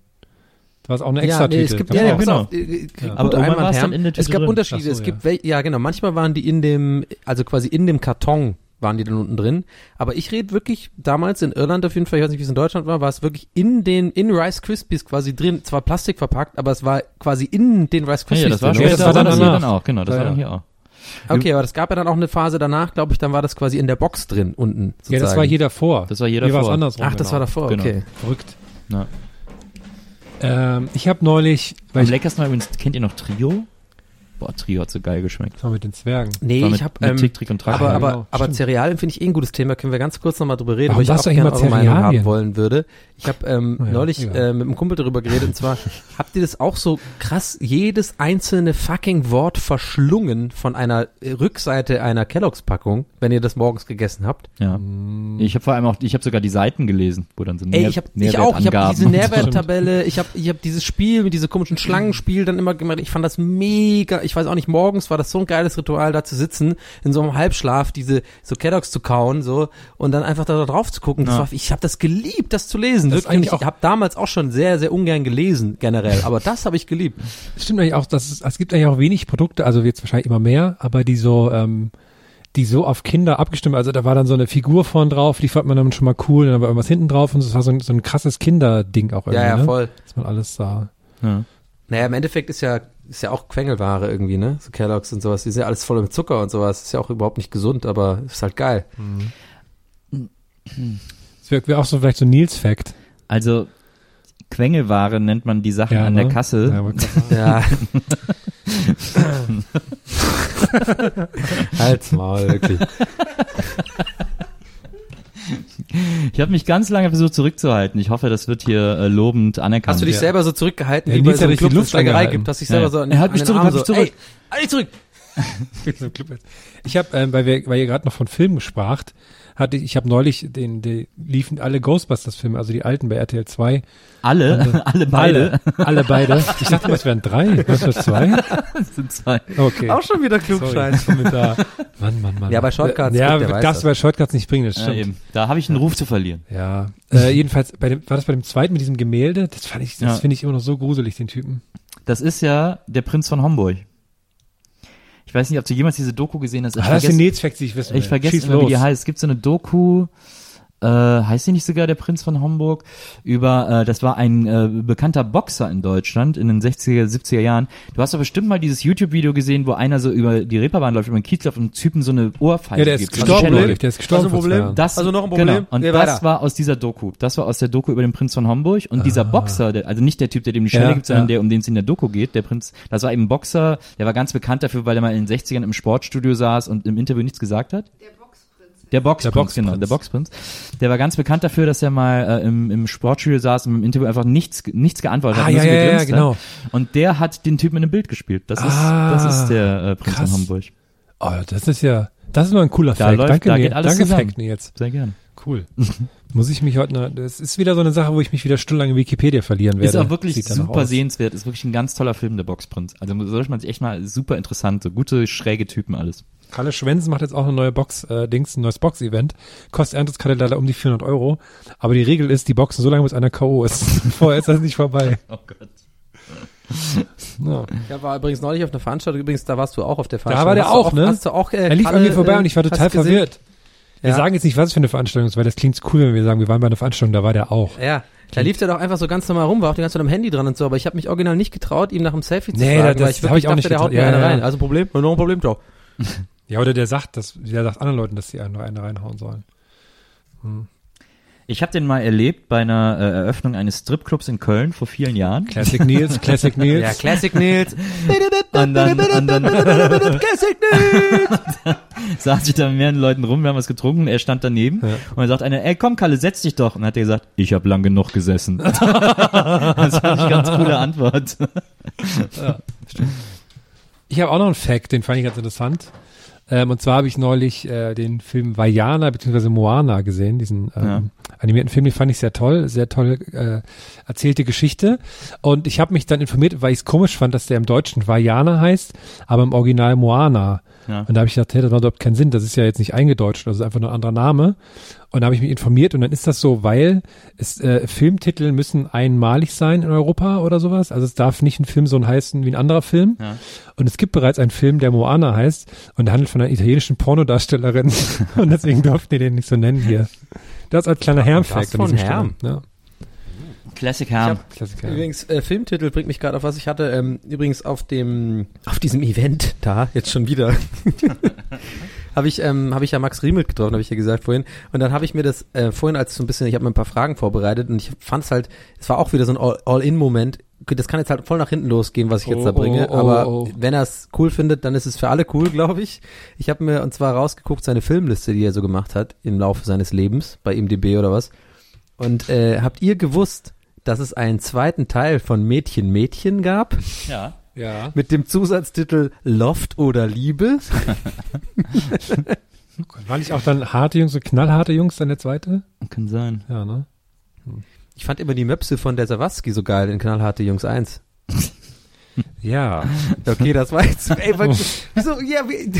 Da war es auch eine extra ja, nee, Tüte. es gibt, ja, ja, genau. äh, äh, Aber guter irgendwann war es dann in der Tüte Es gab drin. Unterschiede. So, es ja. gibt, wel- ja genau, manchmal waren die in dem, also quasi in dem Karton waren die dann unten drin. Aber ich rede wirklich damals in Irland auf jeden Fall, ich weiß nicht, wie es in Deutschland war, war es wirklich in den, in Rice Krispies quasi drin, zwar Plastik verpackt, aber es war quasi in den Rice ja, Krispies ja, das war drin. schon Ja, das das war dann danach. dann auch, genau, das Ja, war dann ja. hier auch. Okay, aber das gab ja dann auch eine Phase danach, glaube ich, dann war das quasi in der Box drin, unten. Sozusagen. Ja, das war hier davor. Das war hier Hier war es davor. andersrum. Ach, das genau. war davor, Genau. okay. Verrückt. Ja. Ähm, ich habe neulich, weil Am ich, leckersten übrigens, kennt ihr noch Trio? Boah, Trio hat so geil geschmeckt. das war mit den Zwergen. Nee, mit, ich habe mit ähm, Tick, Trick und Track. aber, ja, aber, genau. aber. Cerealien finde ich eh ein gutes Thema. Können wir ganz kurz nochmal drüber reden, Warum weil ich auch gerne eure Meinung haben wollen würde. Ich habe ähm, ja, neulich egal. äh, mit einem Kumpel darüber geredet und zwar, habt ihr das auch so krass jedes einzelne fucking Wort verschlungen von einer Rückseite einer Kelloggs-Packung, wenn ihr das morgens gegessen habt? ja. Ich habe vor allem auch, ich habe sogar die Seiten gelesen, wo dann so Ey, ich habe ich auch, ich habe diese. Nährwerttabelle, ich habe ich habe dieses Spiel mit diesem komischen Schlangenspiel dann immer gemacht. Ich fand das mega, ich weiß auch nicht, morgens war das so ein geiles Ritual da zu sitzen, in so einem Halbschlaf diese so Kelloggs zu kauen so und dann einfach da drauf zu gucken. Ja. war, ich habe das geliebt, das zu lesen. Das Wirklich. ich habe damals auch schon sehr sehr ungern gelesen generell, aber das habe ich geliebt. Stimmt eigentlich auch, dass es, es gibt eigentlich auch wenig Produkte, also jetzt wahrscheinlich immer mehr, aber die so, ähm, die so auf Kinder abgestimmt, also da war dann so eine Figur vorn drauf, die fand man dann schon mal cool, dann war irgendwas hinten drauf und das war so ein, so ein krasses Kinderding auch irgendwie, Ja, ja, ne? voll. dass man alles sah. Ja. Naja, im Endeffekt ist ja ist ja auch Quengelware irgendwie, ne? So Kelloggs und sowas, die sind ja alles voll mit Zucker und sowas. Ist ja auch überhaupt nicht gesund, aber ist halt geil. Das wäre wär auch so vielleicht so Nils Fact. Also Quengelware nennt man die Sachen an ne? der Kasse. Ja. Ja. Halt's Maul, wirklich. Ich habe mich ganz lange versucht zurückzuhalten. Ich hoffe, das wird hier äh, lobend anerkannt. Hast du dich Ja. selber so zurückgehalten, Ja, wie bei so hat einem die Club, es Schlägerei angehalten. gibt, dass dich Ja, selber ja. so an, Er hat mich zurück, Arm hat so, mich zurück. ey, halt dich zurück. Ich habe, ähm, weil, wir, weil ihr gerade noch von Filmen spracht, hatte ich, ich habe neulich den, die liefen alle Ghostbusters-Filme, also die alten bei RTL 2. alle, alle beide Alle, alle beide. Ich dachte, es wären drei. Was das zwei? sind zwei. Okay. Auch schon wieder Klugscheiß. Kommentar. Mann, Mann, Mann. Ja, bei Shortcuts Ja, darfst du das. bei Shortcuts nicht bringen, das Ja, stimmt. eben. Da habe ich einen Ruf zu verlieren. Ja. Äh, jedenfalls, bei dem, war das bei dem zweiten mit diesem Gemälde? Das fand ich, das Ja. finde ich immer noch so gruselig, den Typen. Das ist ja der Prinz von Homburg. Ich weiß nicht, ob du jemals diese Doku gesehen hast. Ich Ah, das ist vergesse- die ich wissen will. Ich vergesse Schieß immer, wie die heißt. Es gibt so eine Doku, äh, heißt sie nicht sogar der Prinz von Homburg? Über, äh, das war ein äh, bekannter Boxer in Deutschland in den 60er, 70er Jahren. Du hast doch bestimmt mal dieses YouTube-Video gesehen, wo einer so über die Reeperbahn läuft, über den Kiez läuft und einem Typen so eine Ohrfeige Ja, der ist gibt. gestorben, Also. Der ist gestorben. Also vor Problem? Das, Also noch ein Problem? Genau. Und Geh das war aus dieser Doku. Das war aus der Doku über den Prinz von Homburg. Und dieser Boxer, der, also nicht der Typ, der dem die Schelle Ja, gibt, sondern ja. der, um den es in der Doku geht, der Prinz, das war eben ein Boxer, der war ganz bekannt dafür, weil er mal in den 60ern im Sportstudio saß und im Interview nichts gesagt hat. Der Boxprinz. Der Boxprinz, genau, der Boxprinz. Der war ganz bekannt dafür, dass er mal äh, im, im Sportstudio saß und im Interview einfach nichts, nichts geantwortet Ah, hat. ja, ja, ja, hat. genau. Und der hat den Typen in einem Bild gespielt. Das ist, Ah, das ist der äh, Prinz krass. von Homburg. Oh, das ist ja, das ist mal ein cooler Da Fact. läuft- Danke, da Nils. geht alles Danke, zusammen. Fact, Nils. Sehr gerne. Cool. Muss ich mich heute noch, das ist wieder so eine Sache, wo ich mich wieder stundenlang in Wikipedia verlieren werde. Ist auch wirklich super sehenswert. Ist wirklich ein ganz toller Film, der Boxprinz. Also sollte man sich echt mal super interessant, so gute, schräge Typen alles. Kalle Schwensen macht jetzt auch eine neue Box, äh, Dings, ein neues Box-Event. Kostet Eintrittskarte leider um die 400 Euro. Aber die Regel ist, die Boxen so lange, bis einer K.O. ist. Vorher ist das nicht vorbei. Oh Gott. Ja. Ja, war übrigens neulich auf einer Veranstaltung, übrigens, da warst du auch auf der Da Veranstaltung. war der Hast du auch, ne? Hast du auch, äh, Er lief an Kalle, mir vorbei äh, und ich war total verwirrt. Wir Ja. sagen jetzt nicht, was es für eine Veranstaltung ist, weil das klingt cool, wenn wir sagen, wir waren bei einer Veranstaltung, da war der auch. Ja, da lief der doch einfach so ganz normal rum, war auch die ganze Zeit am Handy dran und so, aber ich habe mich original nicht getraut, ihm nach dem Selfie zu Nee, fragen, das- weil ich wirklich ich auch dachte, nicht der haut mir. Ja, eine ja, rein. Also Problem, noch ein Problem, ciao. Ja, oder der sagt, dass, der sagt anderen Leuten, dass die einen nur eine reinhauen sollen. Ich habe den mal erlebt bei einer äh, Eröffnung eines Stripclubs in Köln vor vielen Jahren. Classic Nils, Classic Nils. Ja, Classic Nils. Und dann, und dann, Classic Nils. saß ich da mit mehreren Leuten rum, wir haben was getrunken, er stand daneben und dann sagt einer, ey komm Kalle, setz dich doch. Und dann hat er gesagt, ich habe lang genug gesessen. das fand ich eine ganz coole Antwort. Ich habe auch noch einen Fact, den fand ich ganz interessant. Ähm, und zwar habe ich neulich äh, den Film Vajana bzw. Moana gesehen, diesen ähm, Ja. Animierten Film, den fand ich sehr toll, sehr toll äh, erzählte Geschichte. Und ich habe mich dann informiert, weil ich es komisch fand, dass der im Deutschen Vajana heißt, aber im Original Moana. Ja. Und da habe ich gedacht, hey, das macht überhaupt keinen Sinn, das ist ja jetzt nicht eingedeutscht, das ist einfach nur ein anderer Name. Und da habe ich mich informiert und dann ist das so, weil es, äh, Filmtitel müssen einmalig sein in Europa oder sowas. Also es darf nicht ein Film so heißen wie ein anderer Film. Ja. Und es gibt bereits einen Film, der Moana heißt und der handelt von einer italienischen Pornodarstellerin und deswegen durften die den nicht so nennen hier. Das als kleiner Herm-Fact. von dieser Stelle. Herm? Ja. Classic Herm. Klassiker. Übrigens, äh, Filmtitel bringt mich gerade auf was ich hatte. Ähm, übrigens auf dem, auf diesem Event da, jetzt schon wieder, habe ich, ähm, habe ich ja Max Riemelt getroffen, habe ich ja gesagt vorhin. Und dann habe ich mir das äh, vorhin als so ein bisschen, ich habe mir ein paar Fragen vorbereitet und ich fand es halt, es war auch wieder so ein All- All-In-Moment. das kann jetzt halt voll nach hinten losgehen, was ich jetzt Oh, da bringe. oh, oh, aber oh. wenn er es cool findet, dann ist es für alle cool, glaube ich. Ich habe mir und zwar rausgeguckt seine Filmliste, die er so gemacht hat im Laufe seines Lebens bei IMDb oder was. Und äh, habt ihr gewusst, dass es einen zweiten Teil von Mädchen Mädchen gab Ja. Ja. mit dem Zusatztitel Loft oder Liebe? War nicht auch dann harte Jungs und knallharte Jungs dann der zweite? Kann sein. Ja, ne? Ich fand immer die Möpse von der Sawatzki so geil in Knallharte Jungs 1. Ja. Okay, das war jetzt. Ey, wieso, ja, wie,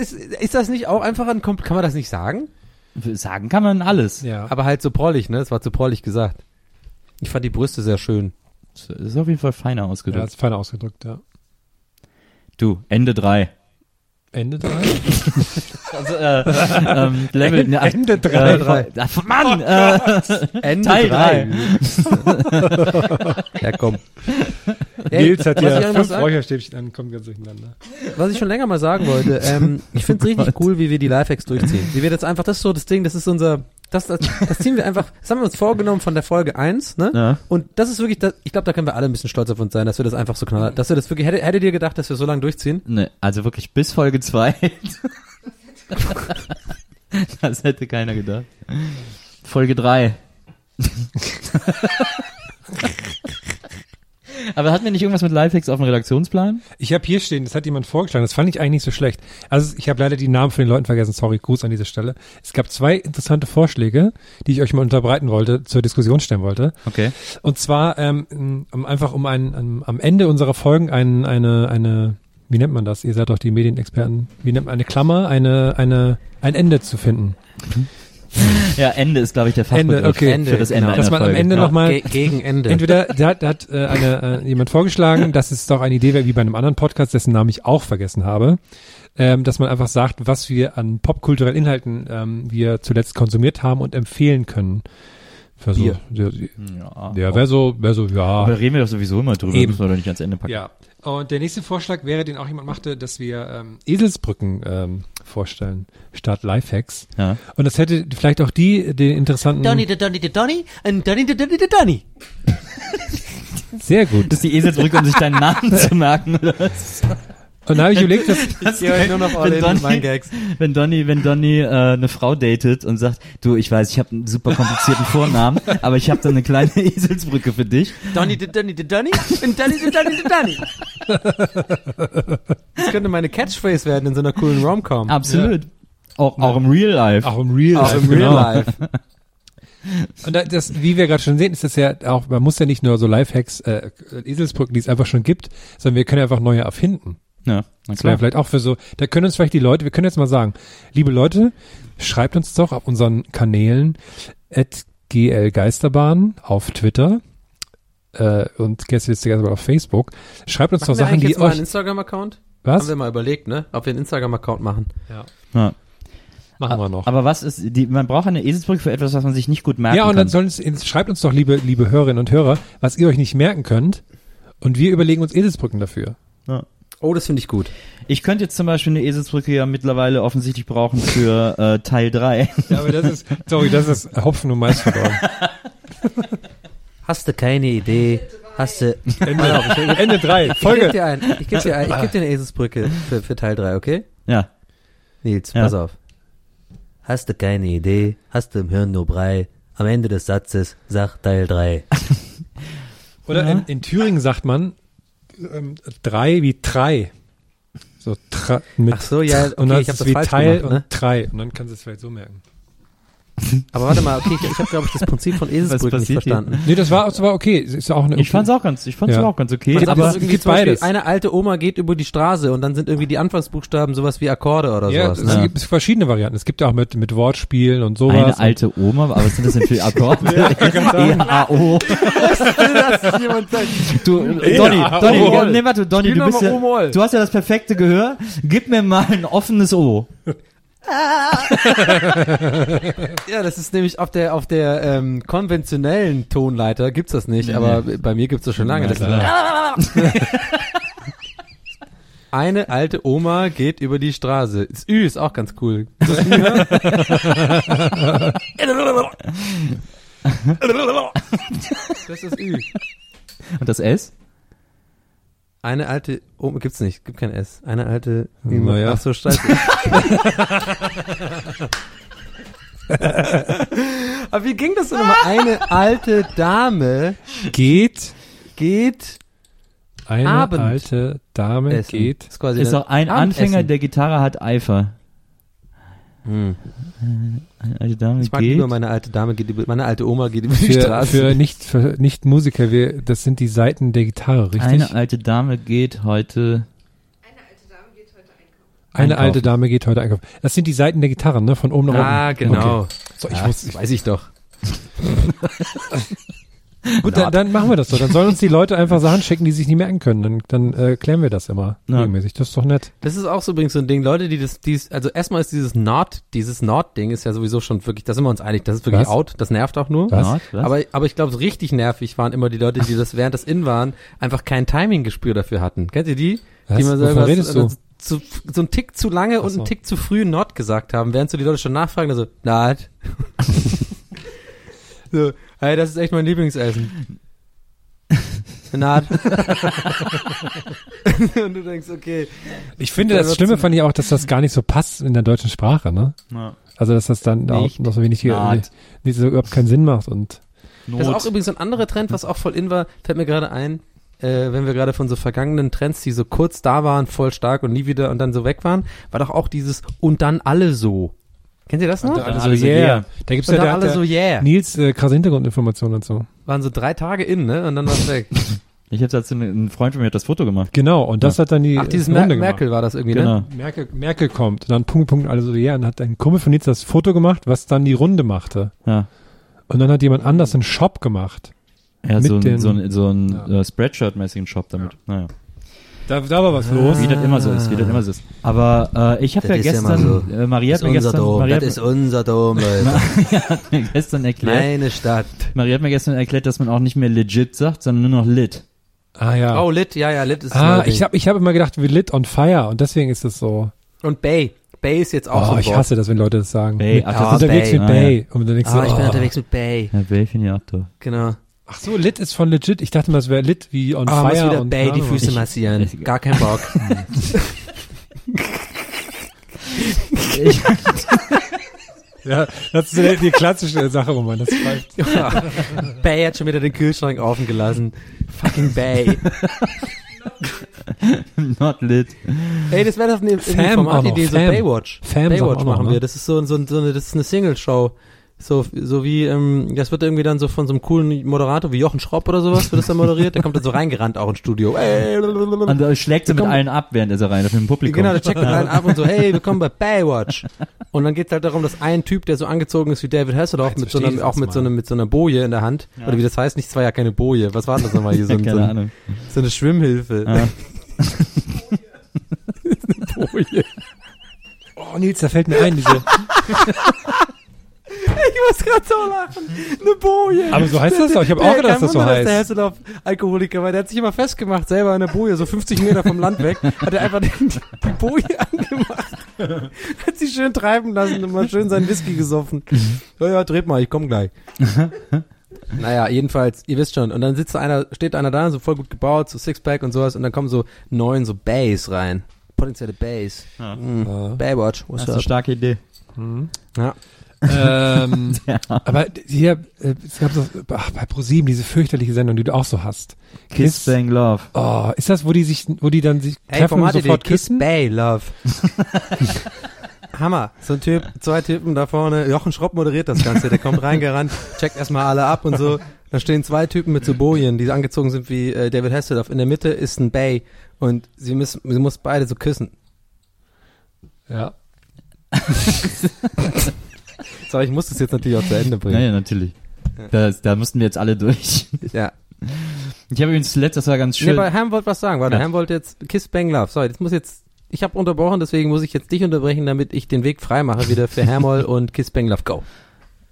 ist, ist das nicht auch einfach ein Kann man das nicht sagen? Sagen kann man alles. Ja. Aber halt so prollig, ne? Es war zu prollig gesagt. Ich fand die Brüste sehr schön. Das ist auf jeden Fall feiner Ja, ausgedrückt. ist fein ausgedrückt, ja. Du, Ende drei. Ende drei? Also, äh, ähm, Level, ne, Ende drei. Äh, drei. ach, Mann, äh, Ende Teil drei. ja, komm. Ey, Nils hat ja fünf Räucherstäbchen an, kommt ganz durcheinander. Was ich schon länger mal sagen wollte, ähm, ich finde es richtig cool, wie wir die Lifehacks durchziehen. Wie wir jetzt einfach, das ist so das Ding, das ist unser, das, das, das ziehen wir einfach, das haben wir uns vorgenommen von der Folge 1, ne? Ja. Und das ist wirklich, das, ich glaube, da können wir alle ein bisschen stolz auf uns sein, dass wir das einfach so knall, dass wir das wirklich, hättet, hättet ihr gedacht, dass wir so lange durchziehen? ne, also wirklich bis Folge zwei. das hätte keiner gedacht. Folge drei. Aber hatten wir nicht irgendwas mit Lifehacks auf dem Redaktionsplan? Ich habe hier stehen, das hat jemand vorgeschlagen, das fand ich eigentlich nicht so schlecht. Also ich habe leider die Namen von den Leuten vergessen, sorry, Gruß an dieser Stelle. Es gab zwei interessante Vorschläge, die ich euch mal unterbreiten wollte, zur Diskussion stellen wollte. Okay. Und zwar ähm, um, einfach um ein, um, am Ende unserer Folgen ein, eine, eine, wie nennt man das? Ihr seid doch die Medienexperten. Wie nennt man eine Klammer, eine, eine, ein Ende zu finden. Ja, Ende ist, glaube ich, der Fachbegriff Ende, okay. für das Ende Genau. Dass man am. Ende ja. nochmal Ge gegen Ende. Entweder da, da hat äh, eine, äh, jemand vorgeschlagen, dass es doch eine Idee wäre, wie bei einem anderen Podcast, dessen Namen ich auch vergessen habe, ähm, dass man einfach sagt, was wir an popkulturellen Inhalten ähm, wir zuletzt konsumiert haben und empfehlen können. Für so, Wir. ja, Ja, wäre so, wäre so, ja. Aber da reden wir doch sowieso immer drüber, Eben. müssen wir doch nicht ans Ende packen. Ja. Und der nächste Vorschlag wäre, den auch jemand machte, dass wir ähm, Eselsbrücken ähm, vorstellen, statt Lifehacks. Ja. Und das hätte vielleicht auch die, den interessanten, Donny, the Donny, the Donny, and Donny, the Donny, the Donny. sehr gut. Das ist die Eselsbrücke, um sich deinen Namen zu merken, oder was? Und da habe ich überlegt, dass, ich gehe euch nur noch all in Donny- meinen Gags. Wenn Donny, wenn Donny äh, eine Frau datet und sagt, du, ich weiß, ich habe einen super komplizierten Vornamen, aber ich habe da eine kleine Eselsbrücke für dich. Donny, the Donny, the Donny, and Donny, the Donny, the Donny. Das könnte meine Catchphrase werden in so einer coolen Rom-Com. Absolut. Auch, auch im Real Life. auch im Real Auch Life, im Real genau. Life. Und da- das, wie wir gerade schon sehen, ist das ja auch, man muss ja nicht nur so Lifehacks, äh, Eselsbrücken, die es einfach schon gibt, sondern wir können ja einfach neue erfinden. Ja, na Das wäre vielleicht auch für so, da können uns vielleicht die Leute, wir können jetzt mal sagen, liebe Leute, schreibt uns doch auf unseren Kanälen at glgeisterbahn auf Twitter äh, und Gästeliste Geisterbahn auf Facebook. Schreibt uns Machen doch Sachen, die jetzt mal einen euch, Instagram-Account? was? Haben wir mal überlegt, ne? Ob wir einen Instagram-Account machen. Ja. Machen wir noch. Aber was ist, die, man braucht eine Eselsbrücke für etwas, was man sich nicht gut merken Ja, und kann. dann sollen es, jetzt schreibt uns doch, liebe, liebe Hörerinnen und Hörer, was ihr euch nicht merken könnt. Und wir überlegen uns Eselsbrücken dafür. Oh, das finde ich gut. ich könnte jetzt zum Beispiel eine Eselsbrücke ja mittlerweile offensichtlich brauchen für äh, Teil 3. Ja, aber das ist, sorry, das ist Hopfen und Mais verdorben. Hast du keine Idee? Hast du, Ende, Ende drei, Ich gebe Folge. dir ein, ich gebe dir, ein, ich geb dir eine Eselsbrücke für, für Teil 3, okay? ja. Nils, Ja. pass auf. Hast du keine Idee, hast du im Hirn nur Brei. Am Ende des Satzes sag Teil 3. Oder in, in Thüringen sagt man ähm, drei wie drei. So tra, mit Ach so, ja, okay, und dann ich hab ist das wie Teil gemacht, ne? und drei. Und dann kannst du es vielleicht so merken. Aber warte mal, okay, ich, ich habe, glaube ich, das Prinzip von Eselsbrücken nicht passiert hier? verstanden. Nee, das war, das war okay. Ist auch eine, Ich fand's auch ganz, ich fand's Ja. auch ganz okay. Geht Aber aber es irgendwie zum Beispiel, beides. eine alte Oma geht über die Straße und dann sind irgendwie die Anfangsbuchstaben sowas wie Akkorde oder Ja, sowas. es Ne? gibt verschiedene Varianten. Es gibt ja auch mit, mit Wortspielen und sowas. eine alte Oma, aber was sind das denn für Akkorde? E-H-O. Du, äh, Donny, Donny, nee, warte, Donny, du bist ja, du hast ja das perfekte Gehör. Gib mir mal ein offenes O. Ja, das ist nämlich auf der auf der ähm, konventionellen Tonleiter gibt's das nicht, aber bei mir gibt's das schon lange. Das Eine alte Oma geht über die Straße. Das Ü ist auch ganz cool. Ne? Das ist Ü. Und das S? Eine alte Oma gibt's nicht, gibt kein S. Eine alte Naja. Ach so, scheiße. Aber wie ging das denn nochmal? Eine alte Dame geht geht eine Abend alte Dame essen. geht. Ist quasi Ist doch ein Abendessen. Anfänger, der Gitarre hat Eifer. Hm. Eine alte Dame Ich mag geht. lieber meine alte Dame geht über, meine alte Oma geht über die Für, Straße. für nicht für nicht Musiker, wir, das sind die Seiten der Gitarre, richtig? Eine alte Dame geht heute. Eine einkaufen. alte Dame geht heute einkaufen. Das sind die Seiten der Gitarren, ne? Von oben nach unten. ah, genau. Okay. So, ich ja, muss, das weiß ich doch. gut, dann, dann machen wir das so. Dann sollen uns die Leute einfach Sachen schicken, die sich nicht merken können. Dann, dann äh, klären wir das immer Ja. regelmäßig. Das ist doch nett. Das ist auch so übrigens so ein Ding. Leute, die das, dies, also erstmal ist dieses Nord, dieses Nord-Ding ist ja sowieso schon wirklich, da sind wir uns einig, das ist wirklich Was? out, das nervt auch nur. Was? Nord, was? Aber, aber ich glaube, so richtig nervig waren immer die Leute, die das während das In waren, einfach kein Timing-Gespür dafür hatten. Kennt ihr die? Was? Die mal so, Wovon irgendwas- redest du? äh, Zu, so ein Tick zu lange und so. ein Tick zu früh Nord gesagt haben, während so die Leute schon nachfragen, also, Nord. so, hey, das ist echt mein Lieblingsessen. Nord. und du denkst, okay. Ich finde, Da das Schlimme fand ich auch, dass das gar nicht so passt in der deutschen Sprache, ne? Ja. Also, dass das dann auch Nicht. noch so wenig, Naht. nicht so überhaupt keinen Sinn macht und Das ist auch übrigens ein anderer Trend, was auch voll in war, fällt mir gerade ein, äh, wenn wir gerade von so vergangenen Trends, die so kurz da waren, voll stark und nie wieder und dann so weg waren, war doch auch dieses und dann alle so. Kennt ihr das noch? dann alle so, alle so, yeah. yeah. Da gibt's Und ja der, alle so, yeah. Nils äh, krasse Hintergrundinformationen dazu. Waren so drei Tage in, ne? Und dann war's weg. Ich habe dazu ein Freund von mir hat das Foto gemacht. Genau, und das hat dann die Ach, dieses äh, Mer Runde Merkel war das irgendwie, Genau. ne? Merkel, Merkel kommt, und dann Punkt, Punkt, alle so, ja, und hat ein Kumpel von Nils das Foto gemacht, was dann die Runde machte. Ja. Und dann hat jemand anders einen Shop gemacht. Er hat Mit so ein, den- so ein, so ein Ja. äh, Spreadshirt-mäßigen Shop damit. Naja. Da, da war was los. Wie das immer so ist, wie das immer so ist. Aber äh, ich habe Das ja gestern, so. äh, Maria Das hat ist mir unser gestern, Dom. Maria Das hat, ist unser Dom, Leute. Maria hat mir gestern erklärt, Meine Stadt. Maria hat mir gestern erklärt, dass man auch nicht mehr legit sagt, sondern nur noch lit. Ah, ja. Oh, Lit, ja, ja, Lit ist ah, so ich habe ich hab immer gedacht, wir lit on fire, und deswegen ist es so. Und Bay. Bay ist jetzt auch so Oh, ein ich Wort. hasse das, wenn Leute das sagen. Bay, ach, das ist unterwegs Bay. mit Ah, ja. Bay. Und dann denkst du, Ah, ich bin oh. unterwegs mit Bay. Ja, Bay finde ich auch doof. Genau. Ach so, lit ist von legit. Ich dachte mal, es wäre lit wie on Ah, muss fire. wieder und Bay die. Füße Ich- massieren. ich- Gar kein Bock. Ja, das ist die, die klassische Sache, Roman. Das reicht. Bay hat schon wieder den Kühlschrank offen gelassen. Fucking Bay. not lit. Ey, das wäre doch eine, eine Formatidee, so Fam. Baywatch. Fam Baywatch machen ne? wir. Das ist so, so, so eine, das ist eine Single-Show. So, so wie, ähm, das wird irgendwie dann so von so einem coolen Moderator wie Jochen Schropp oder sowas, wird das dann moderiert. Der kommt dann so reingerannt auch ins Studio. Ey, Und da schlägt sie mit allen ab, während er so rein, auf dem Publikum. Genau, der checkt mit allen ab und so, hey, willkommen bei Baywatch. Und dann geht's halt darum, dass ein Typ, der so angezogen ist wie David Hasselhoff, mit so ich auch mit so, mal. einer, mit so einer Boje in der Hand, oder wie das heißt, nicht, es war ja keine Boje, was war denn das nochmal hier, so, ein, so, Keine ein, Ahnung. so eine Schwimmhilfe. Ja. Boje. Oh, Nils, da fällt mir ein, diese. Ich muss gerade so lachen. Eine Boje. Aber so heißt das doch. Ich habe auch gedacht, dass das so Wunder, heißt. Dass der Hasselhoff Alkoholiker war. Der hat sich immer festgemacht, selber in der Boje, so 50 Meter vom Land weg, hat er einfach den, die Boje angemacht. Hat sie schön treiben lassen und mal schön seinen Whisky gesoffen. Ja, ja, dreht mal, ich komm gleich. naja, jedenfalls, ihr wisst schon. Und dann sitzt einer, steht einer da, so voll gut gebaut, so Sixpack und sowas, und dann kommen so neun so Bays rein. potenzielle Bays. Ja. Mm. Baywatch, Das what's ist eine up? starke Idee. Ja. Ähm, Aber hier, äh, es gab so, ach, bei ProSieben diese fürchterliche Sendung, die du auch so hast. Kiss, Bang, Love. Oh, ist das, wo die sich, wo die dann sich Ey, treffen und sofort Kiss küssen? Bay, Love. Hammer. So ein Typ, zwei Typen da vorne. Jochen Schropp moderiert das Ganze. Der kommt reingerannt, checkt erstmal alle ab und so. Da stehen zwei Typen mit so Bojen, die angezogen sind wie äh, David Hasselhoff. In der Mitte ist ein Bay und sie müssen, sie muss beide so küssen. Ja. So, ich muss das jetzt natürlich auch zu Ende bringen. Ja, ja, natürlich. Da, da mussten wir jetzt alle durch. Ja. Ich habe übrigens zuletzt, das war ganz Nee, schön. aber Ham wollte was sagen. Warte, Ja. Ham wollte jetzt Kiss Bang Love. Sorry, das muss jetzt, ich habe unterbrochen, deswegen muss ich jetzt dich unterbrechen, damit ich den Weg frei mache wieder für Hermol und Kiss Bang Love Go.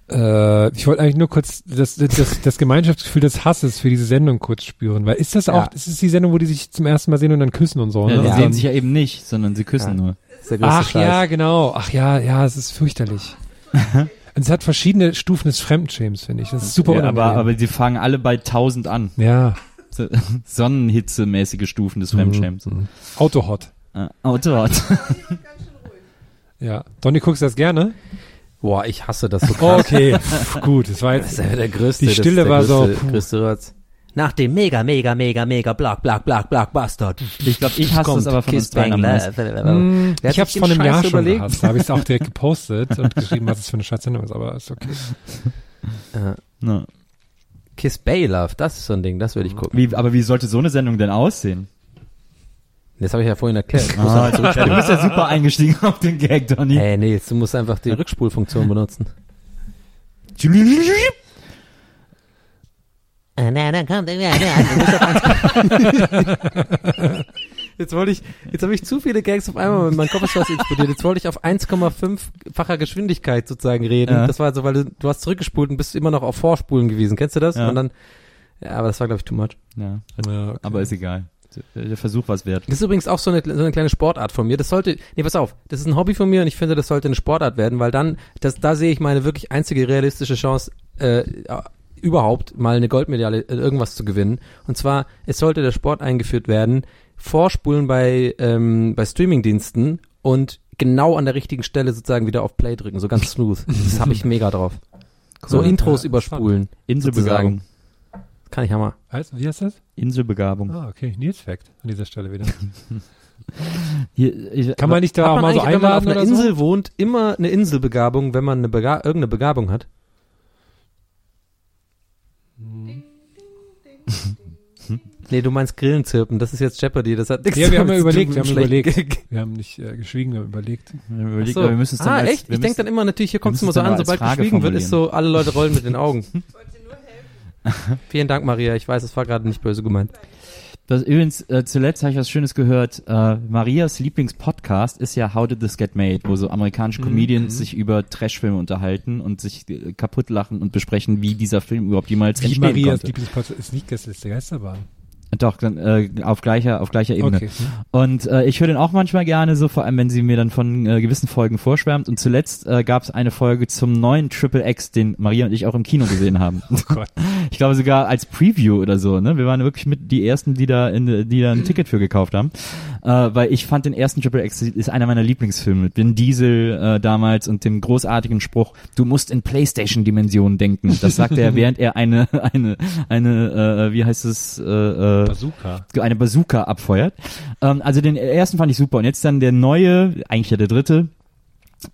Äh, ich wollte eigentlich nur kurz das, das, das, Gemeinschaftsgefühl des Hasses für diese Sendung kurz spüren, weil ist das auch, Ja. ist es die Sendung, wo die sich zum ersten Mal sehen und dann küssen und so, ja, ne? die Und sehen sich ja eben nicht, sondern sie küssen Ja. nur. Ach Scheiß. ja, genau. Ach ja, ja, es ist fürchterlich. Und es hat verschiedene Stufen des Fremdschäms, finde ich. Das ist super Ja, aber, unangenehm. aber sie fangen alle bei 1000 an. ja, So, Sonnenhitze-mäßige Stufen des Fremdschäms. Mhm. Autohot. Äh, Autohot. Ja. Donny, guckst du das gerne? Boah, ich hasse das so krass. Okay, pff, gut. Das war Das jetzt, ist ja der größte. Die das ist Stille der war so, größte, puh. größte Rotz. Nach dem mega, mega, mega, mega, black, black, black, black, Buster. Ich glaube, ich hasse das aber von. Hm, Wer hat ich hab's sich vor einem Jahr schon überlegt? gehasst. Da habe ich es auch direkt gepostet und geschrieben, was es für eine Scheißsendung ist, aber ist okay. Äh, Ja. Kiss Bay Love, das ist so ein Ding, das würde ich gucken. Wie, aber wie sollte so eine Sendung denn aussehen? Das habe ich ja vorhin erklärt. Ah, du bist ja super eingestiegen auf den Gag, Donny. Hey, nee, du musst einfach die Rückspulfunktion benutzen. Ah, na, dann kommt er wieder. Jetzt wollte ich, jetzt habe ich zu viele Gags auf einmal und mein Kopf ist fast explodiert. Jetzt wollte ich auf 1,5-facher Geschwindigkeit sozusagen reden. Ja. Das war so, weil du, du hast zurückgespult und bist immer noch auf Vorspulen gewesen. Kennst du das? Ja. Und dann, ja, aber das war glaube ich too much. Ja, Ja, okay. aber ist egal. Der Versuch war's wert. Das ist übrigens auch so eine, so eine kleine Sportart von mir. Das sollte, nee, pass auf, das ist ein Hobby von mir und ich finde, das sollte eine Sportart werden, weil dann, das, da sehe ich meine wirklich einzige realistische Chance, äh, überhaupt mal eine Goldmedaille, äh, irgendwas zu gewinnen. Und zwar, es sollte der Sport eingeführt werden, vorspulen bei, ähm, bei Streamingdiensten und genau an der richtigen Stelle sozusagen wieder auf Play drücken, so ganz smooth. Das habe ich mega drauf. So Cool. Intros Ja, überspulen. Inselbegabung. Das kann ich hammer. Heißt, wie heißt das? Inselbegabung. Ah, okay. Nils Fact an dieser Stelle wieder. Hier, ich, Kann man nicht da auch man mal so eigentlich, wenn man auf einladen einer Insel so? wohnt, immer eine Inselbegabung, wenn man eine Bega irgendeine Begabung hat? Nee, du meinst Grillenzirpen, das ist jetzt Jeopardy, das hat nichts Ja, wir haben ja überlegt, wir haben überlegt. Wir haben nicht äh, geschwiegen, wir haben überlegt. Wir haben überlegt, so. aber wir müssen es dann Ah, als, echt? Ich denke dann immer, natürlich, hier kommt es immer so an, sobald Frage geschwiegen wird, ist so, alle Leute rollen mit den Augen. Vielen Dank, Maria, ich weiß, es war gerade nicht böse gemeint. Das, übrigens, äh, zuletzt habe ich was Schönes gehört. Äh, Marias Lieblingspodcast ist ja How Did This Get Made, wo so amerikanische Comedians sich über Trashfilme unterhalten und sich äh, kaputt lachen und besprechen, wie dieser Film überhaupt jemals Wie entstehen Marias konnte. Lieblingspodcast ist nicht Gästeliste Geisterbahn. Doch, äh, auf gleicher auf gleicher Ebene. Okay. Und äh, ich höre den auch manchmal gerne, so vor allem, wenn sie mir dann von äh, gewissen Folgen vorschwärmt. Und zuletzt äh, gab es eine Folge zum neuen Triple X, den Maria und ich auch im Kino gesehen haben. Oh Gott. Ich glaube sogar als Preview oder so. Ne, wir waren wirklich mit die ersten, die da in, die da ein Ticket für gekauft haben, äh, weil ich fand den ersten Triple X ist einer meiner Lieblingsfilme mit Vin Diesel äh, damals und dem großartigen Spruch: Du musst in PlayStation-Dimensionen denken. Das sagt er, während er eine eine eine äh, wie heißt es äh, äh, Bazooka. eine Bazooka abfeuert. Ähm, also den ersten fand ich super und jetzt dann der neue, eigentlich ja der dritte,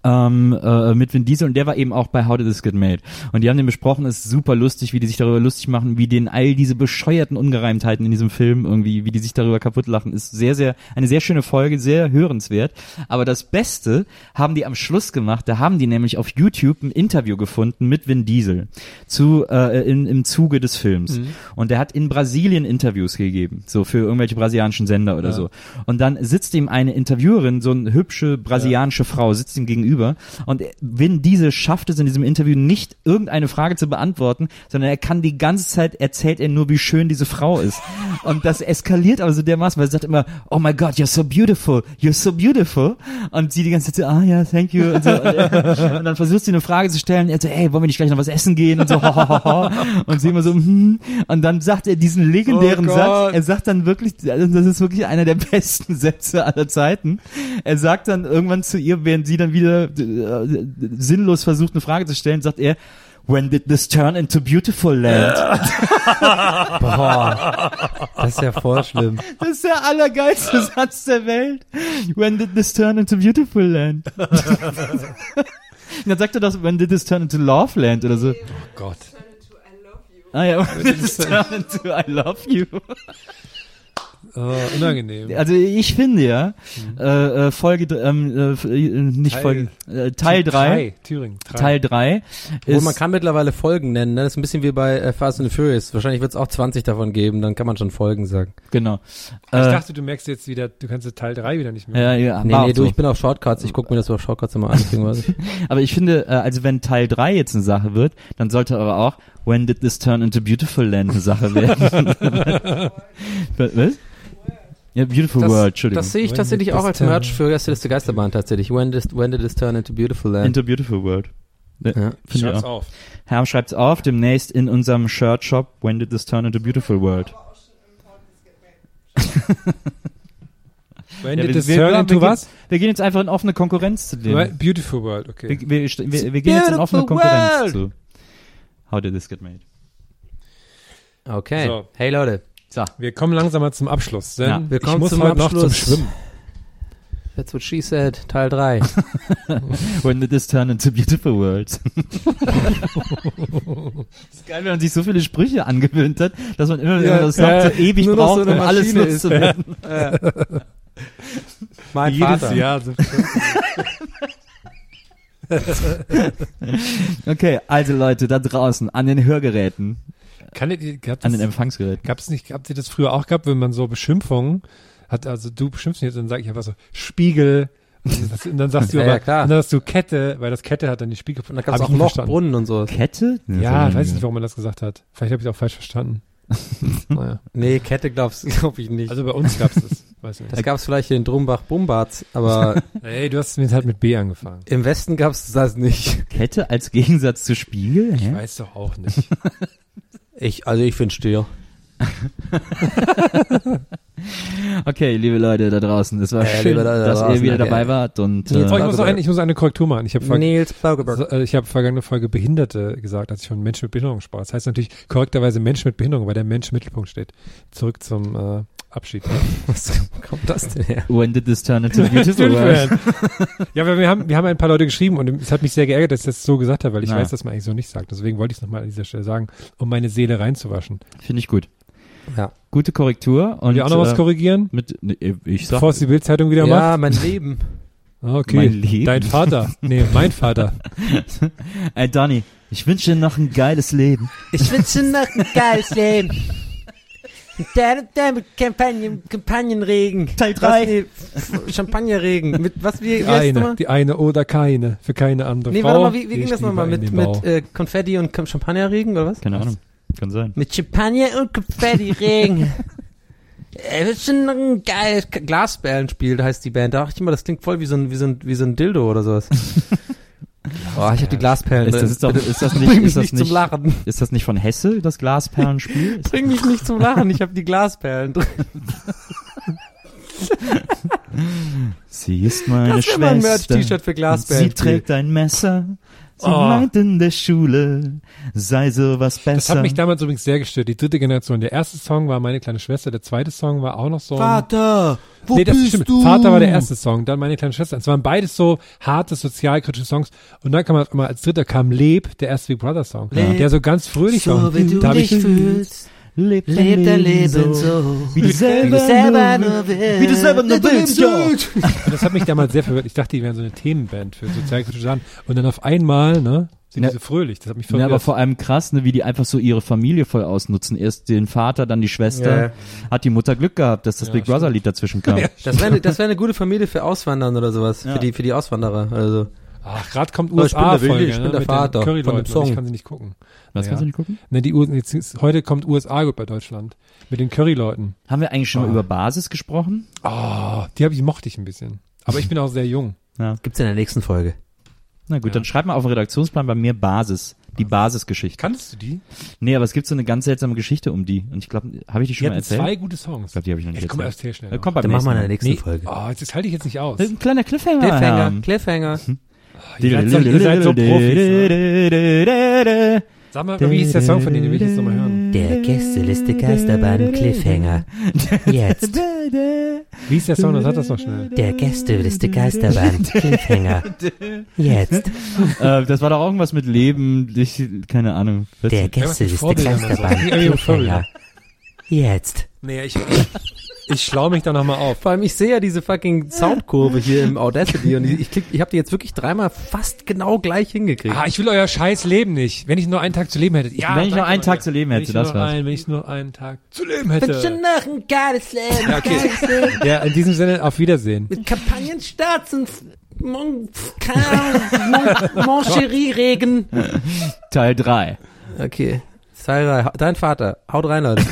ähm, äh, mit Vin Diesel und der war eben auch bei How Did This Get Made. Und die haben den besprochen, ist super lustig, wie die sich darüber lustig machen, wie den all diese bescheuerten Ungereimtheiten in diesem Film irgendwie, wie die sich darüber kaputt lachen, ist sehr, sehr, eine sehr schöne Folge, sehr hörenswert, aber das Beste haben die am Schluss gemacht, da haben die nämlich auf YouTube ein Interview gefunden mit Vin Diesel zu, äh, in, im Zuge des Films. Und der hat in Brasilien Interviews gegeben, so für irgendwelche brasilianischen Sender oder so. Und dann sitzt ihm eine Interviewerin, so eine hübsche brasilianische Frau, sitzt ihm gegenüber. Und Vin Diesel schafft es in diesem Interview nicht, irgendeine Frage zu beantworten, sondern er kann die ganze Zeit erzählt er nur, wie schön diese Frau ist. Und das eskaliert aber so dermaßen, weil er sagt immer, oh my God, you're so beautiful, you're so beautiful. Und sie die ganze Zeit so, ah ja, thank you. Und, so, und, er, und dann versucht sie eine Frage zu stellen, er so, hey, wollen wir nicht gleich noch was essen gehen? Und so, ho, ho, ho. Und sie immer so, hm. Und dann sagt er diesen legendären Oh Satz, er sagt dann wirklich, also das ist wirklich einer der besten Sätze aller Zeiten. Er sagt dann irgendwann zu ihr, während sie dann wieder äh, sinnlos versucht, eine Frage zu stellen, sagt er, When did this turn into beautiful land? Boah, das ist ja voll schlimm. Das ist der allergeilste Satz der Welt. When did this turn into beautiful land? Und dann sagt er das, when did this turn into love land oder so. Oh Gott. Ah ja, when did this turn into I love you. Oh, unangenehm. Also ich finde ja, äh, äh, Folge, ähm, äh, äh, nicht Teil- Folge, äh, Teil 3, Drei, Thüringen. Drei. Teil 3 Obwohl man kann mittlerweile Folgen nennen, ne? Das ist ein bisschen wie bei äh, Fast and Furious. Wahrscheinlich wird es auch 20 davon geben, dann kann man schon Folgen sagen. genau. Ich Äh, dachte, du merkst jetzt wieder, du kannst jetzt Teil 3 wieder nicht mehr. ja, ja, Nee, nee, du, so. ich bin auf Shortcuts. Ich gucke mir das auf Shortcuts immer an. Aber ich finde, äh, also wenn Teil 3 jetzt eine Sache wird, dann sollte aber auch When did this turn into beautiful land eine Sache werden. Was? Ja, beautiful Das, world, Entschuldigung. das sehe ich tatsächlich auch als Merch für Gästeliste Geisterbahn tatsächlich. When did, when did this turn into beautiful land? into beautiful world. Ja, Ja. Schreib's auf. Herr schreibt's auf, demnächst in unserem Shirt Shop When did this turn into beautiful world. When Ja, did wir- this turn into was? Wir gehen jetzt einfach in offene Konkurrenz zu dem. Beautiful World, okay. Wir, wir, wir, wir gehen jetzt in offene Konkurrenz world. zu. How did this get made? Okay. So. Hey Leute, So. Wir kommen langsam mal zum Abschluss, denn Ja. Wir ich kommen muss zum heute noch Abschluss. zum Schwimmen. that's what she said, Teil 3. When did this turn into beautiful world? das ist geil, wenn man sich so viele Sprüche angewöhnt hat, dass man immer Ja, das noch ja, so ewig noch braucht, so um alles Maschine ist. loszuwerden. mein Jedes Vater. Jahr Okay, also Leute, da draußen, an den Hörgeräten, Kann habt an den Empfangsgeräten. gab's nicht, habt ihr das früher auch gehabt, wenn man so Beschimpfungen hat, also du beschimpfst mich jetzt und dann sag ich einfach so, Spiegel, und dann sagst du Ja, aber, ja, klar. und dann sagst du Kette, weil das Kette hat dann die Spiegel. Und da gab es auch ich verstanden. Brunnen und so. Kette? Ja, ich weiß nicht, warum man das gesagt hat. Vielleicht habe ich es auch falsch verstanden. naja. Nee, Kette glaubst glaub ich nicht. Also bei uns gab's das. Weiß das nicht. gab es vielleicht in Drumbach-Bumbarz, aber Ey, du hast mit halt mit B angefangen. im Westen gab es das nicht. Kette als Gegensatz zu Spiegel? Ich Hä? weiß doch auch nicht. Ich, also ich finde still. Okay, liebe Leute da draußen, es war Äh, schön, Leute da dass ihr draußen, wieder okay. dabei wart und Nils Oh, äh, ich, muss noch eine, ich muss eine Korrektur machen. Ich habe ver also, äh, habe vergangene Folge Behinderte gesagt, als ich von Menschen mit Behinderung sprach. Das heißt natürlich korrekterweise Menschen mit Behinderung, weil der Mensch im Mittelpunkt steht. Zurück zum äh, Abschied. Was kommt das denn her? When did this turn into beautiful world? ja, wir haben, wir haben ein paar Leute geschrieben und es hat mich sehr geärgert, dass ich das so gesagt habe, weil ich Na. weiß, dass man eigentlich so nicht sagt. Deswegen wollte ich es nochmal an dieser Stelle sagen, um meine Seele reinzuwaschen. Finde ich gut. Ja. Gute Korrektur. Und wir auch noch was äh, korrigieren, mit, ne, ich sag, bevor es die Bildzeitung wieder Ja, macht? mein Leben. Ah, Okay, mein Leben. dein Vater. Nee, mein Vater. Ey, Donny, ich wünsche dir noch ein geiles Leben. Ich wünsche noch ein geiles Leben. Der, der mit Kampagnen, Kampagnenregen. Teil Was, drei. nee, F- Champagnerregen. Mit was, wie, wie Die das eine, die eine oder keine, für keine andere Nee, Frau. warte mal, wie, wie ging das nochmal? Mit, mit äh, Konfetti und Champagnerregen oder was? Keine Ahnung. Kann sein. Mit Champagner und Konfetti-Regen. Er wird schon noch ein geiles Glasperlenspiel, heißt die Band. Da dachte ich immer, das klingt voll wie so ein, wie so ein, wie so ein Dildo oder sowas. oh, ich hab die Glasperlen. Ist das, ist, doch, ist das bring nicht, mich ist das nicht nicht, zum Lachen. ist das nicht von Hesse, das Glasperlenspiel? Ist- Bring mich nicht zum Lachen, ich hab die Glasperlen drin. Sie ist meine Das ist immer ein Schwester. Merch-T-Shirt für Glasperlen. Sie trägt ein Messer. Sie Oh. meint in der Schule, sei sowas besser. Das hat mich damals übrigens sehr gestört. Die dritte Generation. Der erste Song war meine kleine Schwester. Der zweite Song war auch noch so. Vater, wo nee, das bist stimmt. du? Vater war der erste Song, dann meine kleine Schwester. Es waren beides so harte sozialkritische Songs. Und dann kam auf einmal als dritter kam Leb, der erste Big Brother Song, Leb, der so ganz fröhlich war. So wie du da dich ich, fühlst, Leb lebt dein Leben so, Wie du selber, selber nur, nur willst. wie du selber nur willst, ja. das hat mich damals sehr verwirrt. Ich dachte, die wären so eine Themenband für sozialkritische Sachen. Und dann auf einmal, ne, sind Ja. die so fröhlich. Das hat mich Ja, verwirrt. aber vor allem krass, ne, wie die einfach so ihre Familie voll ausnutzen. Erst den Vater, dann die Schwester. Ja. Hat die Mutter Glück gehabt, dass das Ja, Big Brother Lied dazwischen kam. Das wäre das wär eine gute Familie für Auswandern oder sowas, Ja. für, die, für die Auswanderer. Also Ach, gerade kommt Oh, ich bin der Willi, USA-Folge, ich bin ne, der mit Vater den Curryleuten. von dem und Ich Song. kann sie nicht gucken. Was Ja. kannst du nicht gucken? Ne, die, U- jetzt ist, heute kommt USA gut bei Deutschland. Mit den Curryleuten. Haben wir eigentlich schon mal Ah. über Basis gesprochen? Oh, die habe ich mochte ich ein bisschen. Aber ich bin auch sehr jung. Gibt's in der nächsten Folge. Na gut, dann schreib mal auf den Redaktionsplan bei mir Basis. Die Basisgeschichte. Kannst du die? Nee, aber es gibt so eine ganz seltsame Geschichte um die. Und ich glaube, habe ich die Die schon mal hatten erzählt? zwei gute Songs. Ich glaube, die habe ich noch nicht Ich erzählt. erst sehr schnell. Äh. Kommt beim Dann machen wir in der nächsten Nee. Folge. Oh, jetzt das halte ich jetzt nicht aus. Mal. Ein kleiner Cliffhanger. Cliffhanger. Cliffhanger. Ihr seid so, ihr seid so Profis. Ne? Sag mal, wie ist der Song von denen? Den will ich jetzt nochmal hören. Der Gästeliste Geisterbahn Cliffhanger. Jetzt. Wie ist der Song? Das hat das noch schnell. Der Gästeliste Geisterbahn Cliffhanger. Jetzt. äh, das war doch irgendwas mit Leben. Ich, keine Ahnung. Der Gästeliste. Geisterbahn Cliffhanger. Jetzt. Nee, ich, ich schlau mich da nochmal auf. Vor allem, ich sehe ja diese fucking Soundkurve hier im Audacity und ich, ich, klick, ich habe die jetzt wirklich dreimal fast genau gleich hingekriegt. Ah, ich will euer scheiß Leben nicht. Wenn ich nur einen Tag zu leben hätte. Ja, Wenn ich nur einen Tag zu leben Wenn hätte, ich das war's. Ein, wenn ich nur einen Tag zu leben hätte. noch ein geiles Leben. Ja, okay. Ja, in diesem Sinne, auf Wiedersehen. Mit Kampagnenstarts und Mon, Mon, Mon Cherie Regen. Teil 3. Okay. Sarah, dein Vater. Haut rein, Leute.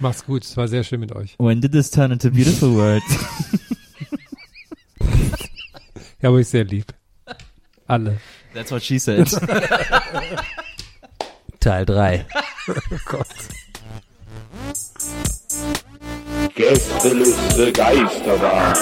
Macht's gut. Es war sehr schön mit euch. When did this turn into beautiful words? Ja, aber ich sehr lieb. Alle. That's what she said. Teil 3. Gästeliste Geisterbahn.